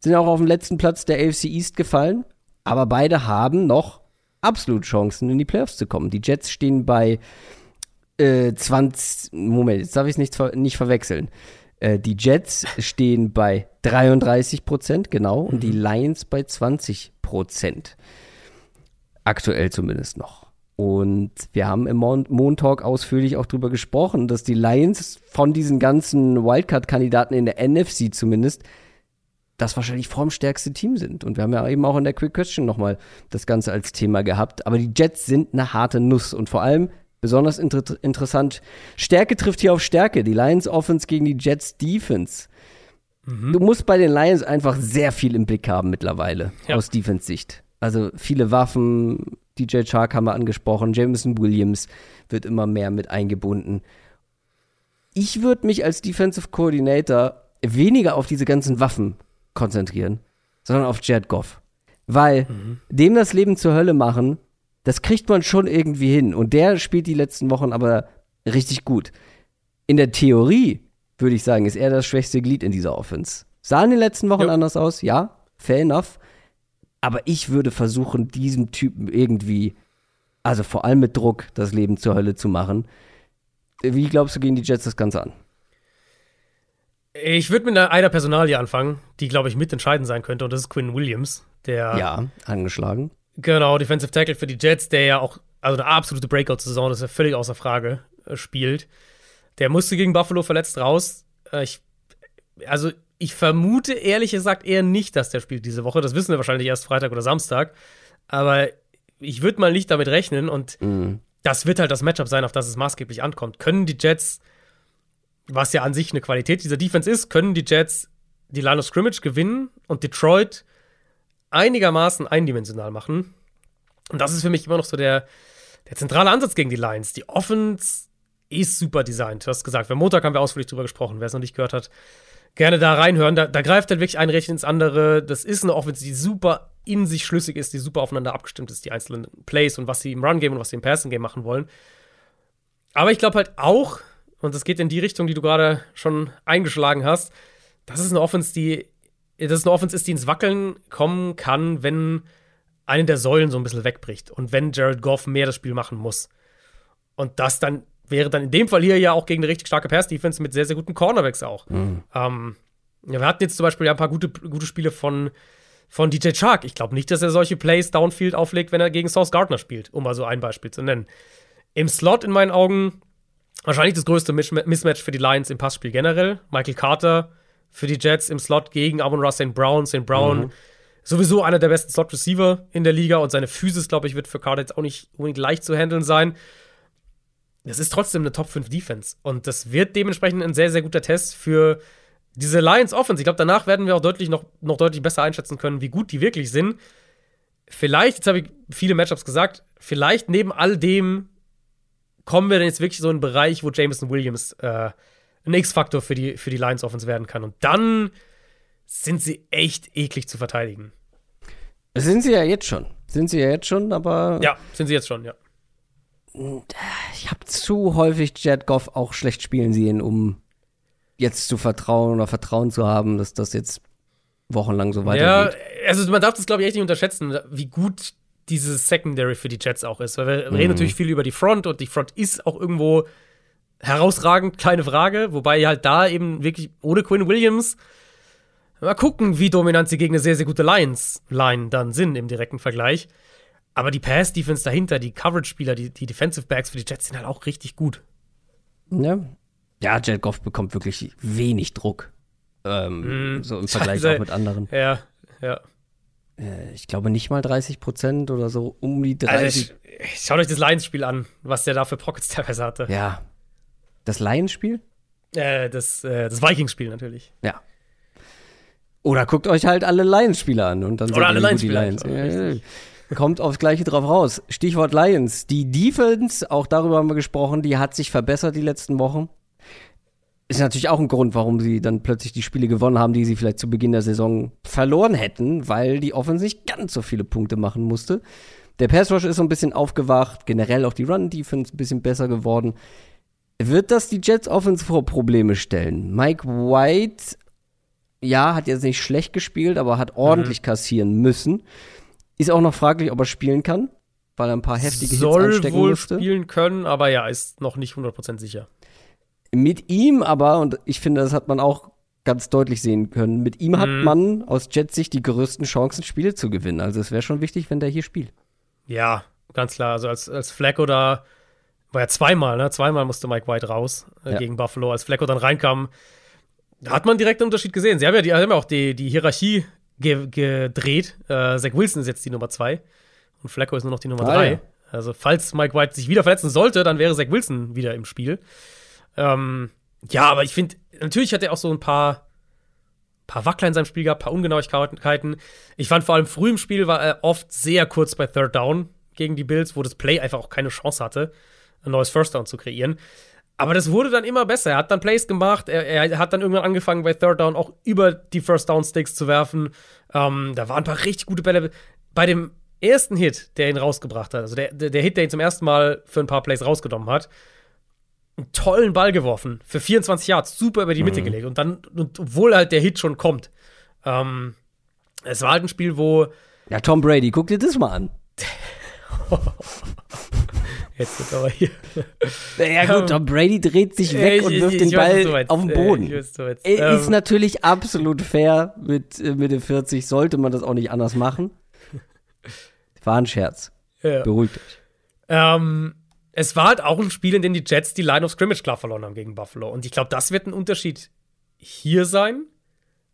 sind auch auf dem letzten Platz der AFC East gefallen. Aber beide haben noch absolut Chancen, in die Playoffs zu kommen. Die Jets stehen bei äh, 20. Moment, jetzt darf ich es nicht, nicht verwechseln. Äh, die Jets stehen bei 33 Prozent, genau, und die mhm. Lions bei 20 Prozent. Aktuell zumindest noch. Und wir haben im Mon Talk ausführlich auch darüber gesprochen, dass die Lions von diesen ganzen Wildcard-Kandidaten in der NFC zumindest das wahrscheinlich formstärkste Team sind. Und wir haben ja eben auch in der Quick Question nochmal das Ganze als Thema gehabt. Aber die Jets sind eine harte Nuss. Und vor allem besonders inter interessant. Stärke trifft hier auf Stärke. Die Lions Offense gegen die Jets Defense. Mhm. Du musst bei den Lions einfach sehr viel im Blick haben mittlerweile ja. aus Defense-Sicht. Also viele Waffen, DJ Chark haben wir angesprochen, Jameson Williams wird immer mehr mit eingebunden. Ich würde mich als Defensive Coordinator weniger auf diese ganzen Waffen konzentrieren, sondern auf Jared Goff. Weil dem das Leben zur Hölle machen, das kriegt man schon irgendwie hin. Und der spielt die letzten Wochen aber richtig gut. In der Theorie, würde ich sagen, ist er das schwächste Glied in dieser Offense. Sah in den letzten Wochen Ja. anders aus, ja, fair enough. Aber ich würde versuchen, diesem Typen irgendwie, also vor allem mit Druck, das Leben zur Hölle zu machen. Wie glaubst du, gehen die Jets das Ganze an? Ich würde mit einer, Personalie anfangen, die, glaube ich, mitentscheidend sein könnte, und das ist Quinn Williams, der Ja, angeschlagen. Genau, Defensive Tackle für die Jets, der ja auch, also eine absolute Breakout-Saison, das ist ja völlig außer Frage, äh, spielt. Der musste gegen Buffalo verletzt raus. Äh, ich, also, ich vermute ehrlich gesagt eher nicht, dass der spielt diese Woche. Das wissen wir wahrscheinlich erst Freitag oder Samstag. Aber ich würde mal nicht damit rechnen und Mhm. das wird halt das Matchup sein, auf das es maßgeblich ankommt. Können die Jets, was ja an sich eine Qualität dieser Defense ist, können die Jets die Line of Scrimmage gewinnen und Detroit einigermaßen eindimensional machen? Und das ist für mich immer noch so der, der zentrale Ansatz gegen die Lions. Die Offense ist super designt. Du hast gesagt, am Montag haben wir ausführlich drüber gesprochen. Wer es noch nicht gehört hat, gerne da reinhören. Da, da greift halt wirklich ein Recht ins andere. Das ist eine Offense, die super in sich schlüssig ist, die super aufeinander abgestimmt ist, die einzelnen Plays und was sie im Run-Game und was sie im Passing-Game machen wollen. Aber ich glaube halt auch, und das geht in die Richtung, die du gerade schon eingeschlagen hast, das ist eine Offense, die, das ist eine Offense ist, die ins Wackeln kommen kann, wenn eine der Säulen so ein bisschen wegbricht und wenn Jared Goff mehr das Spiel machen muss. Und das dann wäre dann in dem Fall hier ja auch gegen eine richtig starke Pass-Defense mit sehr, sehr guten Cornerbacks auch. Ähm, ja, wir hatten jetzt zum Beispiel ja ein paar gute, gute Spiele von, von DJ Chark. Ich glaube nicht, dass er solche Plays downfield auflegt, wenn er gegen Sauce Gardner spielt, um mal so ein Beispiel zu nennen. Im Slot in meinen Augen wahrscheinlich das größte Mismatch für die Lions im Passspiel generell. Michael Carter für die Jets im Slot gegen Amon Ross St. Brown. St. Brown sowieso einer der besten Slot-Receiver in der Liga und seine Physis, glaube ich, wird für Carter jetzt auch nicht unbedingt leicht zu handeln sein. Das ist trotzdem eine Top 5 Defense und das wird dementsprechend ein sehr, sehr guter Test für diese Lions Offense. Ich glaube, danach werden wir auch deutlich noch, noch deutlich besser einschätzen können, wie gut die wirklich sind. Vielleicht, jetzt habe ich viele Matchups gesagt, vielleicht neben all dem kommen wir dann jetzt wirklich so in einen Bereich, wo Jameson Williams äh, ein X-Faktor für die, für die Lions Offense werden kann. Und dann sind sie echt eklig zu verteidigen. Sind sie ja jetzt schon. Sind sie ja jetzt schon, aber Ja, sind sie jetzt schon, ja. Ich habe zu häufig Jared Goff auch schlecht spielen sehen, um jetzt zu vertrauen oder Vertrauen zu haben, dass das jetzt wochenlang so Ja, weitergeht. also man darf das, glaube ich, echt nicht unterschätzen, wie gut dieses Secondary für die Jets auch ist. Weil wir reden natürlich viel über die Front und die Front ist auch irgendwo herausragend, kleine Frage. Wobei halt da eben wirklich ohne Quinn Williams mal gucken, wie dominant sie gegen eine sehr, sehr gute Lions-Line dann sind im direkten Vergleich. Aber die Pass-Defense dahinter, die Coverage-Spieler, die, die Defensive Backs für die Jets sind halt auch richtig gut. Ja. ja, Jared Goff bekommt wirklich wenig Druck. Ähm, so im Vergleich Scheiße. auch mit anderen. Ja, ja. Äh, Ich glaube nicht mal 30 Prozent oder so um die 30. Also, schaut euch das Lions-Spiel an, was der da für Pockets teilweise hatte. ja. Das Lions-Spiel? Äh, das, äh, das Vikings-Spiel natürlich. Ja. Oder guckt euch halt alle Lions-Spiele an und dann Oder alle ihr, gut die Lions. Ja, ja. Kommt aufs Gleiche drauf raus. Stichwort Lions. Die Defense, auch darüber haben wir gesprochen, die hat sich verbessert die letzten Wochen. Ist natürlich auch ein Grund, warum sie dann plötzlich die Spiele gewonnen haben, die sie vielleicht zu Beginn der Saison verloren hätten, weil die Offense nicht ganz so viele Punkte machen musste. Der Pass Rush ist so ein bisschen aufgewacht, generell auch die Run Defense ein bisschen besser geworden. Wird das die Jets Offense vor Probleme stellen? Mike White, ja, hat jetzt nicht schlecht gespielt, aber hat ordentlich kassieren müssen. Ist auch noch fraglich, ob er spielen kann, weil er ein paar heftige Hits Soll anstecken wohl musste. spielen können, aber ja, ist noch nicht 100% sicher. Mit ihm aber, und ich finde, das hat man auch ganz deutlich sehen können, mit ihm hat Mhm. man aus Jets Sicht die größten Chancen, Spiele zu gewinnen. Also es wäre schon wichtig, wenn der hier spielt. Ja, ganz klar. Also als, als Flacco da, war ja zweimal, ne? Zweimal musste Mike White raus äh, Ja. gegen Buffalo. Als Flacco dann reinkam, da hat man direkt einen Unterschied gesehen. Sie haben ja, die, haben ja auch die, die Hierarchie ge gedreht. Äh, Zach Wilson ist jetzt die Nummer zwei und Flacco ist nur noch die Nummer Ah, drei. ja. Also falls Mike White sich wieder verletzen sollte, dann wäre Zach Wilson wieder im Spiel. Ähm, ja, aber ich finde, natürlich hat er auch so ein paar paar Wackler in seinem Spiel gehabt, paar Ungenauigkeiten. Ich fand vor allem früh im Spiel war er oft sehr kurz bei Third Down gegen die Bills, wo das Play einfach auch keine Chance hatte, ein neues First Down zu kreieren. Aber das wurde dann immer besser. Er hat dann Plays gemacht. Er, er hat dann irgendwann angefangen, bei Third Down auch über die First Down Sticks zu werfen. Ähm, da waren ein paar richtig gute Bälle. bei dem ersten Hit, der ihn rausgebracht hat, also der, der, Hit, der ihn zum ersten Mal für ein paar Plays rausgenommen hat, einen tollen Ball geworfen für 24 Yards, super über die Mitte mhm. gelegt. Und dann, und, obwohl halt der Hit schon kommt, ähm, es war halt ein Spiel, wo. Ja, Tom Brady, guck dir das mal an. Jetzt wird aber hier. Ja gut, Tom Brady dreht sich weg ich, und wirft ich, ich, den Ball weiß, auf den Boden. Weiß, ist ähm, natürlich absolut fair mit äh, Mitte 40, sollte man das auch nicht anders machen. War ein Scherz. Ja. Beruhigt euch. Ähm, es war halt auch ein Spiel, in dem die Jets die Line of Scrimmage klar verloren haben gegen Buffalo. Und ich glaube, das wird ein Unterschied hier sein.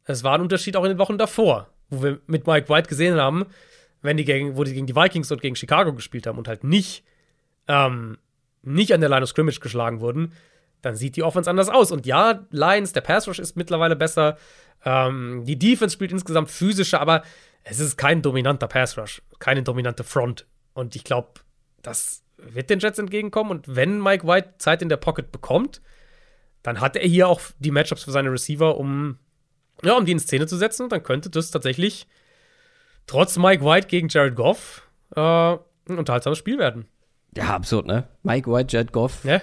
Es war ein Unterschied auch in den Wochen davor, wo wir mit Mike White gesehen haben, wenn die gegen, wo die gegen die Vikings und gegen Chicago gespielt haben und halt nicht ähm, nicht an der Line of Scrimmage geschlagen wurden, dann sieht die Offense anders aus. Und ja, Lions, der Pass Rush ist mittlerweile besser. Ähm, die Defense spielt insgesamt physischer, aber es ist kein dominanter Pass Rush, keine dominante Front. Und ich glaube, das wird den Jets entgegenkommen. Und wenn Mike White Zeit in der Pocket bekommt, dann hat er hier auch die Matchups für seine Receiver, um, ja, um die in Szene zu setzen. Und dann könnte das tatsächlich trotz Mike White gegen Jared Goff äh, ein unterhaltsames Spiel werden. Ja, absurd, ne? Mike White, Jet Goff. Ja.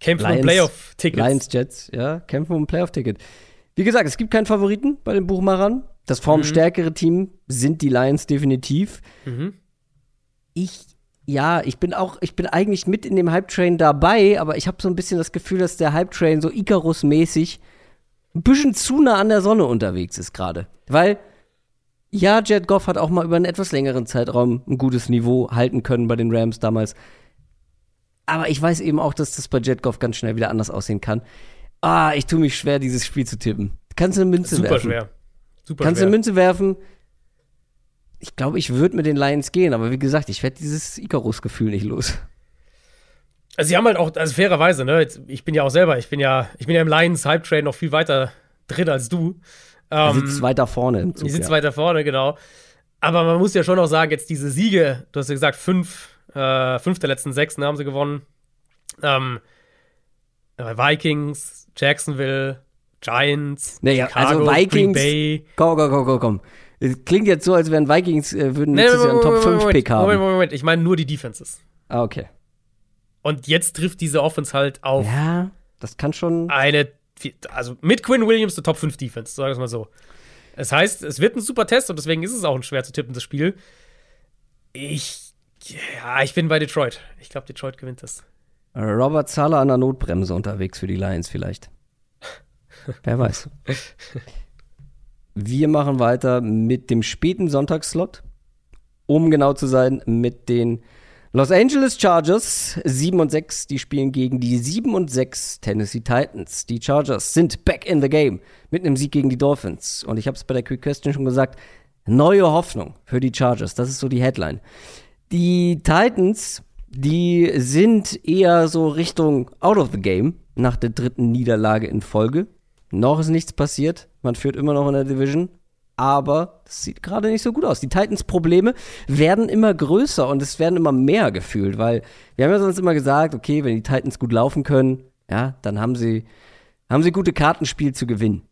Kämpfen um Playoff-Tickets. Lions, Jets, ja, kämpfen um Playoff-Ticket. Wie gesagt, es gibt keinen Favoriten bei den Buchmachern. Das formstärkere mhm. Team sind die Lions definitiv. Mhm. Ich, ja, ich bin auch, ich bin eigentlich mit in dem Hype-Train dabei, aber ich habe so ein bisschen das Gefühl, dass der Hype-Train so Icarus-mäßig ein bisschen zu nah an der Sonne unterwegs ist gerade. Weil ja, Jared Goff hat auch mal über einen etwas längeren Zeitraum ein gutes Niveau halten können bei den Rams damals. Aber ich weiß eben auch, dass das bei Jared Goff ganz schnell wieder anders aussehen kann. Ah, ich tue mich schwer, dieses Spiel zu tippen. Kannst du eine Münze Super werfen? Super schwer. Super Kannst du eine Münze werfen? Ich glaube, ich würde mit den Lions gehen, aber wie gesagt, ich werde dieses Icarus-Gefühl nicht los. Also sie haben halt auch, also fairerweise, ne, ich bin ja auch selber, ich bin ja, ich bin ja im Lions-Hype-Train noch viel weiter drin als du. Ähm, die sitzt weiter vorne im Zug. Die sitzt ja. weiter vorne, genau. Aber man muss ja schon auch sagen, jetzt diese Siege, du hast ja gesagt, fünf, äh, fünf der letzten sechs ne, haben sie gewonnen. Ähm, Vikings, Jacksonville, Giants, naja, Chicago, also Vikings, Green Bay. Komm, komm, komm, komm, komm. Es klingt jetzt so, als wären Vikings, äh, würden nee, nächstes Jahr einen Top 5 Pick haben. Moment, Moment, Moment. Ich meine nur die Defenses. Ah, okay. Und jetzt trifft diese Offense halt auf. Ja, das kann schon. Eine also mit Quinn Williams eine Top 5 Defense, sagen wir es mal so. Das heißt, es wird ein super Test und deswegen ist es auch ein schwer zu tippen, das Spiel. Ich, ja, ich bin bei Detroit. Ich glaube, Detroit gewinnt das. Robert Zahler an der Notbremse unterwegs für die Lions vielleicht. Wer weiß. Wir machen weiter mit dem späten Sonntagsslot. Um genau zu sein, mit den Los Angeles Chargers 7 und 6, die spielen gegen die 7 und 6 Tennessee Titans. Die Chargers sind back in the game mit einem Sieg gegen die Dolphins. Und ich habe es bei der Quick Question schon gesagt, neue Hoffnung für die Chargers. Das ist so die Headline. Die Titans, die sind eher so Richtung out of the game nach der dritten Niederlage in Folge. Noch ist nichts passiert. Man führt immer noch in der Division aber das sieht gerade nicht so gut aus. Die Titans Probleme werden immer größer und es werden immer mehr gefühlt, weil wir haben ja sonst immer gesagt, okay, wenn die Titans gut laufen können, ja, dann haben sie, haben sie gute Kartenspiel zu gewinnen.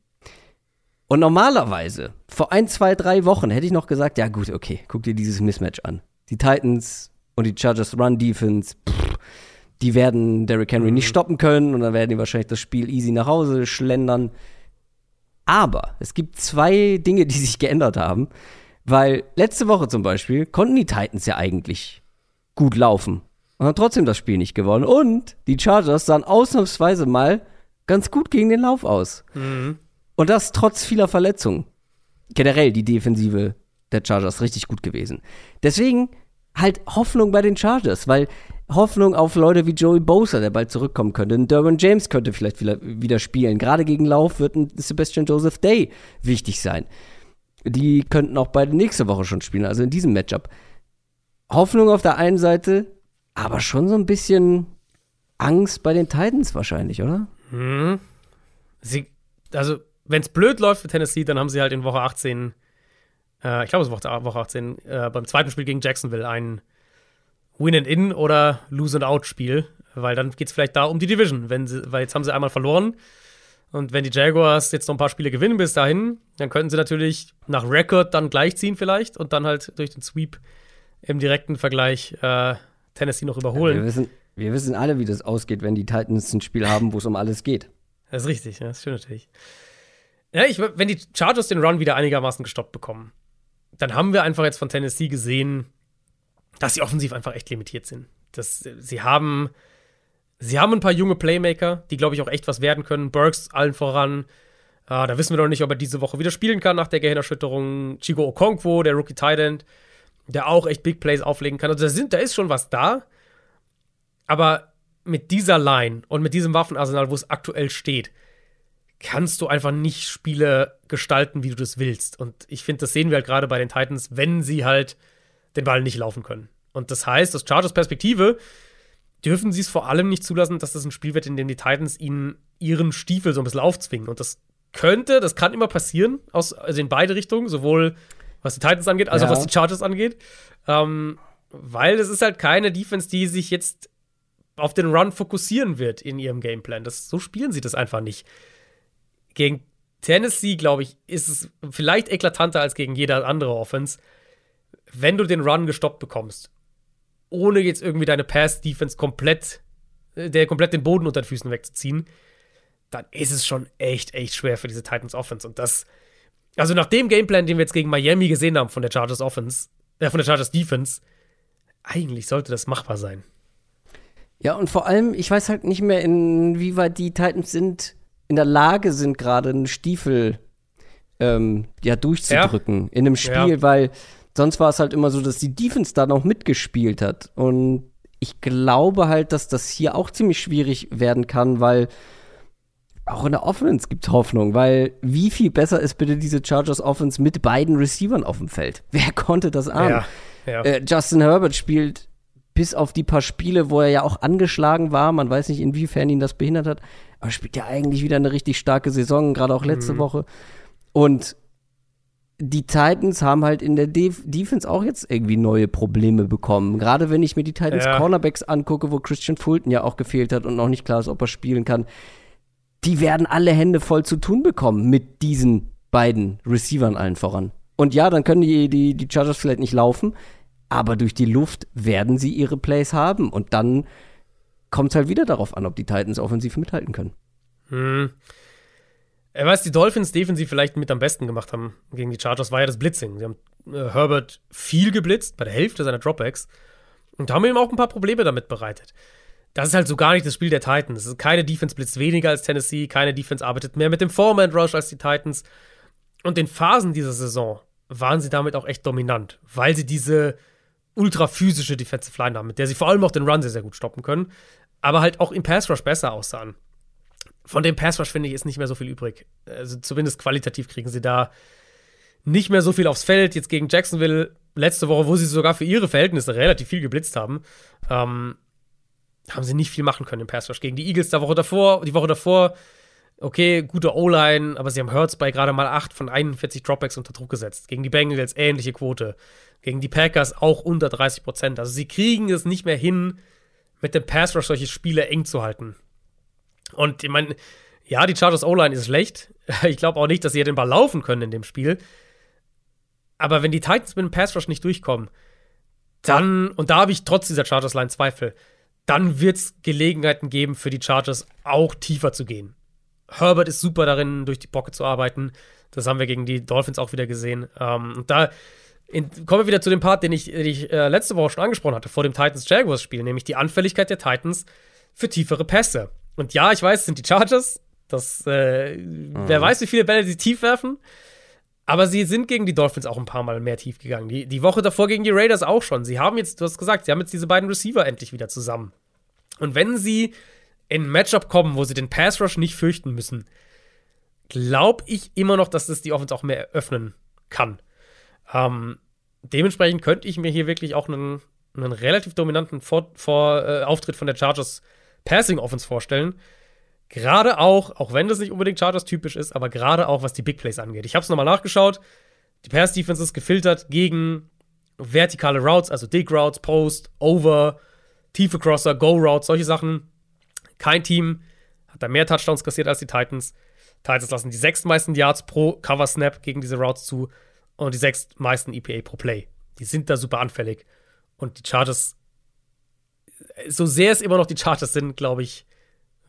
Und normalerweise, vor ein, zwei, drei Wochen hätte ich noch gesagt, ja gut, okay, guck dir dieses Mismatch an. Die Titans und die Chargers Run Defense, pff, die werden Derrick Henry nicht mhm. stoppen können und dann werden die wahrscheinlich das Spiel easy nach Hause schlendern. Aber es gibt zwei Dinge, die sich geändert haben. Weil letzte Woche zum Beispiel konnten die Titans ja eigentlich gut laufen und haben trotzdem das Spiel nicht gewonnen. Und die Chargers sahen ausnahmsweise mal ganz gut gegen den Lauf aus. Mhm. Und das trotz vieler Verletzungen. Generell die Defensive der Chargers richtig gut gewesen. Deswegen halt Hoffnung bei den Chargers, weil Hoffnung auf Leute wie Joey Bosa, der bald zurückkommen könnte. Ein Derwin James könnte vielleicht wieder spielen. Gerade gegen Lauf wird ein Sebastian Joseph Day wichtig sein. Die könnten auch beide nächste Woche schon spielen, also in diesem Matchup. Hoffnung auf der einen Seite, aber schon so ein bisschen Angst bei den Titans wahrscheinlich, oder? Hm. Sie, also, wenn es blöd läuft für Tennessee, dann haben sie halt in Woche 18, äh, ich glaube, es ist Woche 18, äh, beim zweiten Spiel gegen Jacksonville einen Win-and-In oder Lose-and-Out-Spiel, weil dann geht es vielleicht da um die Division. Wenn sie, weil jetzt haben sie einmal verloren Und wenn die Jaguars jetzt noch ein paar Spiele gewinnen bis dahin, dann könnten sie natürlich nach Rekord dann gleichziehen vielleicht und dann halt durch den Sweep im direkten Vergleich äh, Tennessee noch überholen. Ja, wir, wissen, wir wissen alle, wie das ausgeht, wenn die Titans ein Spiel haben, wo es um alles geht. Das ist richtig, ja, das stimmt natürlich. Ja, ich, wenn die Chargers den Run wieder einigermaßen gestoppt bekommen, dann haben wir einfach jetzt von Tennessee gesehen, dass sie offensiv einfach echt limitiert sind. Das, sie haben sie haben ein paar junge Playmaker, die, glaube ich, auch echt was werden können. Burks allen voran. Äh, da wissen wir noch nicht, ob er diese Woche wieder spielen kann nach der Gehirnerschütterung. Chigo Okonkwo, der Rookie Tight der auch echt Big Plays auflegen kann. Also da, sind, da ist schon was da. Aber mit dieser Line und mit diesem Waffenarsenal, wo es aktuell steht, kannst du einfach nicht Spiele gestalten, wie du das willst. Und ich finde, das sehen wir halt gerade bei den Titans, wenn sie halt den Ball nicht laufen können. Und das heißt, aus Chargers Perspektive dürfen sie es vor allem nicht zulassen, dass das ein Spiel wird, in dem die Titans ihnen ihren Stiefel so ein bisschen aufzwingen. Und das könnte, das kann immer passieren, aus, also in beide Richtungen, sowohl was die Titans angeht, als ja. auch was die Chargers angeht. Ähm, weil es ist halt keine Defense, die sich jetzt auf den Run fokussieren wird in ihrem Gameplan. Das, so spielen sie das einfach nicht. Gegen Tennessee, glaube ich, ist es vielleicht eklatanter als gegen jeder andere Offense, wenn du den Run gestoppt bekommst ohne jetzt irgendwie deine Pass-Defense komplett, äh, der komplett den Boden unter den Füßen wegzuziehen, dann ist es schon echt, echt schwer für diese Titans Offense. Und das, also nach dem Gameplan, den wir jetzt gegen Miami gesehen haben von der Chargers Offense, äh, von der Chargers Defense, eigentlich sollte das machbar sein. Ja, und vor allem, ich weiß halt nicht mehr, inwieweit die Titans sind, in der Lage sind, gerade einen Stiefel ähm, ja, durchzudrücken ja. in einem Spiel, ja. weil sonst war es halt immer so, dass die Defense da noch mitgespielt hat. Und ich glaube halt, dass das hier auch ziemlich schwierig werden kann, weil auch in der Offense gibt es Hoffnung, weil wie viel besser ist bitte diese Chargers Offense mit beiden Receivern auf dem Feld? Wer konnte das ahnen? Ja, ja. Äh, Justin Herbert spielt bis auf die paar Spiele, wo er ja auch angeschlagen war, man weiß nicht, inwiefern ihn das behindert hat, aber spielt ja eigentlich wieder eine richtig starke Saison, gerade auch letzte mhm. Woche. Und die Titans haben halt in der Def Defense auch jetzt irgendwie neue Probleme bekommen. Gerade wenn ich mir die Titans ja. Cornerbacks angucke, wo Christian Fulton ja auch gefehlt hat und noch nicht klar ist, ob er spielen kann. Die werden alle Hände voll zu tun bekommen mit diesen beiden Receivern allen voran. Und ja, dann können die, die, die Chargers vielleicht nicht laufen, aber durch die Luft werden sie ihre Plays haben. Und dann kommt es halt wieder darauf an, ob die Titans offensiv mithalten können. Hm. Was die Dolphins defensiv vielleicht mit am besten gemacht haben gegen die Chargers, war ja das Blitzing. Sie haben äh, Herbert viel geblitzt, bei der Hälfte seiner Dropbacks, und haben ihm auch ein paar Probleme damit bereitet. Das ist halt so gar nicht das Spiel der Titans. Keine Defense blitzt weniger als Tennessee, keine Defense arbeitet mehr mit dem Foreman Rush als die Titans. Und in Phasen dieser Saison waren sie damit auch echt dominant, weil sie diese ultra physische Defensive Line haben, mit der sie vor allem auch den Run sehr, sehr gut stoppen können, aber halt auch im Pass Rush besser aussahen von dem Pass Rush, finde ich, ist nicht mehr so viel übrig. Also zumindest qualitativ kriegen sie da nicht mehr so viel aufs Feld. Jetzt gegen Jacksonville letzte Woche, wo sie sogar für ihre Verhältnisse relativ viel geblitzt haben, ähm, haben sie nicht viel machen können im Pass Rush. Gegen die Eagles der Woche davor, die Woche davor, okay, gute O-Line, aber sie haben Hurts bei gerade mal 8 von 41 Dropbacks unter Druck gesetzt. Gegen die Bengals ähnliche Quote. Gegen die Packers auch unter 30 Prozent. Also sie kriegen es nicht mehr hin, mit dem Pass Rush solche Spiele eng zu halten. Und ich meine, ja, die Chargers O-Line ist schlecht. Ich glaube auch nicht, dass sie den Ball laufen können in dem Spiel. Aber wenn die Titans mit dem Pass Rush nicht durchkommen, dann, und da habe ich trotz dieser Chargers-Line Zweifel, dann wird es Gelegenheiten geben für die Chargers auch tiefer zu gehen. Herbert ist super darin, durch die Pocket zu arbeiten. Das haben wir gegen die Dolphins auch wieder gesehen. Ähm, und da in, kommen wir wieder zu dem Part, den ich, den ich äh, letzte Woche schon angesprochen hatte, vor dem Titans-Jaguars-Spiel, nämlich die Anfälligkeit der Titans für tiefere Pässe. Und ja, ich weiß, es sind die Chargers. Das, äh, mhm. wer weiß, wie viele Bälle sie tief werfen. Aber sie sind gegen die Dolphins auch ein paar Mal mehr tief gegangen. Die, die Woche davor gegen die Raiders auch schon. Sie haben jetzt, du hast gesagt, sie haben jetzt diese beiden Receiver endlich wieder zusammen. Und wenn sie in ein Matchup kommen, wo sie den Pass Rush nicht fürchten müssen, glaube ich immer noch, dass das die Offense auch mehr öffnen kann. Ähm, dementsprechend könnte ich mir hier wirklich auch einen, einen relativ dominanten Vor Vor äh, Auftritt von der Chargers Passing Offense vorstellen. Gerade auch, auch wenn das nicht unbedingt Chargers typisch ist, aber gerade auch was die Big Plays angeht. Ich habe es nochmal nachgeschaut. Die Pass Defense ist gefiltert gegen vertikale Routes, also Dig Routes, Post, Over, tiefe Crosser, Go Routes, solche Sachen. Kein Team hat er mehr Touchdowns kassiert als die Titans. Titans lassen die sechstmeisten Yards pro Cover Snap gegen diese Routes zu und die sechstmeisten EPA pro Play. Die sind da super anfällig. Und die Chargers, so sehr es immer noch die Chargers sind, glaube ich,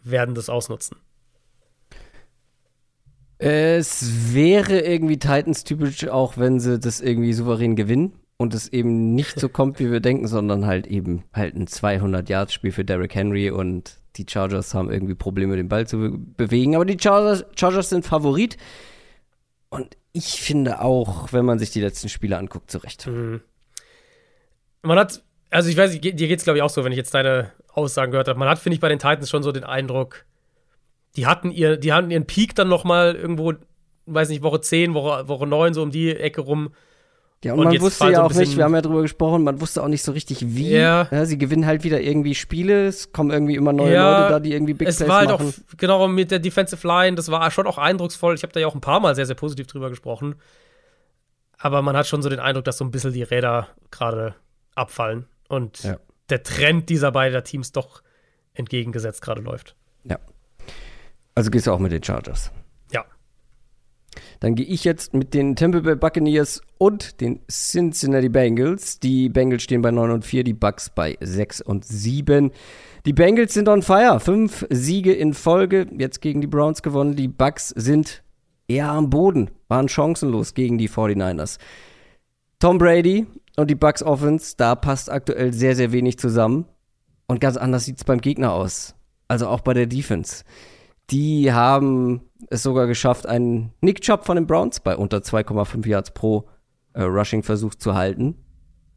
werden das ausnutzen. Es wäre irgendwie Titans-typisch, auch wenn sie das irgendwie souverän gewinnen und es eben nicht so kommt, wie wir denken, sondern halt eben halt ein 200-Yard-Spiel für Derrick Henry und die Chargers haben irgendwie Probleme, den Ball zu be bewegen. Aber die Chargers, Chargers sind Favorit. Und ich finde auch, wenn man sich die letzten Spiele anguckt, zu Recht. Mhm. Man hat, also ich weiß, dir geht es glaube ich auch so, wenn ich jetzt deine Aussagen gehört habe. Man hat, finde ich, bei den Titans schon so den Eindruck, die hatten, ihr, die hatten ihren Peak dann noch mal irgendwo, weiß nicht, Woche 10, Woche, Woche 9, so um die Ecke rum. Ja, und, und man wusste ja so auch nicht, wir haben ja drüber gesprochen, man wusste auch nicht so richtig wie. Ja. ja. sie gewinnen halt wieder irgendwie Spiele, es kommen irgendwie immer neue ja, Leute da, die irgendwie Big es Plays war halt machen. Auch, genau, mit der Defensive Line, das war schon auch eindrucksvoll. Ich habe da ja auch ein paar Mal sehr, sehr positiv drüber gesprochen. Aber man hat schon so den Eindruck, dass so ein bisschen die Räder gerade abfallen und ja. der Trend dieser beiden Teams doch entgegengesetzt gerade läuft. Ja. Also gehst du auch mit den Chargers. Ja. Dann gehe ich jetzt mit den Tampa Bay Buccaneers und den Cincinnati Bengals. Die Bengals stehen bei 9 und 4, die Bucks bei 6 und 7. Die Bengals sind on fire. Fünf Siege in Folge, jetzt gegen die Browns gewonnen. Die Bucks sind eher am Boden, waren chancenlos gegen die 49ers. Tom Brady und die Bucks Offense, da passt aktuell sehr, sehr wenig zusammen. Und ganz anders sieht es beim Gegner aus. Also auch bei der Defense. Die haben es sogar geschafft, einen Nick Chubb von den Browns bei unter 2,5 Yards pro äh, Rushing-Versuch zu halten.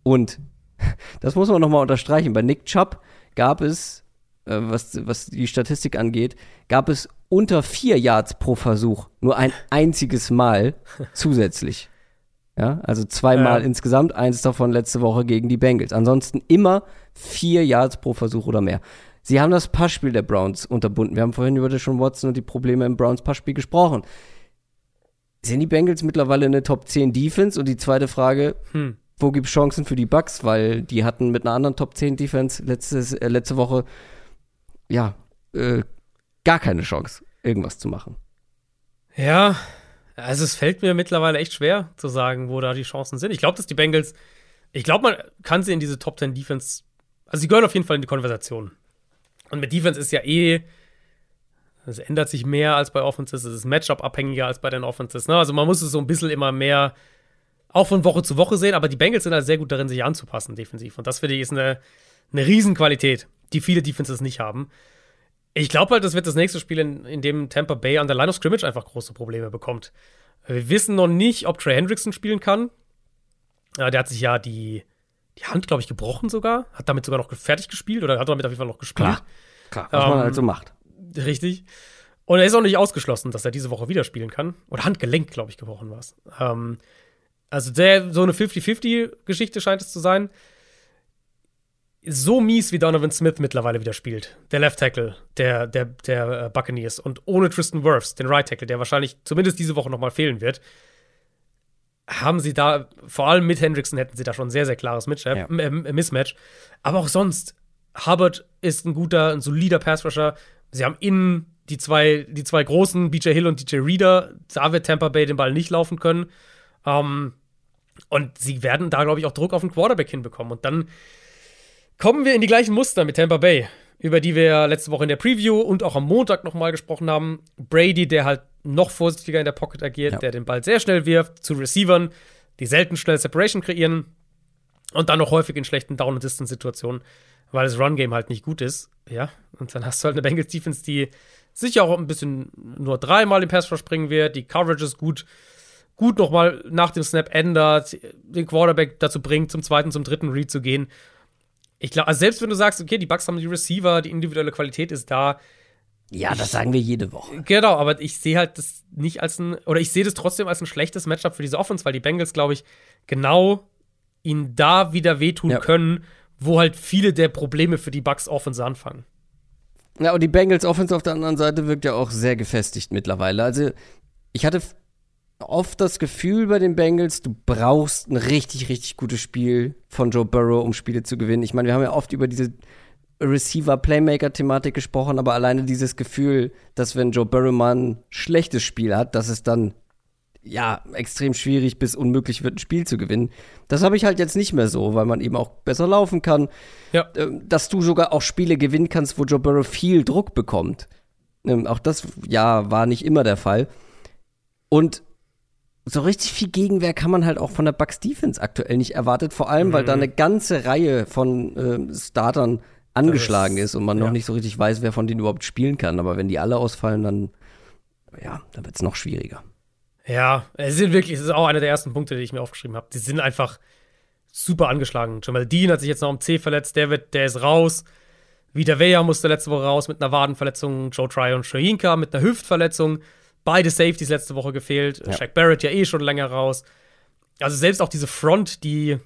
Und das muss man nochmal unterstreichen. Bei Nick Chubb gab es, äh, was, was die Statistik angeht, gab es unter 4 Yards pro Versuch nur ein einziges Mal zusätzlich. Ja, also zweimal ja. insgesamt, eins davon letzte Woche gegen die Bengals. Ansonsten immer 4 Yards pro Versuch oder mehr. Sie haben das Passspiel der Browns unterbunden. Wir haben vorhin über Deshaun Watson und die Probleme im Browns Passspiel gesprochen. Sind die Bengals mittlerweile eine Top 10 Defense? Und die zweite Frage, hm. wo gibt es Chancen für die Bucks? Weil die hatten mit einer anderen Top 10 Defense letztes, äh, letzte Woche ja äh, gar keine Chance, irgendwas zu machen. Ja, also es fällt mir mittlerweile echt schwer zu sagen, wo da die Chancen sind. Ich glaube, dass die Bengals, ich glaube, man kann sie in diese Top 10 Defense, also sie gehören auf jeden Fall in die Konversation. Und mit Defense ist ja eh, es ändert sich mehr als bei Offenses, es ist Matchup-abhängiger als bei den Offenses. Ne? Also man muss es so ein bisschen immer mehr auch von Woche zu Woche sehen, aber die Bengals sind halt sehr gut darin, sich anzupassen, defensiv. Und das finde ich ist eine, eine Riesenqualität, die viele Defenses nicht haben. Ich glaube halt, das wird das nächste Spiel, in, in dem Tampa Bay an der Line of Scrimmage einfach große Probleme bekommt. Wir wissen noch nicht, ob Trey Hendrickson spielen kann. Ja, der hat sich ja die, die Hand, glaube ich, gebrochen sogar. Hat damit sogar noch fertig gespielt oder hat damit auf jeden Fall noch gespielt. Klar, klar was ähm, man halt so macht. Richtig. Und er ist auch nicht ausgeschlossen, dass er diese Woche wieder spielen kann. Oder Handgelenk, glaube ich, gebrochen war es. Ähm, also der, so eine 50-50-Geschichte scheint es zu sein. So mies wie Donovan Smith mittlerweile wieder spielt. Der Left Tackle der, der, der äh, Buccaneers. Und ohne Tristan Wirfs, den Right Tackle, der wahrscheinlich zumindest diese Woche nochmal fehlen wird haben sie da, vor allem mit Hendrickson hätten sie da schon ein sehr, sehr klares Match, äh, ja. äh, Mismatch. Aber auch sonst, Hubbard ist ein guter, ein solider Passrusher. Sie haben innen die zwei, die zwei großen, BJ Hill und DJ Reader. Da wird Tampa Bay den Ball nicht laufen können. Ähm, und sie werden da, glaube ich, auch Druck auf den Quarterback hinbekommen. Und dann kommen wir in die gleichen Muster mit Tampa Bay, über die wir letzte Woche in der Preview und auch am Montag nochmal gesprochen haben. Brady, der halt noch vorsichtiger in der Pocket agiert, ja. der den Ball sehr schnell wirft zu Receivern, die selten schnell Separation kreieren und dann noch häufig in schlechten Down- und Distance-Situationen, weil das Run-Game halt nicht gut ist. Ja, und dann hast du halt eine Bengals-Defense, die sicher auch ein bisschen nur dreimal im Pass verspringen wird, die Coverage ist gut, gut nochmal nach dem Snap ändert, den Quarterback dazu bringt, zum zweiten, zum dritten Read zu gehen. Ich glaube, also selbst wenn du sagst, okay, die Bucks haben die Receiver, die individuelle Qualität ist da, ja, das sagen wir jede Woche. Genau, aber ich sehe halt das nicht als ein, oder ich sehe das trotzdem als ein schlechtes Matchup für diese Offense, weil die Bengals, glaube ich, genau ihnen da wieder wehtun ja. können, wo halt viele der Probleme für die Bucks Offense anfangen. Ja, und die Bengals Offense auf der anderen Seite wirkt ja auch sehr gefestigt mittlerweile. Also, ich hatte oft das Gefühl bei den Bengals, du brauchst ein richtig, richtig gutes Spiel von Joe Burrow, um Spiele zu gewinnen. Ich meine, wir haben ja oft über diese Receiver-Playmaker-Thematik gesprochen, aber alleine dieses Gefühl, dass wenn Joe Burrow mal ein schlechtes Spiel hat, dass es dann ja extrem schwierig bis unmöglich wird, ein Spiel zu gewinnen. Das habe ich halt jetzt nicht mehr so, weil man eben auch besser laufen kann. Ja. Ähm, dass du sogar auch Spiele gewinnen kannst, wo Joe Burrow viel Druck bekommt. Ähm, auch das, ja, war nicht immer der Fall. Und so richtig viel Gegenwehr kann man halt auch von der Bucks Defense aktuell nicht erwartet, vor allem, weil da Mhm. eine ganze Reihe von äh, Startern angeschlagen Das- ist und man noch ja. nicht so richtig weiß, wer von denen überhaupt spielen kann. Aber wenn die alle ausfallen, dann, ja, dann wird es noch schwieriger. Ja, es sind wirklich, es ist auch einer der ersten Punkte, die ich mir aufgeschrieben habe. Die sind einfach super angeschlagen. Jamal Dean hat sich jetzt noch am C verletzt, der, wird, der ist raus. Vita Vea musste letzte Woche raus mit einer Wadenverletzung. Joe Tryon und Shoyinka mit einer Hüftverletzung. Beide Safeties letzte Woche gefehlt. Ja. Shaq Barrett ja eh schon länger raus. Also selbst auch diese Front, die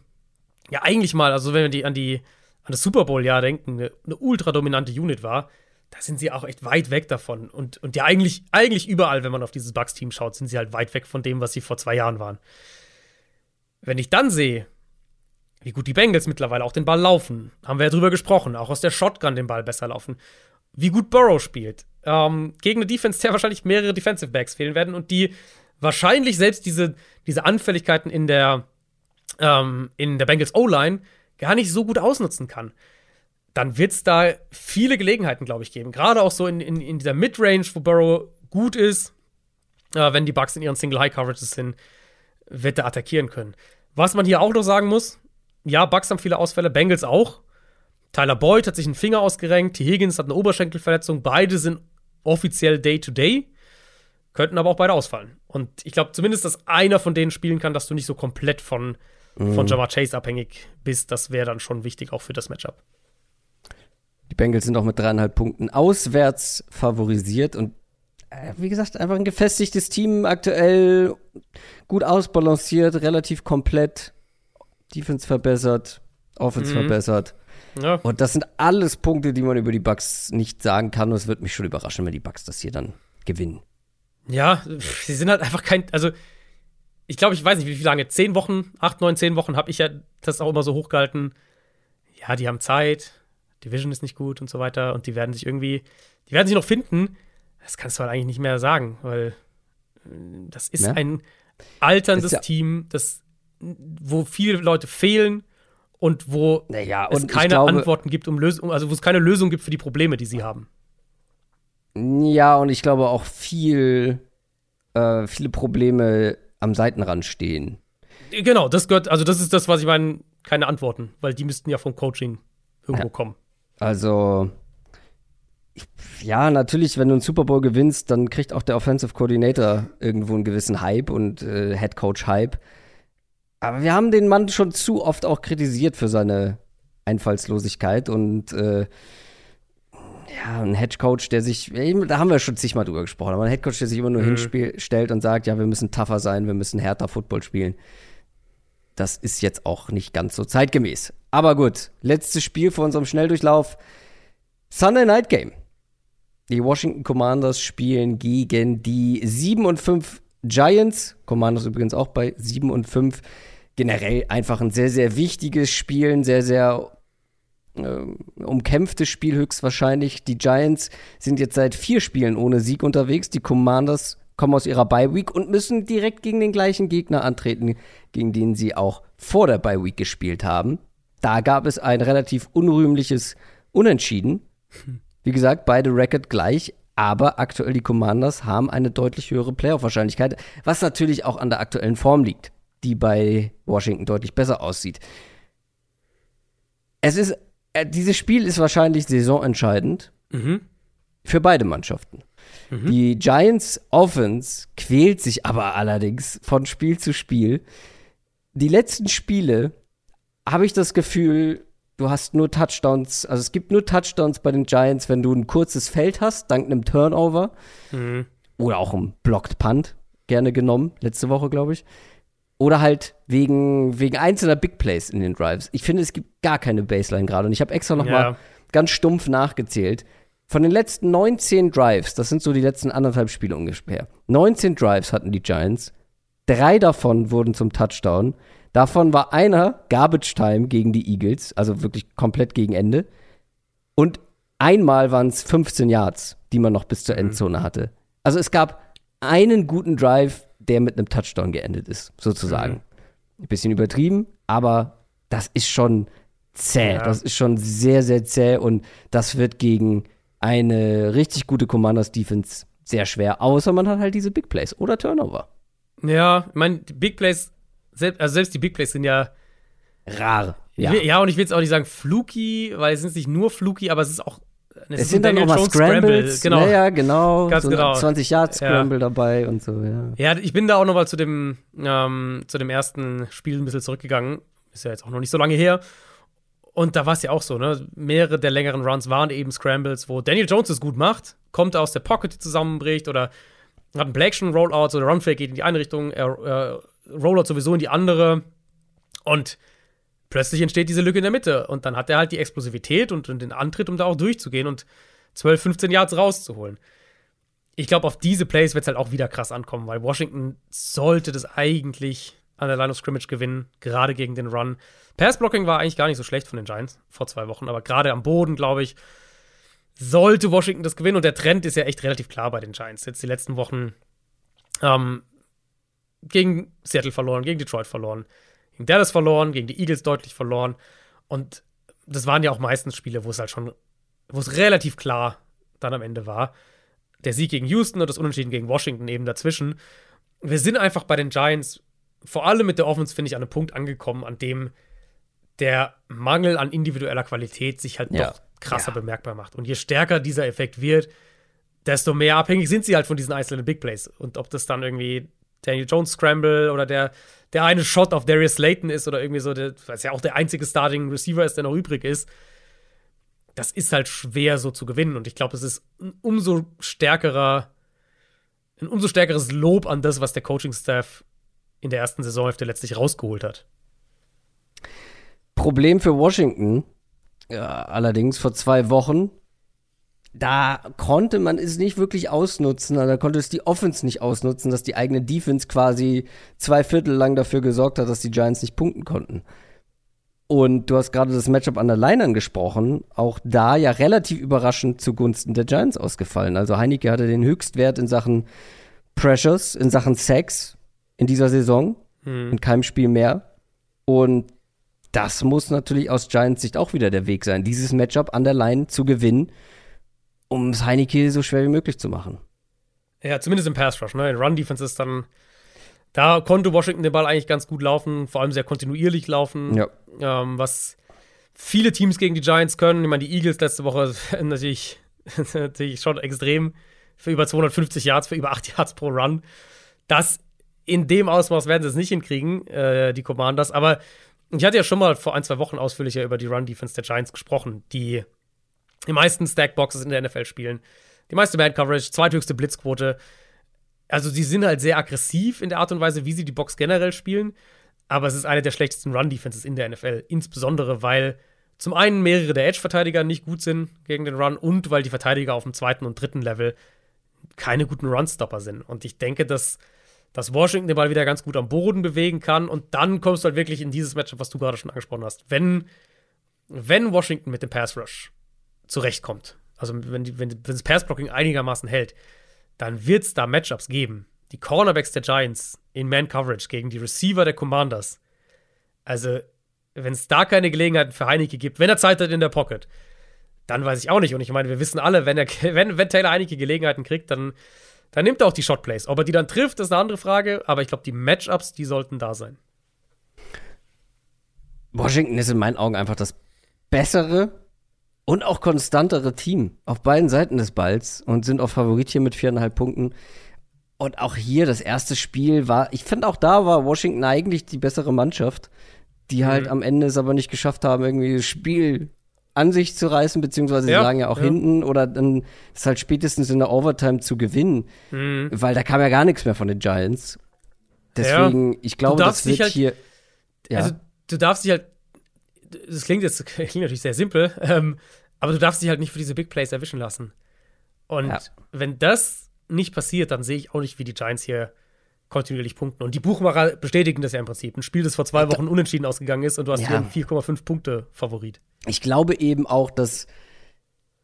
ja eigentlich mal, also wenn wir die an die an das Super Bowl-Jahr denken, eine, eine ultra dominante Unit war, da sind sie auch echt weit weg davon. Und, und ja, eigentlich, eigentlich überall, wenn man auf dieses Bucks-Team schaut, sind sie halt weit weg von dem, was sie vor zwei Jahren waren. Wenn ich dann sehe, wie gut die Bengals mittlerweile auch den Ball laufen, haben wir ja drüber gesprochen, auch aus der Shotgun den Ball besser laufen, wie gut Burrow spielt, ähm, gegen eine Defense, der wahrscheinlich mehrere Defensive Backs fehlen werden und die wahrscheinlich selbst diese, diese Anfälligkeiten in der, ähm, in der Bengals O-Line gar nicht so gut ausnutzen kann dann wird es da viele Gelegenheiten, glaube ich, geben. Gerade auch so in, in, in dieser Midrange, wo Burrow gut ist, äh, wenn die Bucks in ihren Single-High-Coverages sind, wird er attackieren können. Was man hier auch noch sagen muss, ja, Bucks haben viele Ausfälle, Bengals auch. Tyler Boyd hat sich einen Finger ausgerenkt, T. Higgins hat eine Oberschenkelverletzung. Beide sind offiziell Day-to-Day, könnten aber auch beide ausfallen. Und ich glaube zumindest, dass einer von denen spielen kann, dass du nicht so komplett von, von Jamar Chase abhängig bist. Das wäre dann schon wichtig, auch für das Matchup. Die Bengals sind auch mit dreieinhalb Punkten auswärts favorisiert und äh, wie gesagt, einfach ein gefestigtes Team aktuell, gut ausbalanciert, relativ komplett, Defense verbessert, Offense Mhm. verbessert. Ja. Und das sind alles Punkte, die man über die Bucks nicht sagen kann. Und es wird mich schon überraschen, wenn die Bucks das hier dann gewinnen. Ja, sie sind halt einfach kein. Also, ich glaube, ich weiß nicht, wie viel lange. Zehn Wochen, acht, neun, zehn Wochen habe ich ja das auch immer so hochgehalten. Ja, die haben Zeit, Division ist nicht gut und so weiter. Und die werden sich irgendwie, die werden sich noch finden. Das kannst du halt eigentlich nicht mehr sagen, weil äh, das ist Ja. ein alterndes Ist ja- Team, das, wo viele Leute fehlen und wo Naja, es und keine glaube, Antworten gibt, um Lösung, also wo es keine Lösung gibt für die Probleme, die sie haben. Ja, und ich glaube auch viel, äh, viele Probleme am Seitenrand stehen. Genau, das gehört, also das ist das, was ich meine, keine Antworten, weil die müssten ja vom Coaching irgendwo Ja. kommen. Also, ja, natürlich, wenn du einen Super Bowl gewinnst, dann kriegt auch der Offensive Coordinator irgendwo einen gewissen Hype und äh, Head Coach Hype. Aber wir haben den Mann schon zu oft auch kritisiert für seine Einfallslosigkeit und äh, ja, ein Head Coach, der sich, da haben wir schon zigmal drüber gesprochen, aber ein Head Coach, der sich immer nur Mhm. hinstellt und sagt, ja, wir müssen tougher sein, wir müssen härter Football spielen. Das ist jetzt auch nicht ganz so zeitgemäß. Aber gut, letztes Spiel vor unserem Schnelldurchlauf. Sunday Night Game. Die Washington Commanders spielen gegen die 7 und 5 Giants. Commanders übrigens auch bei 7 und 5. Generell einfach ein sehr, sehr wichtiges Spiel, ein sehr, sehr ähm, umkämpftes Spiel höchstwahrscheinlich. Die Giants sind jetzt seit vier Spielen ohne Sieg unterwegs. Die Commanders kommen aus ihrer Bye Week und müssen direkt gegen den gleichen Gegner antreten, gegen den sie auch vor der Bye Week gespielt haben. Da gab es ein relativ unrühmliches Unentschieden. Wie gesagt, beide Record gleich, aber aktuell die Commanders haben eine deutlich höhere Playoff-Wahrscheinlichkeit, was natürlich auch an der aktuellen Form liegt, die bei Washington deutlich besser aussieht. Es ist, äh, dieses Spiel ist wahrscheinlich saisonentscheidend Mhm. für beide Mannschaften. Die Giants Offense quält sich aber allerdings von Spiel zu Spiel. Die letzten Spiele habe ich das Gefühl, du hast nur Touchdowns, also es gibt nur Touchdowns bei den Giants, wenn du ein kurzes Feld hast, dank einem Turnover Mhm. oder auch einem Blocked Punt, gerne genommen, letzte Woche, glaube ich. Oder halt wegen, wegen einzelner Big Plays in den Drives. Ich finde, es gibt gar keine Baseline gerade. Und ich habe extra noch Ja. mal ganz stumpf nachgezählt. Von den letzten 19 Drives, das sind so die letzten anderthalb Spiele ungefähr. 19 Drives hatten die Giants. Drei davon wurden zum Touchdown. Davon war einer Garbage Time gegen die Eagles, also wirklich komplett gegen Ende. Und einmal waren es 15 Yards, die man noch bis zur Mhm. Endzone hatte. Also es gab einen guten Drive, der mit einem Touchdown geendet ist, sozusagen. Mhm. Ein bisschen übertrieben, aber das ist schon zäh. Ja. Das ist schon sehr, sehr zäh und das wird gegen eine richtig gute Commanders Defense sehr schwer, außer man hat halt diese Big Plays oder Turnover. Ja, ich meine, die Big Plays, selbst, also selbst die Big Plays sind ja Rar. Ja. Ja. Und ich will jetzt auch nicht sagen fluky, weil es sind nicht nur fluky, aber es ist auch. Es ist sind dann auch mal Jones Scrambles. Genau. Ja, ja, genau. Ganz so genau. 20 Yard Scramble dabei und so, ja. Ja, ich bin da auch noch mal zu dem, ähm, zu dem ersten Spiel ein bisschen zurückgegangen. Ist ja jetzt auch noch nicht so lange her. Und da war es ja auch so, ne? Mehrere der längeren Runs waren eben Scrambles, wo Daniel Jones es gut macht, kommt aus der Pocket, die zusammenbricht, oder hat einen Action Rollout, so der Runfake geht in die eine Richtung, er äh, Rollout sowieso in die andere. Und plötzlich entsteht diese Lücke in der Mitte. Und dann hat er halt die Explosivität und, und den Antritt, um da auch durchzugehen und 12, 15 Yards rauszuholen. Ich glaube, auf diese Plays wird es halt auch wieder krass ankommen, weil Washington sollte das eigentlich an der Line of Scrimmage gewinnen, gerade gegen den Run. Passblocking war eigentlich gar nicht so schlecht von den Giants vor zwei Wochen, aber gerade am Boden, glaube ich, sollte Washington das gewinnen. Und der Trend ist ja echt relativ klar bei den Giants. Jetzt die letzten Wochen ähm, gegen Seattle verloren, gegen Detroit verloren, gegen Dallas verloren, gegen die Eagles deutlich verloren. Und das waren ja auch meistens Spiele, wo es halt schon, wo es relativ klar dann am Ende war. Der Sieg gegen Houston und das Unentschieden gegen Washington eben dazwischen. Wir sind einfach bei den Giants, vor allem mit der Offense, finde ich, an einem Punkt angekommen, an dem der Mangel an individueller Qualität sich halt Ja. doch krasser Ja. bemerkbar macht. Und je stärker dieser Effekt wird, desto mehr abhängig sind sie halt von diesen einzelnen Big Plays. Und ob das dann irgendwie Daniel Jones Scramble oder der, der eine Shot auf Darius Slayton ist oder irgendwie so, der, was ja auch der einzige Starting Receiver ist, der noch übrig ist, das ist halt schwer so zu gewinnen. Und ich glaube, es ist ein umso stärkerer, ein umso stärkeres Lob an das, was der Coaching-Staff in der ersten Saisonhälfte letztlich rausgeholt hat. Problem für Washington, ja, allerdings vor zwei Wochen, da konnte man es nicht wirklich ausnutzen, also da konnte es die Offense nicht ausnutzen, dass die eigene Defense quasi zwei Viertel lang dafür gesorgt hat, dass die Giants nicht punkten konnten. Und du hast gerade das Matchup an der Line angesprochen, auch da ja relativ überraschend zugunsten der Giants ausgefallen. Also Heineke hatte den Höchstwert in Sachen Pressures, in Sachen Sex in dieser Saison, in keinem Spiel mehr. Und das muss natürlich aus Giants Sicht auch wieder der Weg sein, dieses Matchup an der Line zu gewinnen, um es Heineke so schwer wie möglich zu machen. Ja, zumindest im Pass Rush, ne? In Run Defense ist dann, da konnte Washington den Ball eigentlich ganz gut laufen, vor allem sehr kontinuierlich laufen. Ja. Ähm, was viele Teams gegen die Giants können. Ich meine, die Eagles letzte Woche natürlich, natürlich schon extrem für über 250 Yards, für über 8 Yards pro Run. Das in dem Ausmaß werden sie es nicht hinkriegen, äh, die Commanders. Aber ich hatte ja schon mal vor ein, zwei Wochen ausführlicher über die Run-Defense der Giants gesprochen, die die meisten Stackboxes in der NFL spielen, die meiste Man-Coverage, zweithöchste Blitzquote. Also, sie sind halt sehr aggressiv in der Art und Weise, wie sie die Box generell spielen. Aber es ist eine der schlechtesten Run-Defenses in der NFL. Insbesondere, weil zum einen mehrere der Edge-Verteidiger nicht gut sind gegen den Run und weil die Verteidiger auf dem zweiten und dritten Level keine guten Run-Stopper sind. Und ich denke, dass, dass Washington den Ball wieder ganz gut am Boden bewegen kann. Und dann kommst du halt wirklich in dieses Matchup, was du gerade schon angesprochen hast. Wenn, wenn Washington mit dem Pass-Rush zurechtkommt, also wenn, wenn, wenn das Pass-Blocking einigermaßen hält, dann wird es da Matchups geben. Die Cornerbacks der Giants in Man-Coverage gegen die Receiver der Commanders. Also, wenn es da keine Gelegenheiten für Heineke gibt, wenn er Zeit hat in der Pocket, dann weiß ich auch nicht. Und ich meine, wir wissen alle, wenn, er, wenn, wenn Taylor Heineke Gelegenheiten kriegt, dann, dann nimmt er auch die Shotplays. Ob er die dann trifft, ist eine andere Frage. Aber ich glaube, die Matchups, die sollten da sein. Washington ist in meinen Augen einfach das bessere und auch konstantere Team auf beiden Seiten des Balls und sind auch Favorit hier mit viereinhalb Punkten. Und auch hier das erste Spiel war, ich finde auch da war Washington eigentlich die bessere Mannschaft, die halt am Ende es aber nicht geschafft haben, irgendwie das Spiel an sich zu reißen, beziehungsweise Ja, sie lagen ja auch ja. hinten oder dann ist halt spätestens in der Overtime zu gewinnen, Mhm. weil da kam ja gar nichts mehr von den Giants. Deswegen, ich glaube, darfst das wird halt- hier. Ja. Also, du darfst dich halt. Das klingt jetzt klingt natürlich sehr simpel, ähm, aber du darfst dich halt nicht für diese Big Plays erwischen lassen. Und Ja. wenn das nicht passiert, dann sehe ich auch nicht, wie die Giants hier kontinuierlich punkten. Und die Buchmacher bestätigen das ja im Prinzip. Ein Spiel, das vor zwei Wochen unentschieden ausgegangen ist und du hast Ja. hier einen 4,5 Punkte Favorit. ich glaube eben auch, dass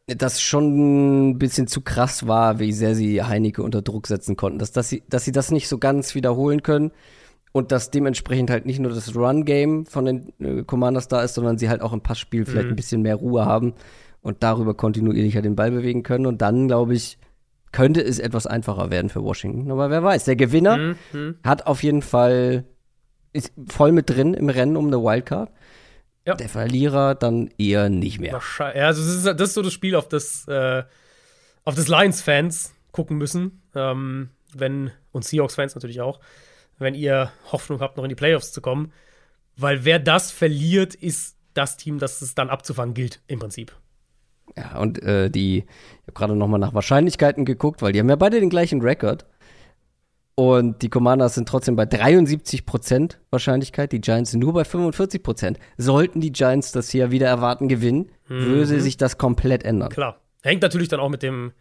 das schon ein bisschen zu krass war, wie sehr sie Heineke unter Druck setzen konnten. Dass, dass, sie, dass sie das nicht so ganz wiederholen können und dass dementsprechend halt nicht nur das Run-Game von den äh, Commanders da ist, sondern sie halt auch im Passspiel vielleicht Mhm. ein bisschen mehr Ruhe haben und darüber kontinuierlicher den Ball bewegen können. Und dann, glaube ich, könnte es etwas einfacher werden für Washington. Aber wer weiß, der Gewinner Mhm, mhm. hat auf jeden Fall, ist voll mit drin im Rennen um eine Wildcard. Ja. Der Verlierer dann eher nicht mehr. Wahrscheinlich. Ja, also das ist, das ist so das Spiel, auf das, äh, auf das Lions-Fans gucken müssen. Ähm, wenn, und Seahawks-Fans natürlich auch, wenn ihr Hoffnung habt, noch in die Playoffs zu kommen. Weil wer das verliert, ist das Team, das es dann abzufangen gilt, im Prinzip. Ja, und äh, die, ich habe gerade noch mal nach Wahrscheinlichkeiten geguckt, weil die haben ja beide den gleichen Rekord. Und die Commanders sind trotzdem bei 73% Wahrscheinlichkeit, die Giants nur bei 45%. Sollten die Giants das hier wieder erwarten gewinnen, würde sich das komplett ändern. Klar. Hängt natürlich dann auch mit dem,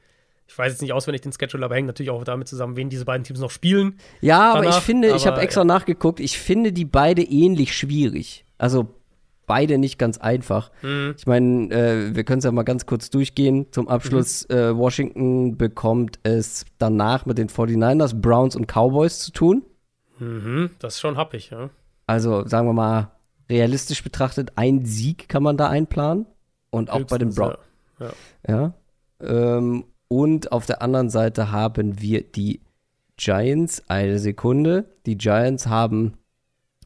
ich weiß jetzt nicht auswendig den Schedule, aber hängt natürlich auch damit zusammen, wen diese beiden Teams noch spielen. Ja, aber danach, ich finde, ich aber, habe extra nachgeguckt, ich finde die beide ähnlich schwierig. Also beide nicht ganz einfach. Mhm. Ich meine, äh, wir können es ja mal ganz kurz durchgehen. Zum Abschluss, Mhm. äh, Washington bekommt es danach mit den 49ers, Browns und Cowboys zu tun. Mhm, das ist schon happig, ja. Also sagen wir mal, realistisch betrachtet, ein Sieg kann man da einplanen. Und auch bei den Höchstens, Browns. Ja. Ja. Ähm, und auf der anderen Seite haben wir die Giants. Eine Sekunde. Die Giants haben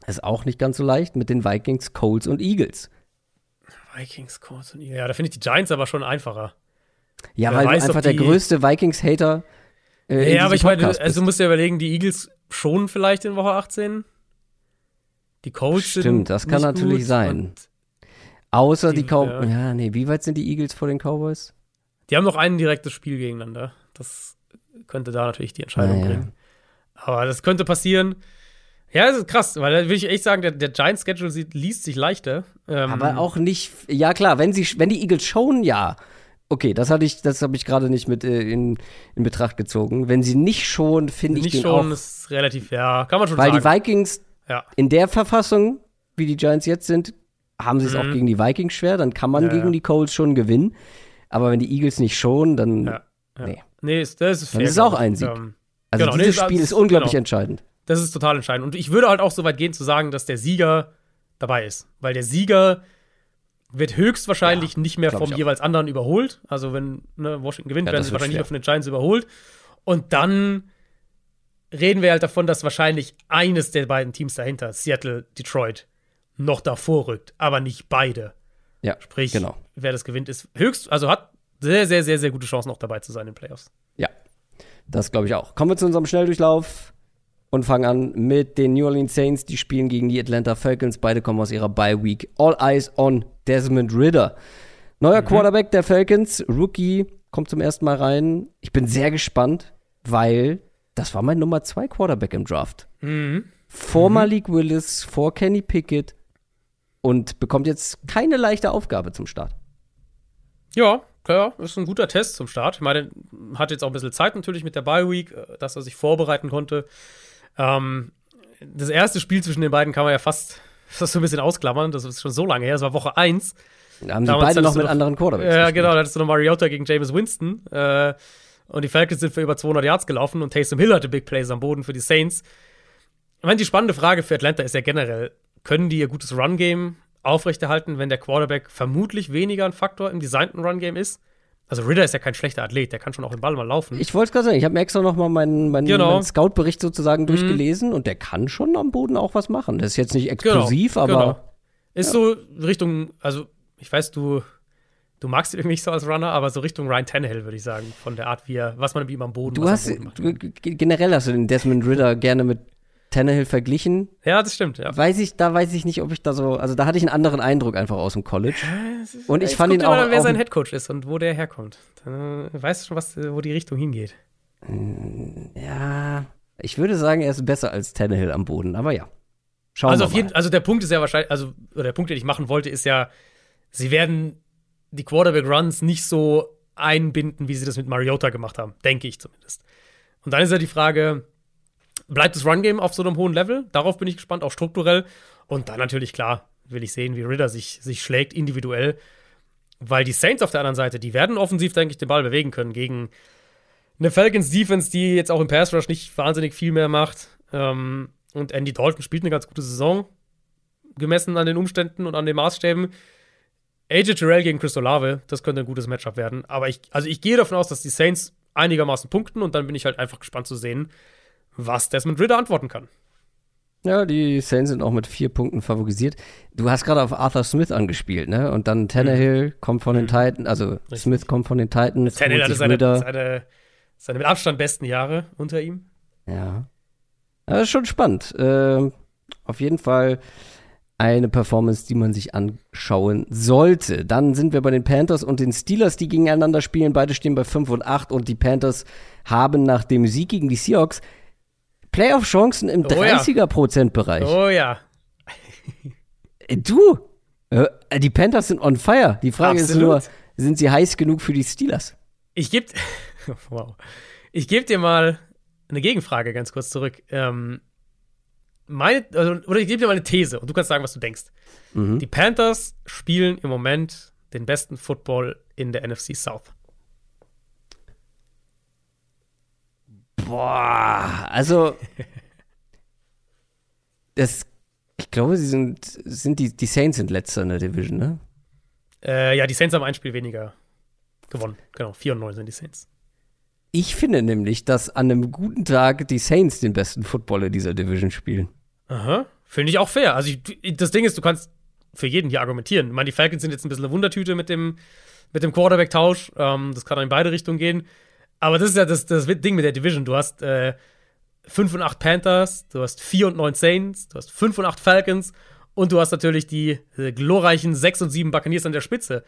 es auch nicht ganz so leicht mit den Vikings, Colts und Eagles. Vikings, Colts und Eagles. Ja, da finde ich die Giants aber schon einfacher. Ja, Wer weil weiß, du einfach der größte Vikings-Hater äh, ja, aber ich meine, also du musst dir überlegen, die Eagles schon vielleicht in Woche 18. Die Colts sind Stimmt, das kann natürlich sein. Außer die, die- Cowboys. ja. Ja. nee, wie weit sind die Eagles vor den Cowboys? Die haben noch ein direktes Spiel gegeneinander. Das könnte da natürlich die Entscheidung Ah, ja. bringen. Aber das könnte passieren. Ja, das ist krass, weil da will ich echt sagen, der, der Giants-Schedule sieht- liest sich leichter. Ähm, Aber auch nicht. Ja, klar, wenn, sie, wenn die Eagles schon, ja. Okay, das hatte ich, das habe ich gerade nicht mit äh, in, in Betracht gezogen. Wenn sie nicht schon, finde ich nicht den schon, auch. ist relativ, ja, kann man schon Weil sagen. die Vikings ja. in der Verfassung, wie die Giants jetzt sind, haben sie es auch gegen die Vikings schwer. Dann kann man Mhm. Ja, gegen ja. die Colts schon gewinnen. Aber wenn die Eagles nicht schon, dann. Ja. Ja. Nee. Nee, ist, das ist fair. Dann ist auch ein Sieg. Ähm, Also Genau, nee, dieses das- Spiel ist unglaublich genau. entscheidend. Das ist total entscheidend. Und ich würde halt auch so weit gehen zu sagen, dass der Sieger dabei ist. Weil der Sieger wird höchstwahrscheinlich nicht mehr vom jeweils anderen überholt. Also wenn ne, Washington gewinnt, Ja, werden das sie wahrscheinlich schwer. wieder von den Giants überholt. Und dann reden wir halt davon, dass wahrscheinlich eines der beiden Teams dahinter, Seattle, Detroit, noch davor rückt, aber nicht beide. Ja, Sprich, genau. Wer das gewinnt, ist höchst, also hat sehr, sehr, sehr, sehr gute Chancen, noch dabei zu sein in den Playoffs. Ja, das glaube ich auch. Kommen wir zu unserem Schnelldurchlauf und fangen an mit den New Orleans Saints. Die spielen gegen die Atlanta Falcons. Beide kommen aus ihrer Bye Week. All eyes on Desmond Ritter. Neuer Quarterback der Falcons, Rookie, kommt zum ersten Mal rein. Ich bin sehr gespannt, weil das war mein Nummer zwei Quarterback im Draft. Vor Malik Willis, vor Kenny Pickett und bekommt jetzt keine leichte Aufgabe zum Start. Ja, klar, ist ein guter Test zum Start. Ich meine, hat jetzt auch ein bisschen Zeit natürlich mit der Bye Week, äh, dass er sich vorbereiten konnte. Ähm, das erste Spiel zwischen den beiden kann man ja fast, fast so ein bisschen ausklammern. Das ist schon so lange her. Das war Woche 1. Da haben sie beide noch mit noch- anderen Quarterbacks. Ja, gespielt. genau. Da hattest du noch Mariota gegen Jameis Winston. Äh, und die Falcons sind für über 200 Yards gelaufen und Taysom Hill hatte Big Plays am Boden für die Saints. Ich meine, die spannende Frage für Atlanta ist ja generell, können die ihr gutes Run-Game aufrechterhalten, wenn der Quarterback vermutlich weniger ein Faktor im designten Run-Game ist? Also Ritter ist ja kein schlechter Athlet, der kann schon auch den Ball mal laufen. Ich wollte es gerade sagen, ich habe mir extra noch mal meinen, meinen, Genau. meinen Scout-Bericht sozusagen durchgelesen und der kann schon am Boden auch was machen. Das ist jetzt nicht explosiv, aber genau. Ist so Richtung, also ich weiß, du, du magst ihn irgendwie nicht so als Runner, aber so Richtung Ryan Tannehill, würde ich sagen, von der Art, wie er, was man mit ihm am Boden du hast am Boden macht. du, generell hast du den Desmond Ritter gerne mit Tannehill verglichen. Ja, das stimmt, ja. Weiß ich, da weiß ich nicht, ob ich da so, also da hatte ich einen anderen Eindruck einfach aus dem College. Und ich Jetzt fand ihn auch, dann, wer auch sein Headcoach ist und wo der herkommt. Dann äh, weißt du schon, was, wo die Richtung hingeht. ja, ich würde sagen, er ist besser als Tannehill am Boden, aber ja. Schauen Also wir auf mal. jeden, also der Punkt ist ja wahrscheinlich, also oder der Punkt, den ich machen wollte, ist ja, sie werden die Quarterback Runs nicht so einbinden, wie sie das mit Mariota gemacht haben, denke ich zumindest. Und dann ist ja die Frage, bleibt das Run Game auf so einem hohen Level? Darauf bin ich gespannt, auch strukturell. Und dann natürlich klar, will ich sehen, wie Ritter sich, sich schlägt individuell. weil die Saints auf der anderen Seite, die werden offensiv, denke ich, den Ball bewegen können gegen eine Falcons Defense, die jetzt auch im Pass Rush nicht wahnsinnig viel mehr macht. Ähm, und Andy Dalton spielt eine ganz gute Saison, gemessen an den Umständen und an den Maßstäben. AJ Terrell gegen Chris Olave, das könnte ein gutes Matchup werden. Aber ich, also ich gehe davon aus, dass die Saints einigermaßen punkten und dann bin ich halt einfach gespannt zu sehen, was Desmond Ritter antworten kann. Ja, die Saints sind auch mit vier Punkten favorisiert. Du hast gerade auf Arthur Smith angespielt, ne? Und dann Tannehill mhm. kommt von den Titans, also Richtig. Smith kommt von den Titans. Tannehill hatte seine, seine, seine, mit Abstand besten Jahre unter ihm. Ja. Das ist schon spannend. Äh, auf jeden Fall eine Performance, die man sich anschauen sollte. Dann sind wir bei den Panthers und den Steelers, die gegeneinander spielen. Beide stehen bei 5 und 8 und die Panthers haben nach dem Sieg gegen die Seahawks Playoff-Chancen im oh 30er-Prozent-Bereich. Oh ja. Äh, du, äh, die Panthers sind on fire. Die Frage Absolut. ist nur, sind sie heiß genug für die Steelers? Ich gebe wow. Ich gebe dir mal eine Gegenfrage ganz kurz zurück. Ähm, meine, also, oder ich gebe dir mal eine These und du kannst sagen, was du denkst. Mhm. Die Panthers spielen im Moment den besten Football in der NFC South. Boah, also das, ich glaube, sie sind, sind die, die Saints sind letzter in der Division, ne? Äh, ja, die Saints haben ein Spiel weniger gewonnen. Genau, 4 und 9 sind die Saints. Ich finde nämlich, dass an einem guten Tag die Saints den besten Football in dieser Division spielen. Aha, finde ich auch fair. Also ich, das Ding ist, du kannst für jeden hier argumentieren. Ich meine, die Falcons sind jetzt ein bisschen eine Wundertüte mit dem, mit dem Quarterback-Tausch. Ähm, das kann in beide Richtungen gehen. Aber das ist ja das, das Ding mit der Division. Du hast äh, 5 und 8 Panthers, du hast 4 und 9 Saints, du hast 5 und 8 Falcons und du hast natürlich die äh, glorreichen 6 und 7 Buccaneers an der Spitze.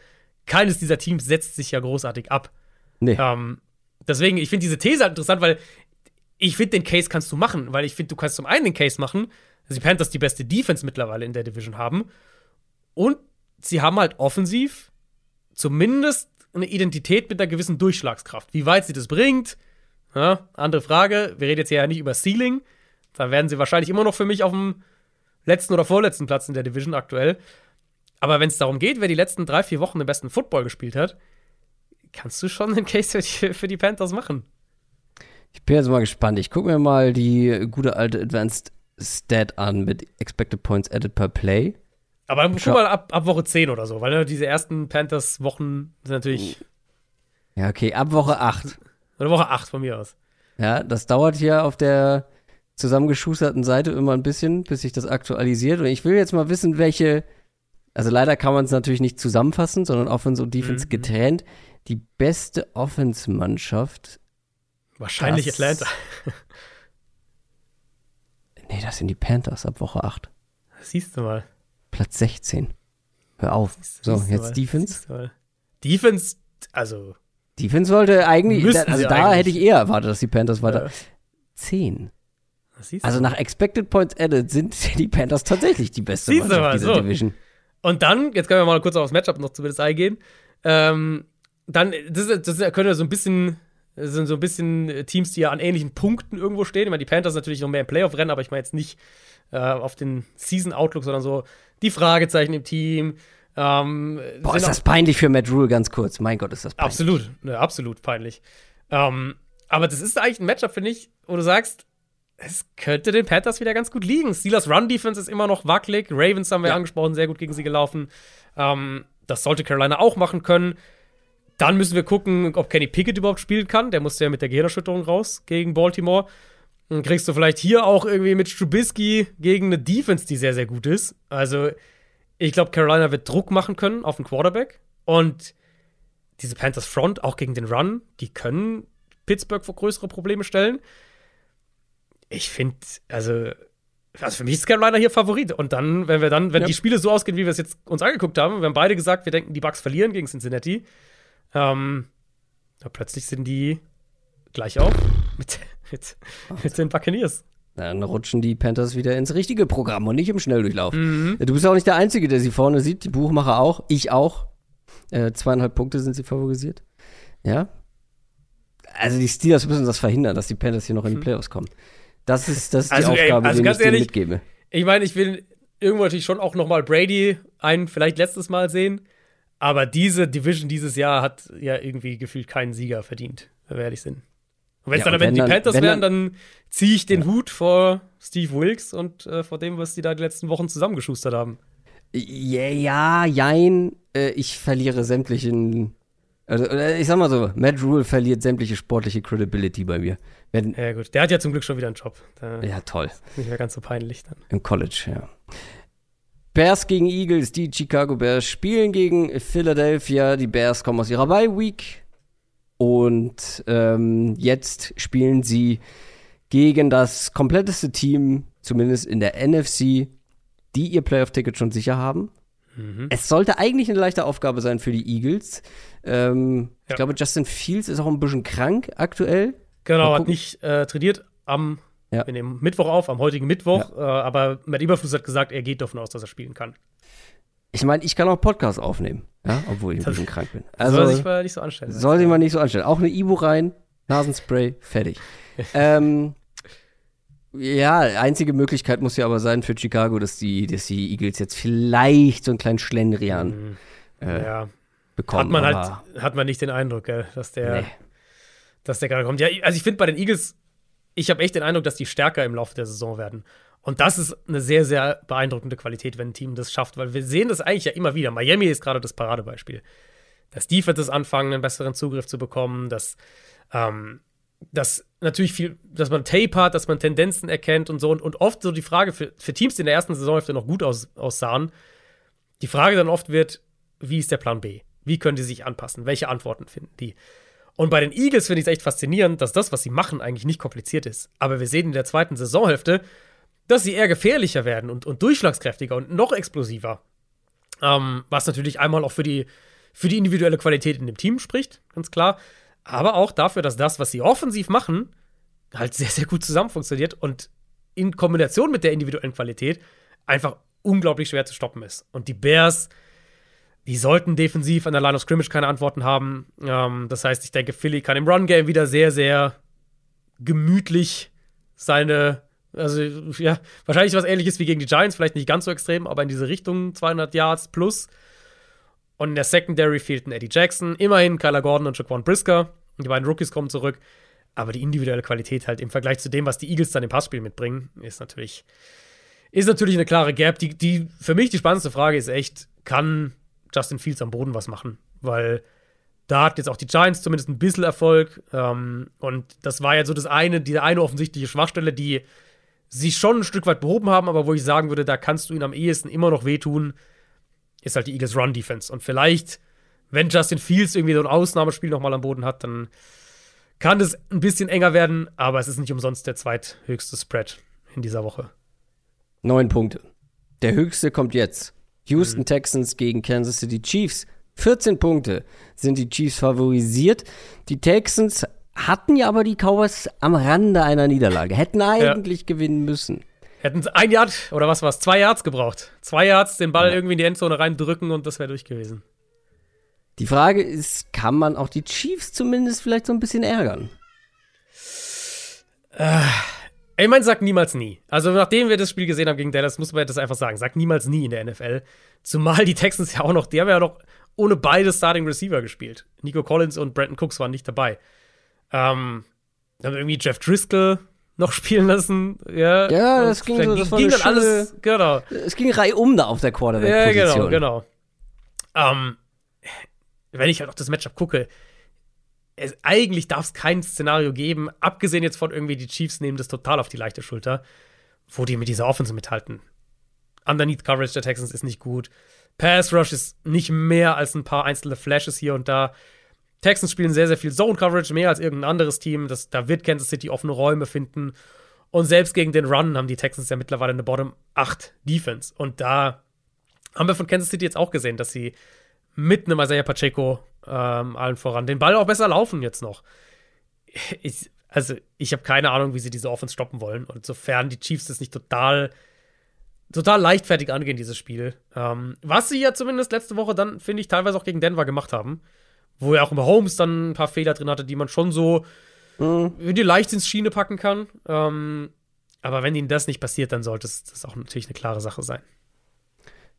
Keines dieser Teams setzt sich ja großartig ab. Nee. Ähm, deswegen, ich finde diese These halt interessant, weil ich finde, den Case kannst du machen, weil ich finde, du kannst zum einen den Case machen, dass die Panthers die beste Defense mittlerweile in der Division haben und sie haben halt offensiv zumindest eine Identität mit einer gewissen Durchschlagskraft. Wie weit sie das bringt, ja, andere Frage. Wir reden jetzt hier ja nicht über Ceiling. Da werden sie wahrscheinlich immer noch für mich auf dem letzten oder vorletzten Platz in der Division aktuell. Aber wenn es darum geht, wer die letzten drei, vier Wochen den besten Football gespielt hat, kannst du schon einen Case für die, Panthers machen. Ich bin jetzt mal gespannt. Ich gucke mir mal die gute alte Advanced Stat an mit Expected Points Added per Play. Aber guck mal ab, ab Woche 10 oder so, weil ne, diese ersten Panthers-Wochen sind natürlich. Ja, okay, ab Woche 8. Oder Woche 8 von mir aus. Ja, das dauert hier auf der zusammengeschusterten Seite immer ein bisschen, bis sich das aktualisiert. Und ich will jetzt mal wissen, welche. Also leider kann man es natürlich nicht zusammenfassen, sondern Offense und Defense mhm. getrennt. Die beste Offense-Mannschaft. Wahrscheinlich das, Atlanta. nee, das sind die Panthers ab Woche 8. Das siehst du mal. Platz 16. Hör auf. So, jetzt Defense. Defense, also. Defense sollte eigentlich, da, also da eigentlich. hätte ich eher erwartet, dass die Panthers weiter. Ja. 10. Also nach Expected Points Added sind die Panthers tatsächlich die beste Siehst Mannschaft dieser so. Division. Und dann, jetzt können wir mal kurz aufs Matchup noch zumindest eingehen. Ähm, dann, das, das können wir so ein bisschen, das sind so ein bisschen Teams, die ja an ähnlichen Punkten irgendwo stehen. Ich meine, die Panthers natürlich noch mehr im Playoff-Rennen, aber ich meine jetzt nicht äh, auf den Season-Outlook, sondern so die Fragezeichen im Team. Ähm, Boah, ist das peinlich für Matt Rule, ganz kurz. Mein Gott, ist das peinlich. Absolut, ja, absolut peinlich. Ähm, aber das ist eigentlich ein Matchup, finde ich, wo du sagst, es könnte den Panthers wieder ganz gut liegen. Steelers Run-Defense ist immer noch wackelig. Ravens haben wir ja. angesprochen, sehr gut gegen sie gelaufen. Ähm, das sollte Carolina auch machen können. Dann müssen wir gucken, ob Kenny Pickett überhaupt spielen kann. Der musste ja mit der Gehirnerschütterung raus gegen Baltimore. Dann kriegst du vielleicht hier auch irgendwie mit Strubisky gegen eine Defense, die sehr, sehr gut ist. Also, ich glaube, Carolina wird Druck machen können auf den Quarterback. Und diese Panthers Front, auch gegen den Run, die können Pittsburgh vor größere Probleme stellen. Ich finde, also, also für mich ist Carolina hier Favorit. Und dann, wenn wir dann, wenn ja. die Spiele so ausgehen, wie wir es jetzt uns angeguckt haben, wir haben beide gesagt, wir denken, die Bucks verlieren gegen Cincinnati. Ähm, plötzlich sind die gleich auf mit, mit, mit den Buccaneers. Dann rutschen die Panthers wieder ins richtige Programm und nicht im Schnelldurchlauf. Mhm. Du bist auch nicht der Einzige, der sie vorne sieht. Die Buchmacher auch. Ich auch. Äh, zweieinhalb Punkte sind sie favorisiert. Ja. Also die Steelers müssen das verhindern, dass die Panthers hier noch in die mhm. Playoffs kommen. Das ist, das ist also, die Aufgabe, ey, also die ich ehrlich, mitgebe. Ich meine, ich will irgendwo natürlich schon auch noch mal Brady ein vielleicht letztes Mal sehen. Aber diese Division dieses Jahr hat ja irgendwie gefühlt keinen Sieger verdient, wenn wir ehrlich sind. Und wenn es Ja, dann am Ende die dann- Panthers wenn wären, dann- dann ziehe ich den Hut vor Steve Wilkes und äh, vor dem, was die da die letzten Wochen zusammengeschustert haben. Ja, ja, jein. Äh, ich verliere sämtlichen. Also, ich sag mal so, Matt Rule verliert sämtliche sportliche Credibility bei mir. Wenn, Ja, gut. Der hat ja zum Glück schon wieder einen Job. Da ja, toll. nicht mehr ganz so peinlich dann. Im College, ja. Bears gegen Eagles, die Chicago Bears spielen gegen Philadelphia. Die Bears kommen aus ihrer Bye Week. Und ähm, jetzt spielen sie gegen das kompletteste Team, zumindest in der NFC, die ihr Playoff-Ticket schon sicher haben. Mhm. Es sollte eigentlich eine leichte Aufgabe sein für die Eagles. Ähm, Ich Ja. glaube, Justin Fields ist auch ein bisschen krank aktuell. Genau, hat nicht äh, trainiert am, Ja. wir nehmen Mittwoch auf, am heutigen Mittwoch, äh, aber Matt Eberfluss hat gesagt, er geht davon aus, dass er spielen kann. Ich meine, ich kann auch Podcast aufnehmen, ja, obwohl ich ein bisschen krank bin. Also, soll sich mal nicht so anstellen. soll sich mal nicht so anstellen. Auch eine Ibu rein, Nasenspray, fertig. ähm, ja, einzige Möglichkeit muss ja aber sein für Chicago, dass die, dass die Eagles jetzt vielleicht so einen kleinen Schlendrian äh, ja, bekommen. hat man halt, hat man nicht den Eindruck, gell, dass der, Nee. dass der gerade kommt. Ja, also ich finde bei den Eagles, ich habe echt den Eindruck, dass die stärker im Laufe der Saison werden. Und das ist eine sehr, sehr beeindruckende Qualität, wenn ein Team das schafft, weil wir sehen das eigentlich ja immer wieder. Miami ist gerade das Paradebeispiel. Dass Defenses anfangen, einen besseren Zugriff zu bekommen, dass, ähm, dass natürlich viel, dass man Tape hat, dass man Tendenzen erkennt und so. Und, und oft so die Frage für, für Teams, die in der ersten Saisonhälfte noch gut aus, aussahen, die Frage dann oft wird, wie ist der Plan B? Wie können die sich anpassen? Welche Antworten finden die? Und bei den Eagles finde ich es echt faszinierend, dass das, was sie machen, eigentlich nicht kompliziert ist. Aber wir sehen in der zweiten Saisonhälfte, dass sie eher gefährlicher werden und, und durchschlagskräftiger und noch explosiver. Ähm, was natürlich einmal auch für die, für die individuelle Qualität in dem Team spricht, ganz klar. Aber auch dafür, dass das, was sie offensiv machen, halt sehr, sehr gut zusammen funktioniert und in Kombination mit der individuellen Qualität einfach unglaublich schwer zu stoppen ist. Und die Bears, die sollten defensiv an der Line of Scrimmage keine Antworten haben. Ähm, das heißt, ich denke, Philly kann im Run-Game wieder sehr, sehr gemütlich seine, also ja, wahrscheinlich was ähnliches wie gegen die Giants, vielleicht nicht ganz so extrem, aber in diese Richtung 200 Yards plus. Und in der Secondary fehlten Eddie Jackson, immerhin Kyler Gordon und Jaquan Brisker. Die beiden Rookies kommen zurück. Aber die individuelle Qualität halt im Vergleich zu dem, was die Eagles dann im Passspiel mitbringen, ist natürlich, ist natürlich eine klare Gap. Die, die, für mich die spannendste Frage ist echt, kann Justin Fields am Boden was machen? Weil da hat jetzt auch die Giants zumindest ein bisschen Erfolg. Ähm, und das war ja so das eine, diese eine offensichtliche Schwachstelle, die sie schon ein Stück weit behoben haben, aber wo ich sagen würde, da kannst du ihn am ehesten immer noch wehtun, ist halt die Eagles Run Defense. Und vielleicht, wenn Justin Fields irgendwie so ein Ausnahmespiel nochmal am Boden hat, dann kann es ein bisschen enger werden, aber es ist nicht umsonst der zweithöchste Spread in dieser Woche. Neun Punkte. Der höchste kommt jetzt. Houston Texans gegen Kansas City Chiefs. 14 Punkte sind die Chiefs favorisiert. Die Texans hatten ja aber die Cowboys am Rande einer Niederlage. Hätten eigentlich gewinnen müssen. Hätten ein Yard oder was war's? Zwei Yards gebraucht. Zwei Yards, den Ball irgendwie in die Endzone reindrücken und das wäre durch gewesen. Die Frage ist, kann man auch die Chiefs zumindest vielleicht so ein bisschen ärgern? Ich meine, sag niemals nie. Also, nachdem wir das Spiel gesehen haben gegen Dallas, muss man das einfach sagen. Sag niemals nie in der NFL. Zumal die Texans ja auch noch, die haben ja noch ohne beide Starting Receiver gespielt. Nico Collins und Brandon Cooks waren nicht dabei. Ähm, haben irgendwie Jeff Driscoll noch spielen lassen. Ja, Ja, das ging dann so, das war ging dann alles, genau. Es ging reihum da auf der Ja, Quarterback-Position. genau, genau. Ähm, wenn ich halt auch das Matchup gucke, es, eigentlich darf es kein Szenario geben, abgesehen jetzt von irgendwie die Chiefs nehmen das total auf die leichte Schulter, wo die mit dieser Offense mithalten. Underneath Coverage der Texans ist nicht gut. Pass Rush ist nicht mehr als ein paar einzelne Flashes hier und da. Texans spielen sehr, sehr viel Zone Coverage, mehr als irgendein anderes Team. Das, da wird Kansas City offene Räume finden. Und selbst gegen den Run haben die Texans ja mittlerweile eine Bottom 8 Defense. Und da haben wir von Kansas City jetzt auch gesehen, dass sie mit einem Isaiah Pacheco ähm, allen voran den Ball auch besser laufen jetzt noch. Ich, also, ich habe keine Ahnung, wie sie diese Offense stoppen wollen. Und sofern die Chiefs das nicht total, total leichtfertig angehen, dieses Spiel. Ähm, was sie ja zumindest letzte Woche dann, finde ich, teilweise auch gegen Denver gemacht haben. Wo ja auch über Holmes dann ein paar Fehler drin hatte, die man schon so in die Leichtsinnsschiene packen kann. Ähm, aber wenn ihnen das nicht passiert, dann sollte es das auch natürlich eine klare Sache sein.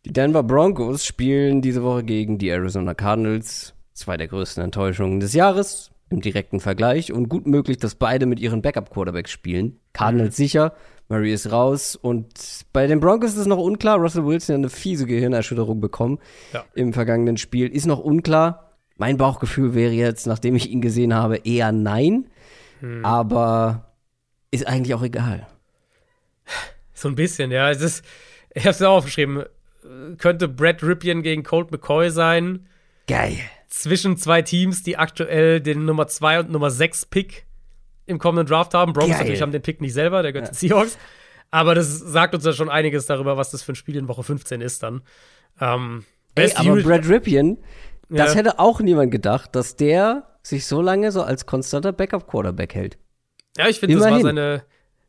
Die Denver Broncos spielen diese Woche gegen die Arizona Cardinals. Zwei der größten Enttäuschungen des Jahres im direkten Vergleich und gut möglich, dass beide mit ihren Backup-Quarterbacks spielen. Cardinals mhm. sicher, Murray ist raus und bei den Broncos ist es noch unklar. Russell Wilson hat eine fiese Gehirnerschütterung bekommen ja. im vergangenen Spiel. Ist noch unklar. Mein Bauchgefühl wäre jetzt, nachdem ich ihn gesehen habe, eher nein. Hm. Aber ist eigentlich auch egal. So ein bisschen, ja. Es ist, ich habe es auch aufgeschrieben. Könnte Brad Ripien gegen Colt McCoy sein. Geil. Zwischen zwei Teams, die aktuell den Nummer 2 und Nummer 6 Pick im kommenden Draft haben. Broncos Geil. natürlich haben den Pick nicht selber, der gehört ja. den Seahawks. Aber das sagt uns ja schon einiges darüber, was das für ein Spiel in Woche 15 ist dann. Ähm, Ey, aber Brad Ripien, das ja. hätte auch niemand gedacht, dass der sich so lange so als konstanter Backup-Quarterback hält. Ja, ich finde, das war seine,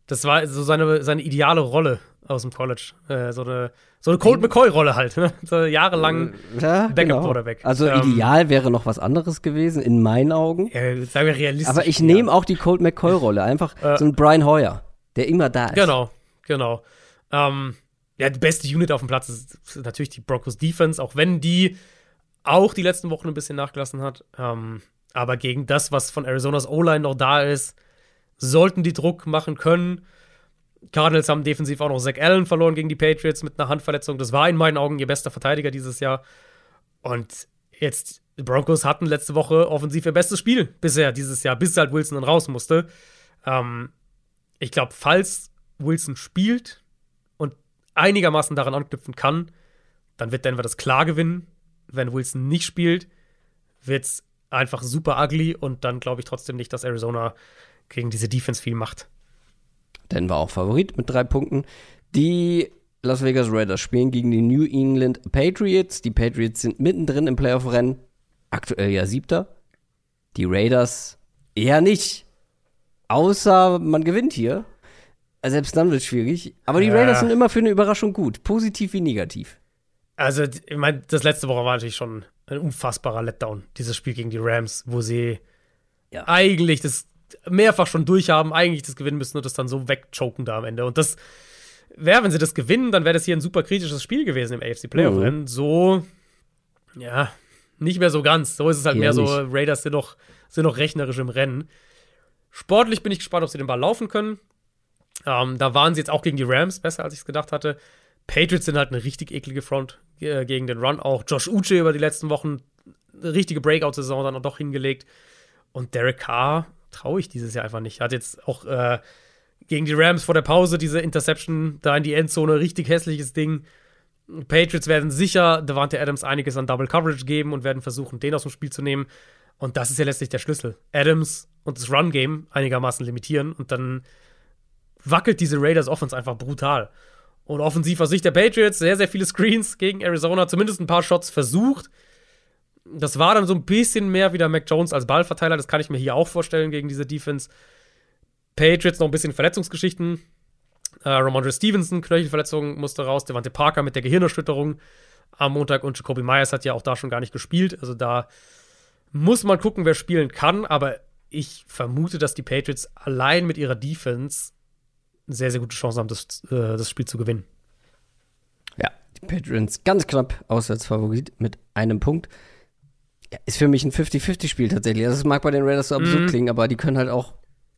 das war so seine, seine ideale Rolle aus dem College. Äh, so eine, so eine Colt McCoy-Rolle halt. Ne? So jahrelang äh, ja, Backup-Quarterback. Genau. Also ähm, ideal wäre noch was anderes gewesen, in meinen Augen. Ja, sagen wir realistisch. Aber ich nehme auch die Colt McCoy-Rolle. Einfach äh, so ein Brian Hoyer, der immer da ist. Genau, genau. Ähm, ja, die beste Unit auf dem Platz ist, ist natürlich die Broncos Defense, auch wenn die auch die letzten Wochen ein bisschen nachgelassen hat. Ähm, aber gegen das, was von Arizonas O-Line noch da ist, sollten die Druck machen können. Cardinals haben defensiv auch noch Zach Allen verloren gegen die Patriots mit einer Handverletzung. Das war in meinen Augen ihr bester Verteidiger dieses Jahr. Und jetzt, die Broncos hatten letzte Woche offensiv ihr bestes Spiel bisher dieses Jahr, bis halt Wilson dann raus musste. Ähm, ich glaube, falls Wilson spielt und einigermaßen daran anknüpfen kann, dann wird Denver das klar gewinnen. Wenn Wilson nicht spielt, wird es einfach super ugly und dann glaube ich trotzdem nicht, dass Arizona gegen diese Defense viel macht. Denver auch Favorit mit drei Punkten. Die Las Vegas Raiders spielen gegen die New England Patriots. Die Patriots sind mittendrin im Playoff-Rennen. Aktuell ja siebter. Die Raiders eher nicht. Außer man gewinnt hier. Selbst dann wird es schwierig. Aber die ja. Raiders sind immer für eine Überraschung gut. Positiv wie negativ. Also, ich meine, das letzte Woche war natürlich schon ein unfassbarer Letdown, dieses Spiel gegen die Rams, wo sie ja. eigentlich das mehrfach schon durchhaben, eigentlich das gewinnen müssen und das dann so wegchoken da am Ende. Und das wäre, wenn sie das gewinnen, dann wäre das hier ein super kritisches Spiel gewesen im AFC Playoff-Rennen. Mhm. So, ja, nicht mehr so ganz. So ist es halt Eher mehr so, Raiders sind noch, sind noch rechnerisch im Rennen. Sportlich bin ich gespannt, ob sie den Ball laufen können. Ähm, da waren sie jetzt auch gegen die Rams besser, als ich es gedacht hatte. Patriots sind halt eine richtig eklige Front äh, gegen den Run. Auch Josh Uche über die letzten Wochen eine richtige Breakout-Saison dann auch doch hingelegt. Und Derek Carr traue ich dieses Jahr einfach nicht. Hat jetzt auch äh, gegen die Rams vor der Pause diese Interception da in die Endzone, richtig hässliches Ding. Patriots werden sicher Devante Adams einiges an Double Coverage geben und werden versuchen, den aus dem Spiel zu nehmen. Und das ist ja letztlich der Schlüssel. Adams und das Run-Game einigermaßen limitieren und dann wackelt diese Raiders Offense einfach brutal. Und offensiv aus Sicht der Patriots sehr, sehr viele Screens gegen Arizona, zumindest ein paar Shots versucht das war dann so ein bisschen mehr wieder Mac Jones als Ballverteiler. Das kann ich mir hier auch vorstellen gegen diese Defense. Patriots noch ein bisschen Verletzungsgeschichten. Äh, Ramondre Stevenson, Knöchelverletzung, musste raus. Devante Parker mit der Gehirnerschütterung am Montag und Jacoby Myers hat ja auch da schon gar nicht gespielt. Also da muss man gucken, wer spielen kann. Aber ich vermute, dass die Patriots allein mit ihrer Defense sehr, sehr gute Chance haben, das, äh, das Spiel zu gewinnen. Ja, die Patriots ganz knapp Auswärtsfavorit mit einem Punkt ja, ist für mich ein 50-50-Spiel tatsächlich. Das mag bei den Raiders so absurd mhm. klingen, aber die können halt auch,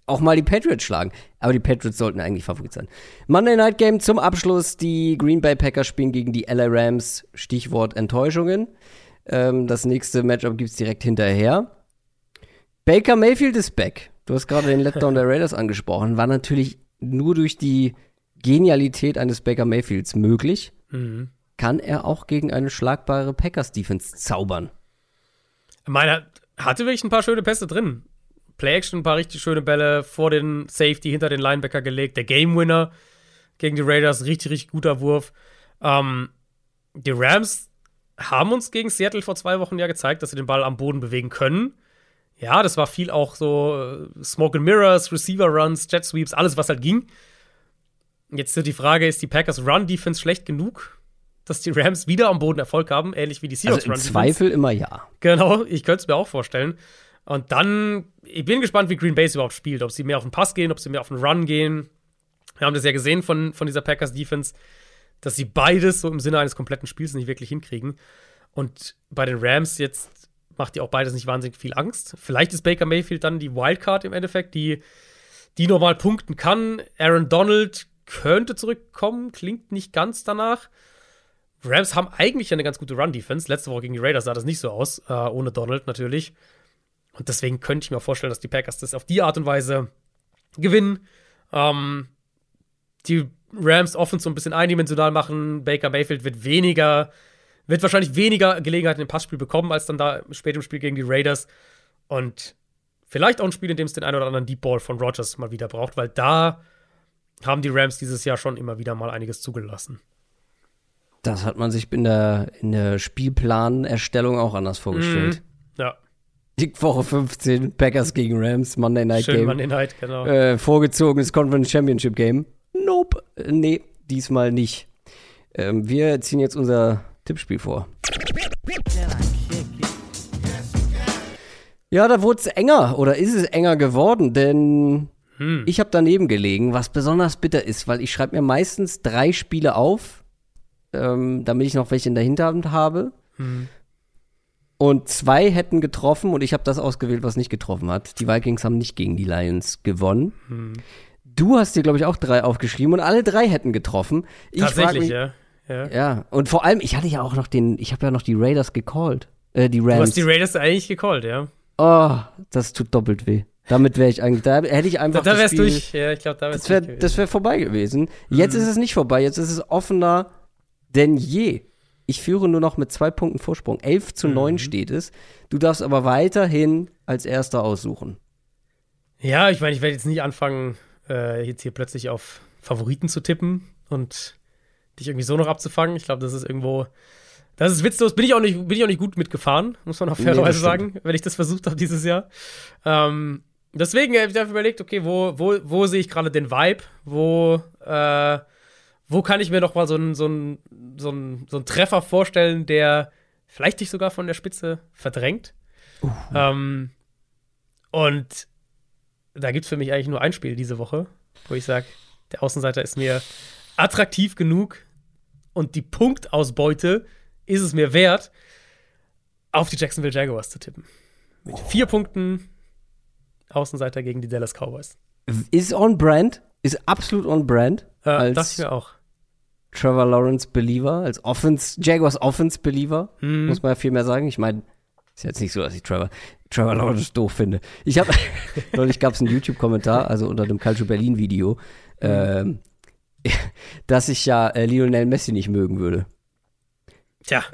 auch mal die Patriots schlagen. Aber die Patriots sollten eigentlich Favorit sein. Monday Night Game zum Abschluss. Die Green Bay Packers spielen gegen die LA Rams. Stichwort Enttäuschungen. Ähm, das nächste Matchup gibt es direkt hinterher. Baker Mayfield ist back. Du hast gerade den Letdown der Raiders angesprochen. War natürlich nur durch die Genialität eines Baker Mayfields möglich. Mhm. Kann er auch gegen eine schlagbare Packers-Defense zaubern? Meiner hatte wirklich ein paar schöne Pässe drin. Play-Action, ein paar richtig schöne Bälle vor den Safety, hinter den Linebacker gelegt. Der Game-Winner gegen die Raiders, richtig, richtig guter Wurf. Ähm, die Rams haben uns gegen Seattle vor zwei Wochen ja gezeigt, dass sie den Ball am Boden bewegen können. Ja, das war viel auch so äh, Smoke and Mirrors, Receiver Runs, Jet Sweeps, alles, was halt ging. Jetzt ist die Frage, ist die Packers Run Defense schlecht genug? dass die Rams wieder am Boden Erfolg haben, ähnlich wie die Seahawks. Also im Zweifel immer ja. Genau, ich könnte es mir auch vorstellen. Und dann, ich bin gespannt, wie Green Bay überhaupt spielt. Ob sie mehr auf den Pass gehen, ob sie mehr auf den Run gehen. Wir haben das ja gesehen von, von dieser Packers Defense. dass sie beides so im Sinne eines kompletten Spiels nicht wirklich hinkriegen. Und bei den Rams jetzt macht dir auch beides nicht wahnsinnig viel Angst. Vielleicht ist Baker Mayfield dann die Wildcard im Endeffekt, die, die nochmal punkten kann. Aaron Donald könnte zurückkommen, klingt nicht ganz danach. Rams haben eigentlich eine ganz gute Run-Defense. Letzte Woche gegen die Raiders sah das nicht so aus, äh, ohne Donald natürlich. Und deswegen könnte ich mir vorstellen, dass die Packers das auf die Art und Weise gewinnen. Ähm, die Rams offen so ein bisschen eindimensional machen. Baker Mayfield wird weniger, wird wahrscheinlich weniger Gelegenheiten im Passspiel bekommen, als dann da spät im Spiel gegen die Raiders. Und vielleicht auch ein Spiel, in dem es den einen oder anderen Deep Ball von Rogers mal wieder braucht, weil da haben die Rams dieses Jahr schon immer wieder mal einiges zugelassen. Das hat man sich in der, in der Spielplanerstellung auch anders vorgestellt. Mhm. Ja. Die Woche 15, Packers gegen Rams, Monday Night Schön Game. Monday Night, genau. Äh, vorgezogenes Conference Championship Game. Nope. Nee, diesmal nicht. Ähm, wir ziehen jetzt unser Tippspiel vor. Ja, da wurde es enger oder ist es enger geworden, denn Hm. ich habe daneben gelegen, was besonders bitter ist, weil ich schreibe mir meistens drei Spiele auf, ähm, damit ich noch welche in der Hinterhand habe. Hm. Und zwei hätten getroffen und ich habe das ausgewählt, was nicht getroffen hat. Die Vikings haben nicht gegen die Lions gewonnen. Hm. Du hast dir, glaube ich, auch drei aufgeschrieben und alle drei hätten getroffen. Ich Tatsächlich, mich, ja. Ja. Ja, und vor allem, ich hatte ja auch noch den, ich habe ja noch die Raiders gecallt. Äh, die Du Rams. hast die Raiders eigentlich gecallt, ja. oh, das tut doppelt weh. Damit wäre ich eigentlich, da hätte ich Da, einfach da das wärst du durch. Ja, ich glaube, da wärst Das du wäre das wär vorbei gewesen. Jetzt Mhm. ist es nicht vorbei, jetzt ist es offener denn je. Ich führe nur noch mit zwei Punkten Vorsprung. 11 zu Mhm. 9 steht es. Du darfst aber weiterhin als Erster aussuchen. Ja, ich meine, ich werde jetzt nicht anfangen, äh, jetzt hier plötzlich auf Favoriten zu tippen und dich irgendwie so noch abzufangen. Ich glaube, das ist irgendwo. Das ist witzlos. Bin ich auch nicht, bin ich auch nicht gut mitgefahren, muss man auch Nee, fairerweise das sagen, wenn ich das versucht habe dieses Jahr. Ähm, deswegen habe ich einfach überlegt, okay, wo, wo, wo sehe ich gerade den Vibe? Wo, äh, wo kann ich mir noch mal so einen so einen- so einen- so einen Treffer vorstellen, der vielleicht dich sogar von der Spitze verdrängt? Ähm, und da gibt es für mich eigentlich nur ein Spiel diese Woche, wo ich sage, der Außenseiter ist mir attraktiv genug und die Punktausbeute ist es mir wert, auf die Jacksonville Jaguars zu tippen. Mit vier Punkten Außenseiter gegen die Dallas Cowboys. Ist on brand, ist absolut on brand. Äh, als ich mir auch. Trevor Lawrence Believer, als Offense, Jaguars Offense Believer, Mhm. muss man ja viel mehr sagen. Ich meine, ist jetzt nicht so, dass ich Trevor, Trevor Lawrence doof finde. Ich habe, neulich gab es einen YouTube-Kommentar, also unter dem Culture Berlin Video, ähm, dass ich ja äh, Lionel Messi nicht mögen würde. Tja.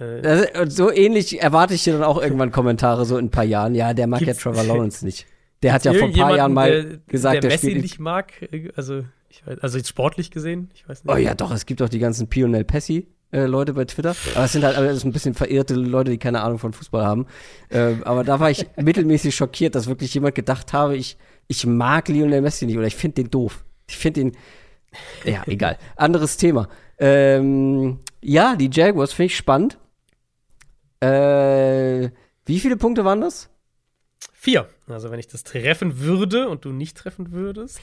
Äh, und so ähnlich erwarte ich hier dann auch irgendwann Kommentare so in ein paar Jahren. Ja, der mag ja Trevor Lawrence nicht. Der hat ja vor ein paar Jahren mal der, gesagt, der der, Messi spielt nicht mag, äh, also, ich weiß, also jetzt sportlich gesehen, ich weiß nicht. Oh ja, doch, es gibt auch die ganzen Pionel Pessi. Äh, Leute bei Twitter. Aber es sind halt alles ein bisschen verirrte Leute, die keine Ahnung von Fußball haben. Ähm, aber da war ich mittelmäßig schockiert, dass wirklich jemand gedacht habe, ich, ich mag Lionel Messi nicht oder ich finde den doof. Ich finde ihn. Ja, egal. Anderes Thema. Ähm, ja, die Jaguars finde ich spannend. Äh, wie viele Punkte waren das? Vier. Also wenn ich das treffen würde und du nicht treffen würdest.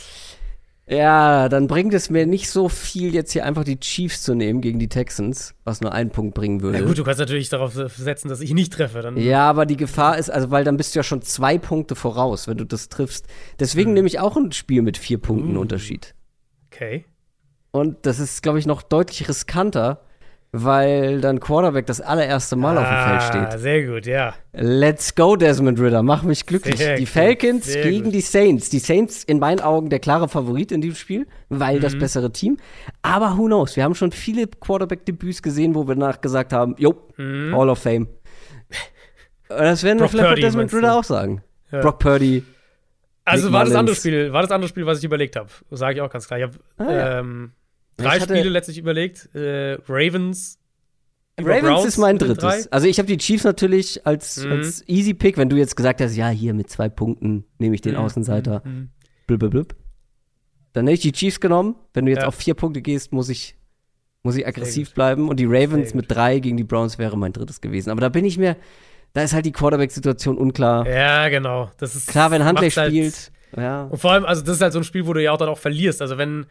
Ja, dann bringt es mir nicht so viel, jetzt hier einfach die Chiefs zu nehmen gegen die Texans, was nur einen Punkt bringen würde. Na gut, du kannst natürlich darauf setzen, dass ich nicht treffe. Dann Ja, aber die Gefahr ist, also weil dann bist du ja schon zwei Punkte voraus, wenn du das triffst. Deswegen nehme ich auch ein Spiel mit vier Punkten Uh. Unterschied. Okay. Und das ist, glaube ich, noch deutlich riskanter, weil dann Quarterback das allererste Mal auf dem Feld Ah, steht. sehr gut, ja. Let's go, Desmond Ritter, mach mich glücklich. Sehr die Falcons gegen gut. die Saints. Die Saints in meinen Augen der klare Favorit in diesem Spiel, weil Mhm. das bessere Team. Aber who knows? Wir haben schon viele Quarterback-Debüts gesehen, wo wir nach gesagt haben, jo, Hall of Fame. Das werden wir Mhm. Brock vielleicht bei Purdy, Desmond? Ritter auch sagen. Ja. Brock Purdy. Also Nick war das andere Spiel, war das andere Spiel, was ich überlegt habe. Sage ich auch ganz klar. Ich habe Ah, ja. ähm, drei Spiele letztlich überlegt. Äh, Ravens. Ravens Browns ist mein drittes. Also ich habe die Chiefs natürlich als, Mhm. als Easy Pick, wenn du jetzt gesagt hast, ja, hier mit zwei Punkten nehme ich den Mhm. Außenseiter. Mhm. Blub, blub, blub. Dann hätte ich die Chiefs genommen. Wenn du jetzt Ja. auf vier Punkte gehst, muss ich, muss ich aggressiv bleiben. Und die Ravens mit drei gegen die Browns wäre mein drittes gewesen. Aber da bin ich mir, da ist halt die Quarterback-Situation unklar. Ja, genau. Das ist Klar, wenn macht's halt- spielt. Ja. Und vor allem, also das ist halt so ein Spiel, wo du ja auch dann auch verlierst. Also wenn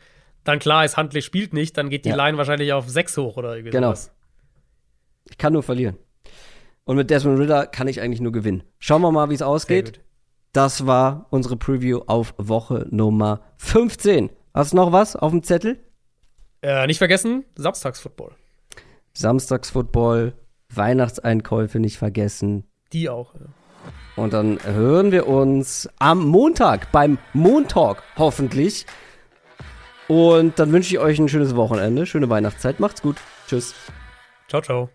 dann klar ist, Huntley spielt nicht, dann geht die Ja. Line wahrscheinlich auf 6 hoch oder irgendwie Genau. sowas. Ich kann nur verlieren. Und mit Desmond Ritter kann ich eigentlich nur gewinnen. Schauen wir mal, wie es ausgeht. Das war unsere Preview auf Woche Nummer 15. Hast du noch was auf dem Zettel? Äh, nicht vergessen, Samstagsfootball. Samstagsfootball, Weihnachtseinkäufe nicht vergessen. Die auch. Ja. Und dann hören wir uns am Montag beim Montalk hoffentlich. Und dann wünsche ich euch ein schönes Wochenende, schöne Weihnachtszeit. Macht's gut. Tschüss. Ciao, ciao.